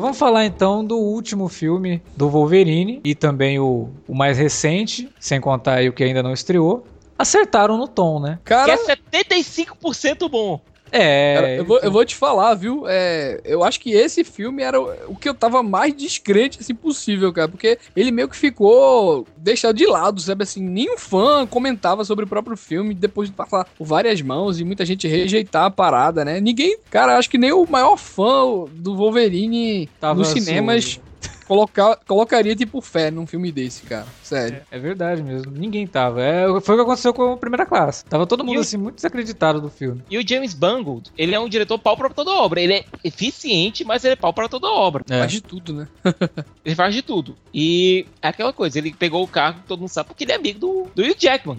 Speaker 2: Vamos falar então do último filme do Wolverine e também o, o mais recente, sem contar aí o que ainda não estreou. Acertaram no tom, né?
Speaker 3: Que
Speaker 4: Cara,
Speaker 3: é 75% bom.
Speaker 2: É.
Speaker 4: cara, eu, vou, eu vou te falar, viu? É, eu acho que esse filme era o, o que eu tava mais descrente, assim, possível, cara. Porque ele meio que ficou deixado de lado, sabe? Assim, nenhum fã comentava sobre o próprio filme depois de passar por várias mãos e muita gente rejeitar a parada, né? Ninguém, cara, acho que nem o maior fã do Wolverine
Speaker 2: Tava
Speaker 4: nos cinemas colocar, colocaria, tipo, fé num filme desse, cara. Sério.
Speaker 2: É verdade mesmo. Ninguém tava. É, foi o que aconteceu com a primeira classe. Tava todo mundo
Speaker 3: E o-
Speaker 2: assim, muito desacreditado do filme.
Speaker 3: E o James Mangold, ele é um diretor pau pra toda obra. Ele é eficiente, mas ele é pau pra toda obra.
Speaker 2: É.
Speaker 4: Faz de tudo, né?
Speaker 3: Ele faz de tudo. E é aquela coisa, ele pegou o cargo, todo mundo sabe, porque ele é amigo do, do Hugh Jackman.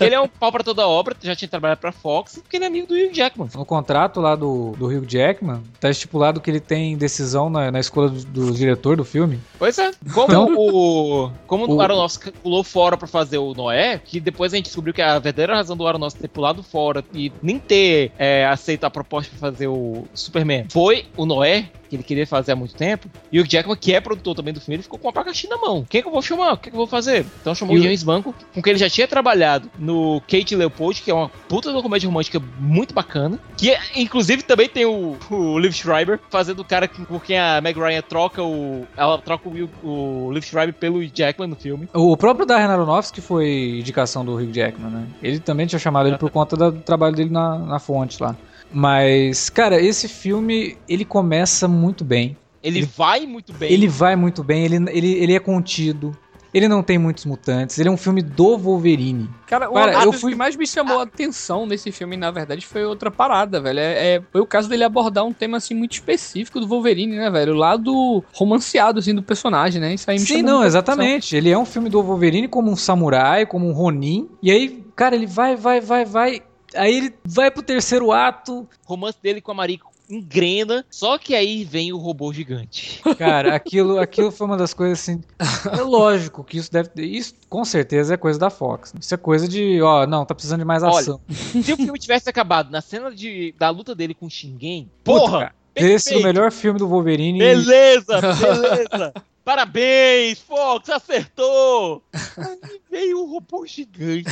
Speaker 3: Ele é um pau pra toda obra, já tinha trabalhado pra Fox, porque ele é amigo do Hugh Jackman.
Speaker 2: No contrato lá do, do Hugh Jackman, tá estipulado que ele tem decisão na, na escolha do, do diretor do filme.
Speaker 3: Pois é. Como
Speaker 2: Então-
Speaker 3: o. Como o
Speaker 2: O-
Speaker 3: Aronofsky pulou fora pra fazer o Noé, que depois a gente descobriu que a verdadeira razão do Aronofsky ter pulado fora e nem ter é, aceito a proposta pra fazer o Superman foi o Noé, que ele queria fazer há muito tempo. E o Hugh Jackman, que é produtor também do filme, ele ficou com o abacaxi na mão. Quem que eu vou chamar? O que, que eu vou fazer? Então chamou
Speaker 2: E
Speaker 3: o James Manco, com quem ele já tinha trabalhado no Kate Leopold, que é uma puta de uma comédia romântica muito bacana. Que inclusive também tem o, o Liv Schreiber fazendo o cara que- por quem a Meg Ryan troca o. Ela troca o, o Liv Schreiber pelo Jackman no filme.
Speaker 2: O próprio Darren Aronofsky foi indicação do Hugh Jackman, né? Ele também tinha chamado ele por conta do trabalho dele na, na fonte lá. Mas, cara, esse filme, ele começa muito bem.
Speaker 3: Ele,
Speaker 2: Ele-
Speaker 3: vai muito bem.
Speaker 2: Ele vai muito bem, ele, ele, ele é contido. Ele não tem muitos mutantes, ele é um filme do Wolverine.
Speaker 4: Cara,
Speaker 2: Cara, eu fui-
Speaker 4: que mais me chamou a atenção nesse filme, na verdade, foi outra parada, velho. É, é- foi o caso dele abordar um tema, assim, muito específico do Wolverine, né, velho? O lado romanceado, assim, do personagem, né? Isso aí me
Speaker 2: Sim, não, exatamente. Ele é um filme do Wolverine como um samurai, como um Ronin. E aí, cara, ele vai, vai, vai, vai. Aí ele vai pro terceiro ato.
Speaker 3: O romance dele com a Mariko engrena, só que aí vem o robô gigante.
Speaker 2: Cara, aquilo, aquilo foi uma das coisas assim. É lógico que isso deve. Isso com certeza é coisa da Fox. Isso é coisa de, ó, não, tá precisando de mais
Speaker 3: Olha,
Speaker 2: ação.
Speaker 3: Se o filme tivesse acabado na cena de, da luta dele com o Shingen,
Speaker 2: Puta,
Speaker 3: porra!
Speaker 2: cara, Teria sido o melhor filme do Wolverine.
Speaker 3: Beleza, beleza. Parabéns, Fox, acertou! Aí veio o robô gigante.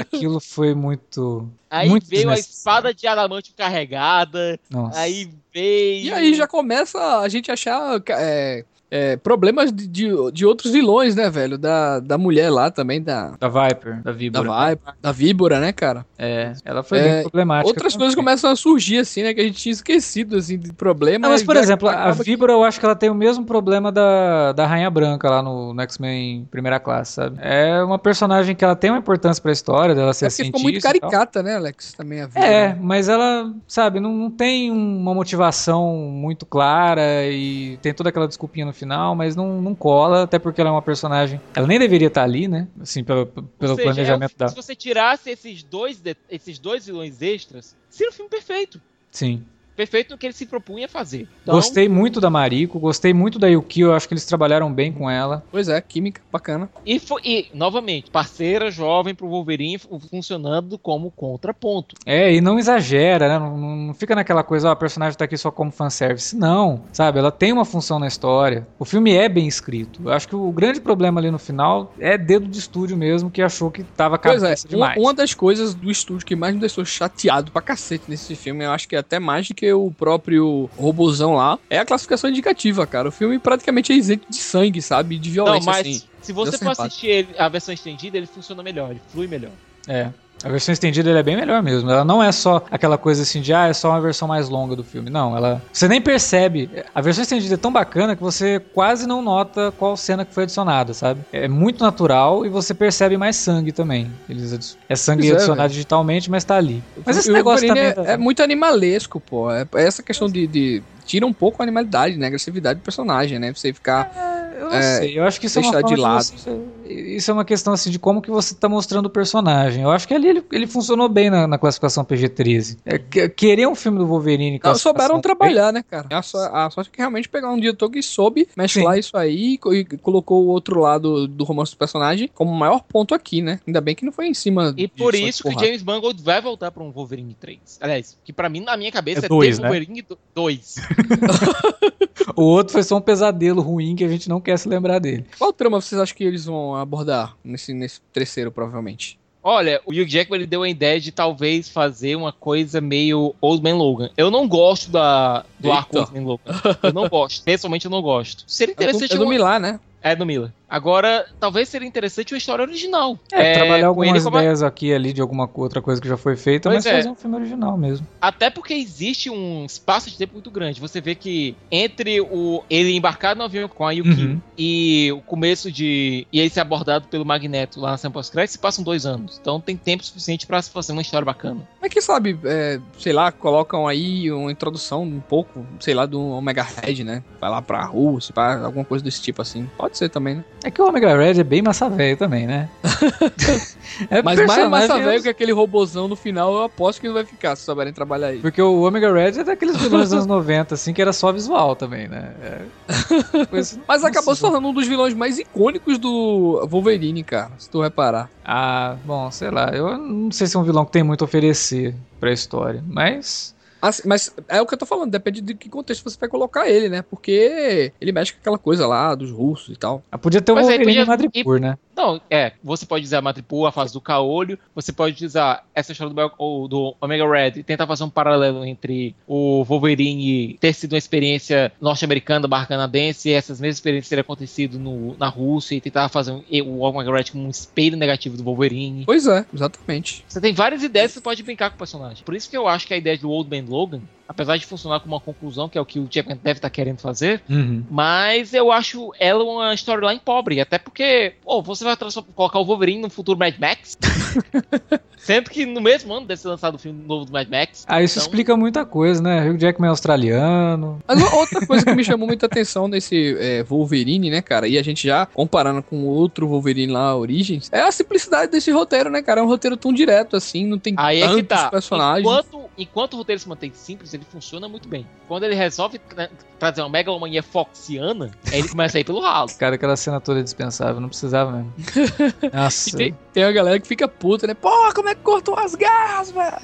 Speaker 2: Aquilo foi muito.
Speaker 3: Aí
Speaker 2: muito
Speaker 3: veio a espada de adamante carregada.
Speaker 2: Nossa.
Speaker 3: Aí veio.
Speaker 4: E aí já começa a gente achar é, é, problemas de, de, de outros vilões, né, velho? Da, da mulher lá também, da,
Speaker 2: Da Viper, da
Speaker 4: da
Speaker 2: Víbora.
Speaker 4: Viper, da víbora, né, cara?
Speaker 2: É, ela foi
Speaker 4: É,
Speaker 2: bem problemática.
Speaker 4: Outras
Speaker 2: também.
Speaker 4: coisas começam a surgir, assim, né? Que a gente tinha esquecido, assim, de problemas.
Speaker 2: Não, mas, por exemplo, a
Speaker 4: acaba que-
Speaker 2: Víbora eu acho que ela tem o mesmo problema da, da Rainha Branca lá no, no X-Men primeira classe, sabe? É uma personagem que ela tem uma importância pra história dela ser
Speaker 4: É porque ficou
Speaker 2: cientista
Speaker 4: muito caricata, né, Alex? Também a víbora.
Speaker 2: É, mas ela, sabe, não, não tem uma motivação muito clara e tem toda aquela desculpinha no final, mas não, não cola, até porque ela é uma personagem. Ela nem deveria estar ali, né? Assim, pelo, pelo
Speaker 3: seja,
Speaker 2: planejamento
Speaker 3: é
Speaker 2: da.
Speaker 3: Se você tirasse esses dois, esses dois vilões extras, seria um filme perfeito.
Speaker 2: Sim.
Speaker 3: Perfeito no que ele se propunha a fazer. Então,
Speaker 2: Gostei muito da Mariko, gostei muito da Yuki, eu acho que eles trabalharam bem com ela.
Speaker 4: Pois é, química, bacana.
Speaker 3: E, fo- e, novamente, parceira jovem pro Wolverine fu- funcionando como contraponto.
Speaker 2: É, e não exagera, né? Não, não fica naquela coisa, ó, a personagem tá aqui só como fanservice. Não, sabe? Ela tem uma função na história. O filme é bem escrito. Eu acho que o grande problema ali no final é dedo de estúdio mesmo, que achou que tava
Speaker 4: Pois é,
Speaker 2: cabeça
Speaker 4: uma,
Speaker 2: demais.
Speaker 4: uma das coisas do estúdio que mais me deixou chateado pra cacete nesse filme, eu acho que é até mais do que o próprio robozão lá, é a classificação indicativa, cara. O filme praticamente é isento de sangue, sabe? De
Speaker 3: Não,
Speaker 4: violência,
Speaker 3: mas
Speaker 4: assim.
Speaker 3: se você for assistir ele- a versão estendida, ele funciona melhor, ele flui melhor.
Speaker 2: É. A versão estendida é bem melhor mesmo. Ela não é só aquela coisa assim de, ah, é só uma versão mais longa do filme. Não, ela. Você nem percebe. A versão estendida é tão bacana que você quase não nota qual cena que foi adicionada, sabe? É muito natural e você percebe mais sangue também. Eles É sangue
Speaker 4: Pois é,
Speaker 2: adicionado digitalmente, mas tá ali. Mas esse
Speaker 4: o
Speaker 2: negócio também.
Speaker 4: é,
Speaker 2: da-
Speaker 4: é muito animalesco, pô. É, é essa questão de, de- Tira um pouco a animalidade, né? A agressividade do personagem, né? Você ficar.
Speaker 2: Eu não
Speaker 4: é,
Speaker 2: sei, eu acho que isso é uma
Speaker 4: deixar de lado.
Speaker 2: você- isso é uma questão assim de como que você tá mostrando o personagem. Eu acho que ali ele, ele funcionou bem na, na classificação PG-13. É, que- querer um filme do Wolverine
Speaker 4: Não, souberam trabalhar, né, cara? A, só, a sorte é que realmente pegar um diretor que soube mesclar isso aí e e colocou o outro lado do romance do personagem como o maior ponto aqui, né? Ainda bem que não foi em cima
Speaker 3: E por isso que. James Mangold vai voltar pra um Wolverine 3. Aliás, que pra mim, na minha cabeça,
Speaker 2: É
Speaker 3: é,
Speaker 2: dois,
Speaker 3: The
Speaker 2: né?
Speaker 3: Wolverine 2.
Speaker 2: O outro foi só um pesadelo ruim que a gente não quer se lembrar dele.
Speaker 4: Qual trama vocês acham que eles vão abordar nesse, nesse terceiro, provavelmente?
Speaker 3: Olha, o Hugh Jackman ele deu a ideia de talvez fazer uma coisa meio Old Man Logan. Eu não gosto da, do
Speaker 4: Eita.
Speaker 3: arco Old Man Logan. Eu não gosto. Pessoalmente eu não gosto. Seria
Speaker 4: É do,
Speaker 3: interessante
Speaker 4: é do
Speaker 3: uma-
Speaker 4: Milá, né?
Speaker 3: É do Miller. Agora, talvez seria interessante uma história original.
Speaker 2: É, trabalhar
Speaker 3: com ele
Speaker 2: algumas
Speaker 3: como
Speaker 2: ideias aqui ali de alguma outra coisa que já foi feita,
Speaker 3: Pois
Speaker 2: mas
Speaker 3: é.
Speaker 2: fazer um filme original mesmo.
Speaker 3: Até porque existe um espaço de tempo muito grande. Você vê que entre o ele embarcar no avião com a Yuki
Speaker 2: Uhum.
Speaker 3: e o começo de. e ele ser abordado pelo Magneto lá na cena pós-crédito, se passam dois anos. Então tem tempo suficiente pra se fazer uma história bacana.
Speaker 4: Mas quem sabe, é, sei lá, colocam aí uma introdução um pouco, sei lá, do Omega Red, né? Vai lá pra Rússia, pra alguma coisa desse tipo assim. Pode ser também, né?
Speaker 2: É que o Omega Red é bem massa velho também, né? é
Speaker 4: Mas mais massa velho que aquele robozão no final, eu aposto que não vai ficar se souberem trabalhar aí.
Speaker 2: Porque o Omega Red é daqueles vilões dos anos 90, assim, que era só visual também, né? É...
Speaker 4: Mas
Speaker 2: Nossa,
Speaker 4: acabou se tornando um dos vilões mais icônicos do Wolverine, cara, se tu reparar.
Speaker 2: Ah, bom, sei lá. Eu não sei se é um vilão que tem muito a oferecer pra história, mas.
Speaker 4: Assim, mas é o que eu tô falando, depende de que contexto você vai colocar ele, né? Porque ele mexe com aquela coisa lá dos russos e tal.
Speaker 2: Ah, podia ter
Speaker 3: aí
Speaker 2: Wolverine
Speaker 3: podia-
Speaker 2: Madripoor, né?
Speaker 3: Não, é. Você pode usar a Matripu, a fase do caolho. Você pode usar essa história do, do Omega Red e tentar fazer um paralelo entre o Wolverine ter sido uma experiência norte-americana barra canadense e essas mesmas experiências terem acontecido no, na Rússia e tentar fazer um- o Omega Red como um espelho negativo do Wolverine.
Speaker 4: Pois é, exatamente.
Speaker 3: Você tem várias ideias que você pode brincar com o personagem. Por isso que eu acho que a ideia do Old Man Logan, apesar de funcionar como uma conclusão, que é o que o Jackman deve estar querendo fazer,
Speaker 2: Uhum.
Speaker 3: mas eu acho ela uma storyline pobre. Até porque, pô, você vai colocar o Wolverine no futuro Mad Max. Sendo que no mesmo ano deve ser lançado o filme novo do Mad Max.
Speaker 2: Ah, isso
Speaker 3: Então-
Speaker 2: explica muita coisa, né? Hugh Jackman é australiano.
Speaker 4: Mas o- outra coisa que me chamou muita atenção nesse é, Wolverine, né, cara? E a gente já comparando com o outro Wolverine lá, Origins, é a simplicidade desse roteiro, né, cara? É um roteiro tão direto assim, não tem
Speaker 3: Aí é
Speaker 4: tantos
Speaker 3: que tá.
Speaker 4: personagens.
Speaker 3: Enquanto, enquanto o roteiro se mantém simples, ele funciona muito bem. Quando ele resolve tra- trazer uma megalomania foxiana, aí ele começa a ir pelo ralo.
Speaker 2: Cara, aquela cena toda é dispensável, não precisava mesmo. Nossa.
Speaker 4: tem, tem a galera que fica puta, né? Pô, como é que cortou as garras, velho?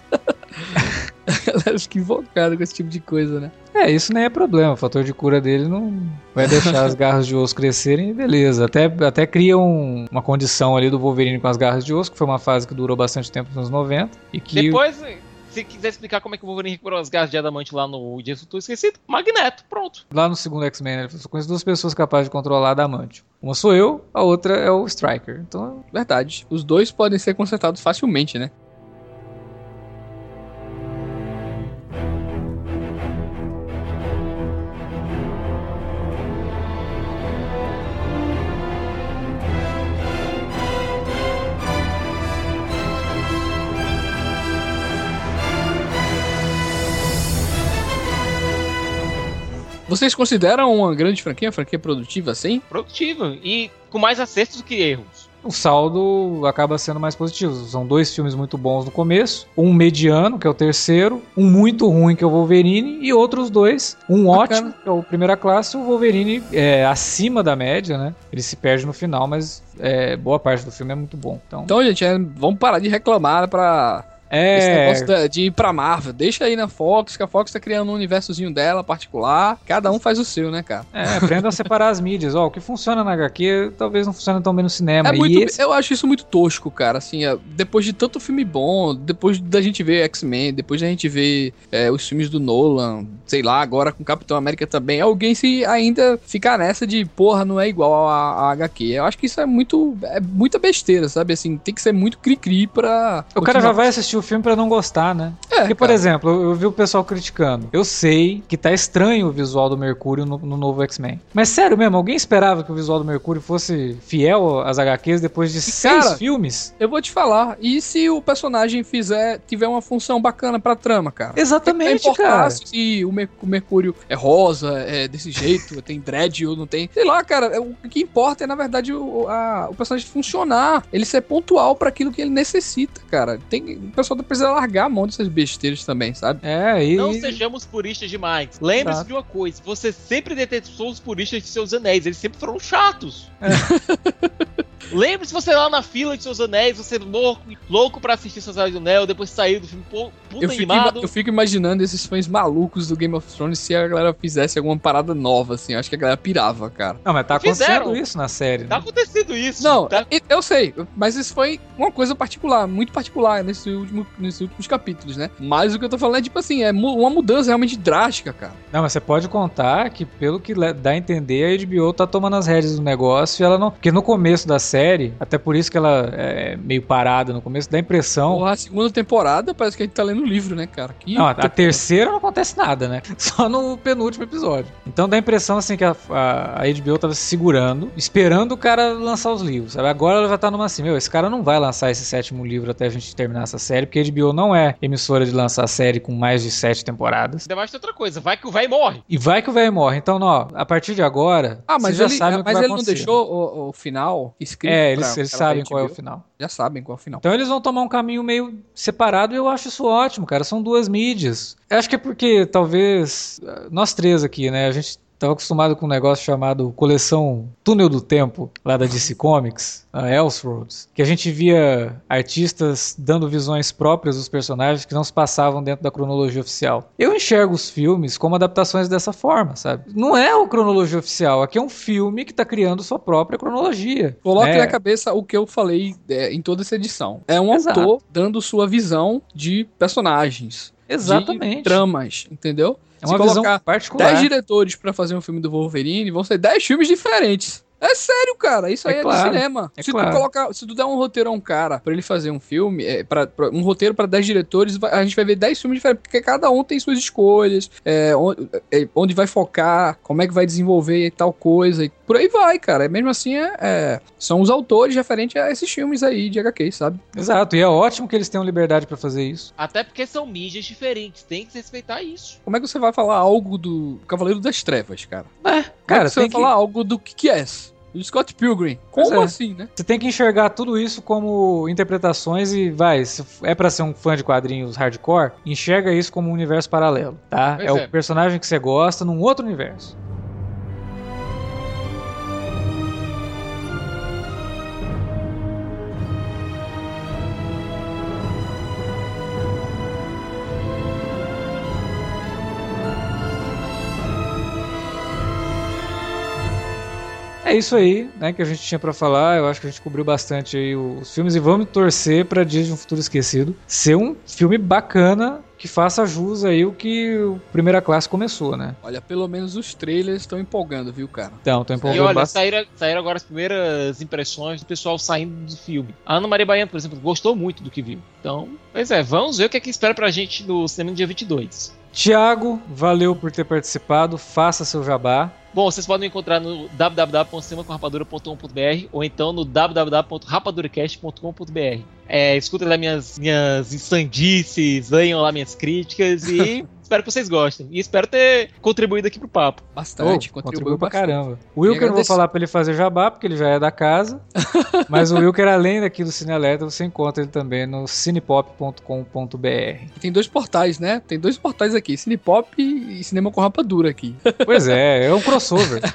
Speaker 4: galera fica invocada com esse tipo de coisa, né?
Speaker 2: É, isso nem é problema. O fator de cura dele não vai deixar as garras de osso crescerem e beleza. Até, até cria um- uma condição ali do Wolverine com as garras de osso, que foi uma fase que durou bastante tempo nos anos 90. E que
Speaker 3: Depois, se quiser explicar como é que o Wolverine recuperou as garras de adamante lá no Dia do Futuro Esquecido, Magneto, pronto.
Speaker 2: lá no segundo X-Men, né, ele falou, só conheço duas pessoas capazes de controlar Adamantio. Uma sou eu, a outra é o Striker. Então,
Speaker 4: Verdade. Os dois podem ser consertados facilmente, né? Vocês consideram uma grande franquia, uma franquia produtiva assim?
Speaker 3: Produtivo e com mais acertos do que erros.
Speaker 2: o saldo acaba sendo mais positivo. São dois filmes muito bons no começo, um mediano, que é o terceiro, um muito ruim, que é o Wolverine, e outros dois, um
Speaker 4: Bacana.
Speaker 2: ótimo, que é o Primeira Classe, e o Wolverine é acima da média, né? Ele se perde no final, mas é, boa parte do filme é muito bom. Então,
Speaker 4: Então, gente, é, vamos parar de reclamar pra esse
Speaker 2: é,
Speaker 4: negócio de ir pra Marvel. Deixa aí na Fox, que a Fox tá criando um universozinho dela particular. Cada um faz o seu, né, cara?
Speaker 2: é, aprenda a separar as mídias. Ó, o que funciona na HQ talvez não funcione tão bem no cinema.
Speaker 4: É muito,
Speaker 2: esse-
Speaker 4: Eu acho isso muito tosco, cara. Assim, é, depois de tanto filme bom, depois da gente ver X-Men, depois da gente ver é, os filmes do Nolan, sei lá, agora com Capitão América também, alguém se ainda ficar nessa de porra, não é igual a, a HQ. Eu acho que isso é muito. É muita besteira, sabe? Assim, tem que ser muito cri-cri pra.
Speaker 2: O cara já vai assistir o filme pra não gostar, né?
Speaker 4: É,
Speaker 2: Porque, por
Speaker 4: cara.
Speaker 2: exemplo, eu, vi o pessoal criticando. Eu sei que tá estranho o visual do Mercúrio no, no novo X-Men. Mas sério mesmo, alguém esperava que o visual do Mercúrio fosse fiel às HQs depois de seis
Speaker 4: Cara,
Speaker 2: filmes?
Speaker 4: Eu vou te falar. E se o personagem fizer tiver uma função bacana pra trama, cara?
Speaker 2: Exatamente,
Speaker 4: importar
Speaker 2: cara.
Speaker 4: se o, o Mercúrio é rosa, é desse jeito, tem dread ou não tem. Sei lá, cara. é- O que importa é, na verdade, o, a- o personagem funcionar. Ele ser pontual pra aquilo que ele necessita, cara. Tem, o pessoal precisa largar a mão dessas besteiras também, sabe?
Speaker 2: É, e.
Speaker 3: Não sejamos puristas demais. Lembre-se
Speaker 2: Exato.
Speaker 3: de uma coisa: você sempre detestou os puristas de seus anéis, eles sempre foram chatos. Lembre-se você lá na fila de seus anéis, você louco, louco pra assistir seus anéis do Neo, depois sair do filme, pô, puta
Speaker 4: Eu fico,
Speaker 3: animado.
Speaker 4: eu fico imaginando esses fãs malucos do Game of Thrones se a galera fizesse alguma parada nova, assim. Eu acho que a galera pirava, cara.
Speaker 2: Não, mas tá
Speaker 3: Fizeram.
Speaker 2: acontecendo isso na série.
Speaker 3: Tá
Speaker 2: Né?
Speaker 3: acontecendo isso.
Speaker 4: Não,
Speaker 3: tá?
Speaker 4: eu, eu sei, mas isso foi uma coisa particular, muito particular nesse último, nesses últimos capítulos, né? Mas o que eu tô falando é, tipo assim, é mu- uma mudança realmente drástica, cara.
Speaker 2: Não, mas você pode contar que, pelo que dá a entender, a HBO tá tomando as rédeas do negócio e ela não. Porque no começo da série, até por isso que ela é meio parada no começo, dá a impressão.
Speaker 4: Porra, a segunda temporada parece que a gente tá lendo o livro, né, cara? Que
Speaker 2: Não, a, a terceira não acontece nada, né? Só no penúltimo episódio. Então dá a impressão assim que a, a, a HBO tava se segurando, esperando o cara lançar os livros. Sabe? Agora ela já tá numa assim, meu, esse cara não vai lançar esse sétimo livro até a gente terminar essa série, porque a HBO não é emissora de lançar série com mais de sete temporadas.
Speaker 3: Ainda mais tem outra coisa, vai que o véi morre.
Speaker 2: E vai que o velho morre. Então, ó, a partir de agora,
Speaker 4: Ah, mas
Speaker 2: já
Speaker 4: ele,
Speaker 2: sabem o que
Speaker 4: mas
Speaker 2: vai
Speaker 4: ele não
Speaker 2: acontecer.
Speaker 4: deixou o, o final escrito.
Speaker 2: É,
Speaker 4: pra-
Speaker 2: eles, eles
Speaker 4: pra
Speaker 2: sabem
Speaker 4: HBO?
Speaker 2: qual é o final.
Speaker 4: Já sabem qual é o final.
Speaker 2: Então eles vão tomar um caminho meio separado e eu acho isso ótimo, cara. São duas mídias. Eu acho que é porque talvez nós três aqui, né? A gente tava acostumado com um negócio chamado coleção Túnel do Tempo, lá da DC Comics, a Elseworlds, que a gente via artistas dando visões próprias dos personagens que não se passavam dentro da cronologia oficial. Eu enxergo os filmes como adaptações dessa forma, sabe? Não é a cronologia oficial, aqui é um filme que tá criando sua própria cronologia.
Speaker 4: Coloque
Speaker 2: né?
Speaker 4: na cabeça o que eu falei é, em toda essa edição. É um
Speaker 2: Exato.
Speaker 4: autor dando sua visão de personagens. De
Speaker 2: Exatamente.
Speaker 4: tramas, entendeu?
Speaker 2: É
Speaker 4: Se
Speaker 2: uma visão
Speaker 4: colocar
Speaker 2: particular.
Speaker 4: 10 diretores pra fazer um filme do Wolverine, vão ser 10 filmes diferentes. É sério, cara. Isso
Speaker 2: É
Speaker 4: aí é,
Speaker 2: claro,
Speaker 4: do cinema.
Speaker 2: é
Speaker 4: se
Speaker 2: claro.
Speaker 4: tu colocar, se tu der um roteiro a um cara pra ele fazer um filme, é, pra, pra- um roteiro pra 10 diretores, vai- a gente vai ver 10 filmes diferentes, porque cada um tem suas escolhas, é, onde, é, onde vai focar, como é que vai desenvolver e tal coisa, e por aí vai, cara. Mesmo assim, é, é, são os autores referentes a esses filmes aí de HQ, sabe?
Speaker 2: Exato, e é ótimo que eles tenham liberdade pra fazer isso.
Speaker 3: Até porque são mídias diferentes, tem que respeitar isso.
Speaker 4: Como é que você vai falar algo do Cavaleiro das Trevas, cara?
Speaker 2: É,
Speaker 4: Como é
Speaker 2: cara,
Speaker 4: que você
Speaker 2: tem
Speaker 4: vai
Speaker 2: que,
Speaker 4: falar algo do Kick-Ass? Do Scott Pilgrim. Como
Speaker 2: é.
Speaker 4: assim, né?
Speaker 2: você tem que enxergar tudo isso como interpretações e vai, se é pra ser um fã de quadrinhos hardcore, enxerga isso como um universo paralelo, tá? É,
Speaker 3: é.
Speaker 2: o personagem que você gosta num outro universo. É isso aí, né, que a gente tinha pra falar. Eu acho que a gente cobriu bastante aí os filmes e vamos torcer pra Dias de um Futuro Esquecido ser um filme bacana que faça jus aí o que o Primeira Classe começou, né?
Speaker 4: Olha, pelo menos os trailers estão empolgando, viu, cara?
Speaker 2: Então, tô
Speaker 3: E
Speaker 2: empolgando
Speaker 3: olha,
Speaker 2: bastante.
Speaker 3: saíram, saíram agora as primeiras impressões do pessoal saindo do filme. A Ana Maria Baiano, por exemplo, gostou muito do que viu. Então, pois é, vamos ver o que é que espera pra gente no cinema no dia 22.
Speaker 2: Tiago, valeu por ter participado. Faça seu jabá.
Speaker 3: Bom, vocês podem me encontrar no www.cinemacomrapadura.com.br ou então no www.rapaduracast.com.br. É, escutem lá minhas, minhas insandices, leiam lá minhas críticas e espero que vocês gostem. E espero ter contribuído aqui pro papo.
Speaker 4: Bastante,
Speaker 2: Oh,
Speaker 4: contribuiu
Speaker 2: pra
Speaker 4: bastante.
Speaker 2: caramba. O Wilker eu vou falar pra ele fazer jabá, porque ele já é da casa. mas o Wilker, além daqui do Cine Alerta, você encontra ele também no cinepop.com.br.
Speaker 4: Tem dois portais, né? Tem dois portais aqui, Cinepop e Cinema com Rapadura aqui.
Speaker 2: Pois é, é um crossover.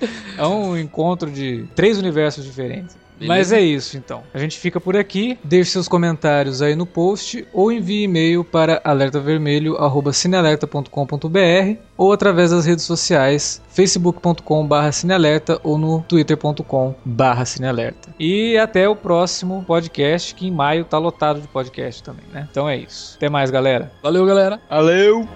Speaker 2: é um encontro de três universos diferentes.
Speaker 4: Beleza.
Speaker 2: Mas é isso então. A gente fica por aqui. Deixe seus comentários aí no post ou envie e-mail para alertavermelho@cinealerta.com.br ou através das redes sociais facebook.com/cinealerta ou no twitter.com/cinealerta. E até o próximo podcast, que em maio tá lotado de podcast também, né? Então é isso. Até mais, galera.
Speaker 4: Valeu, galera.
Speaker 3: Valeu!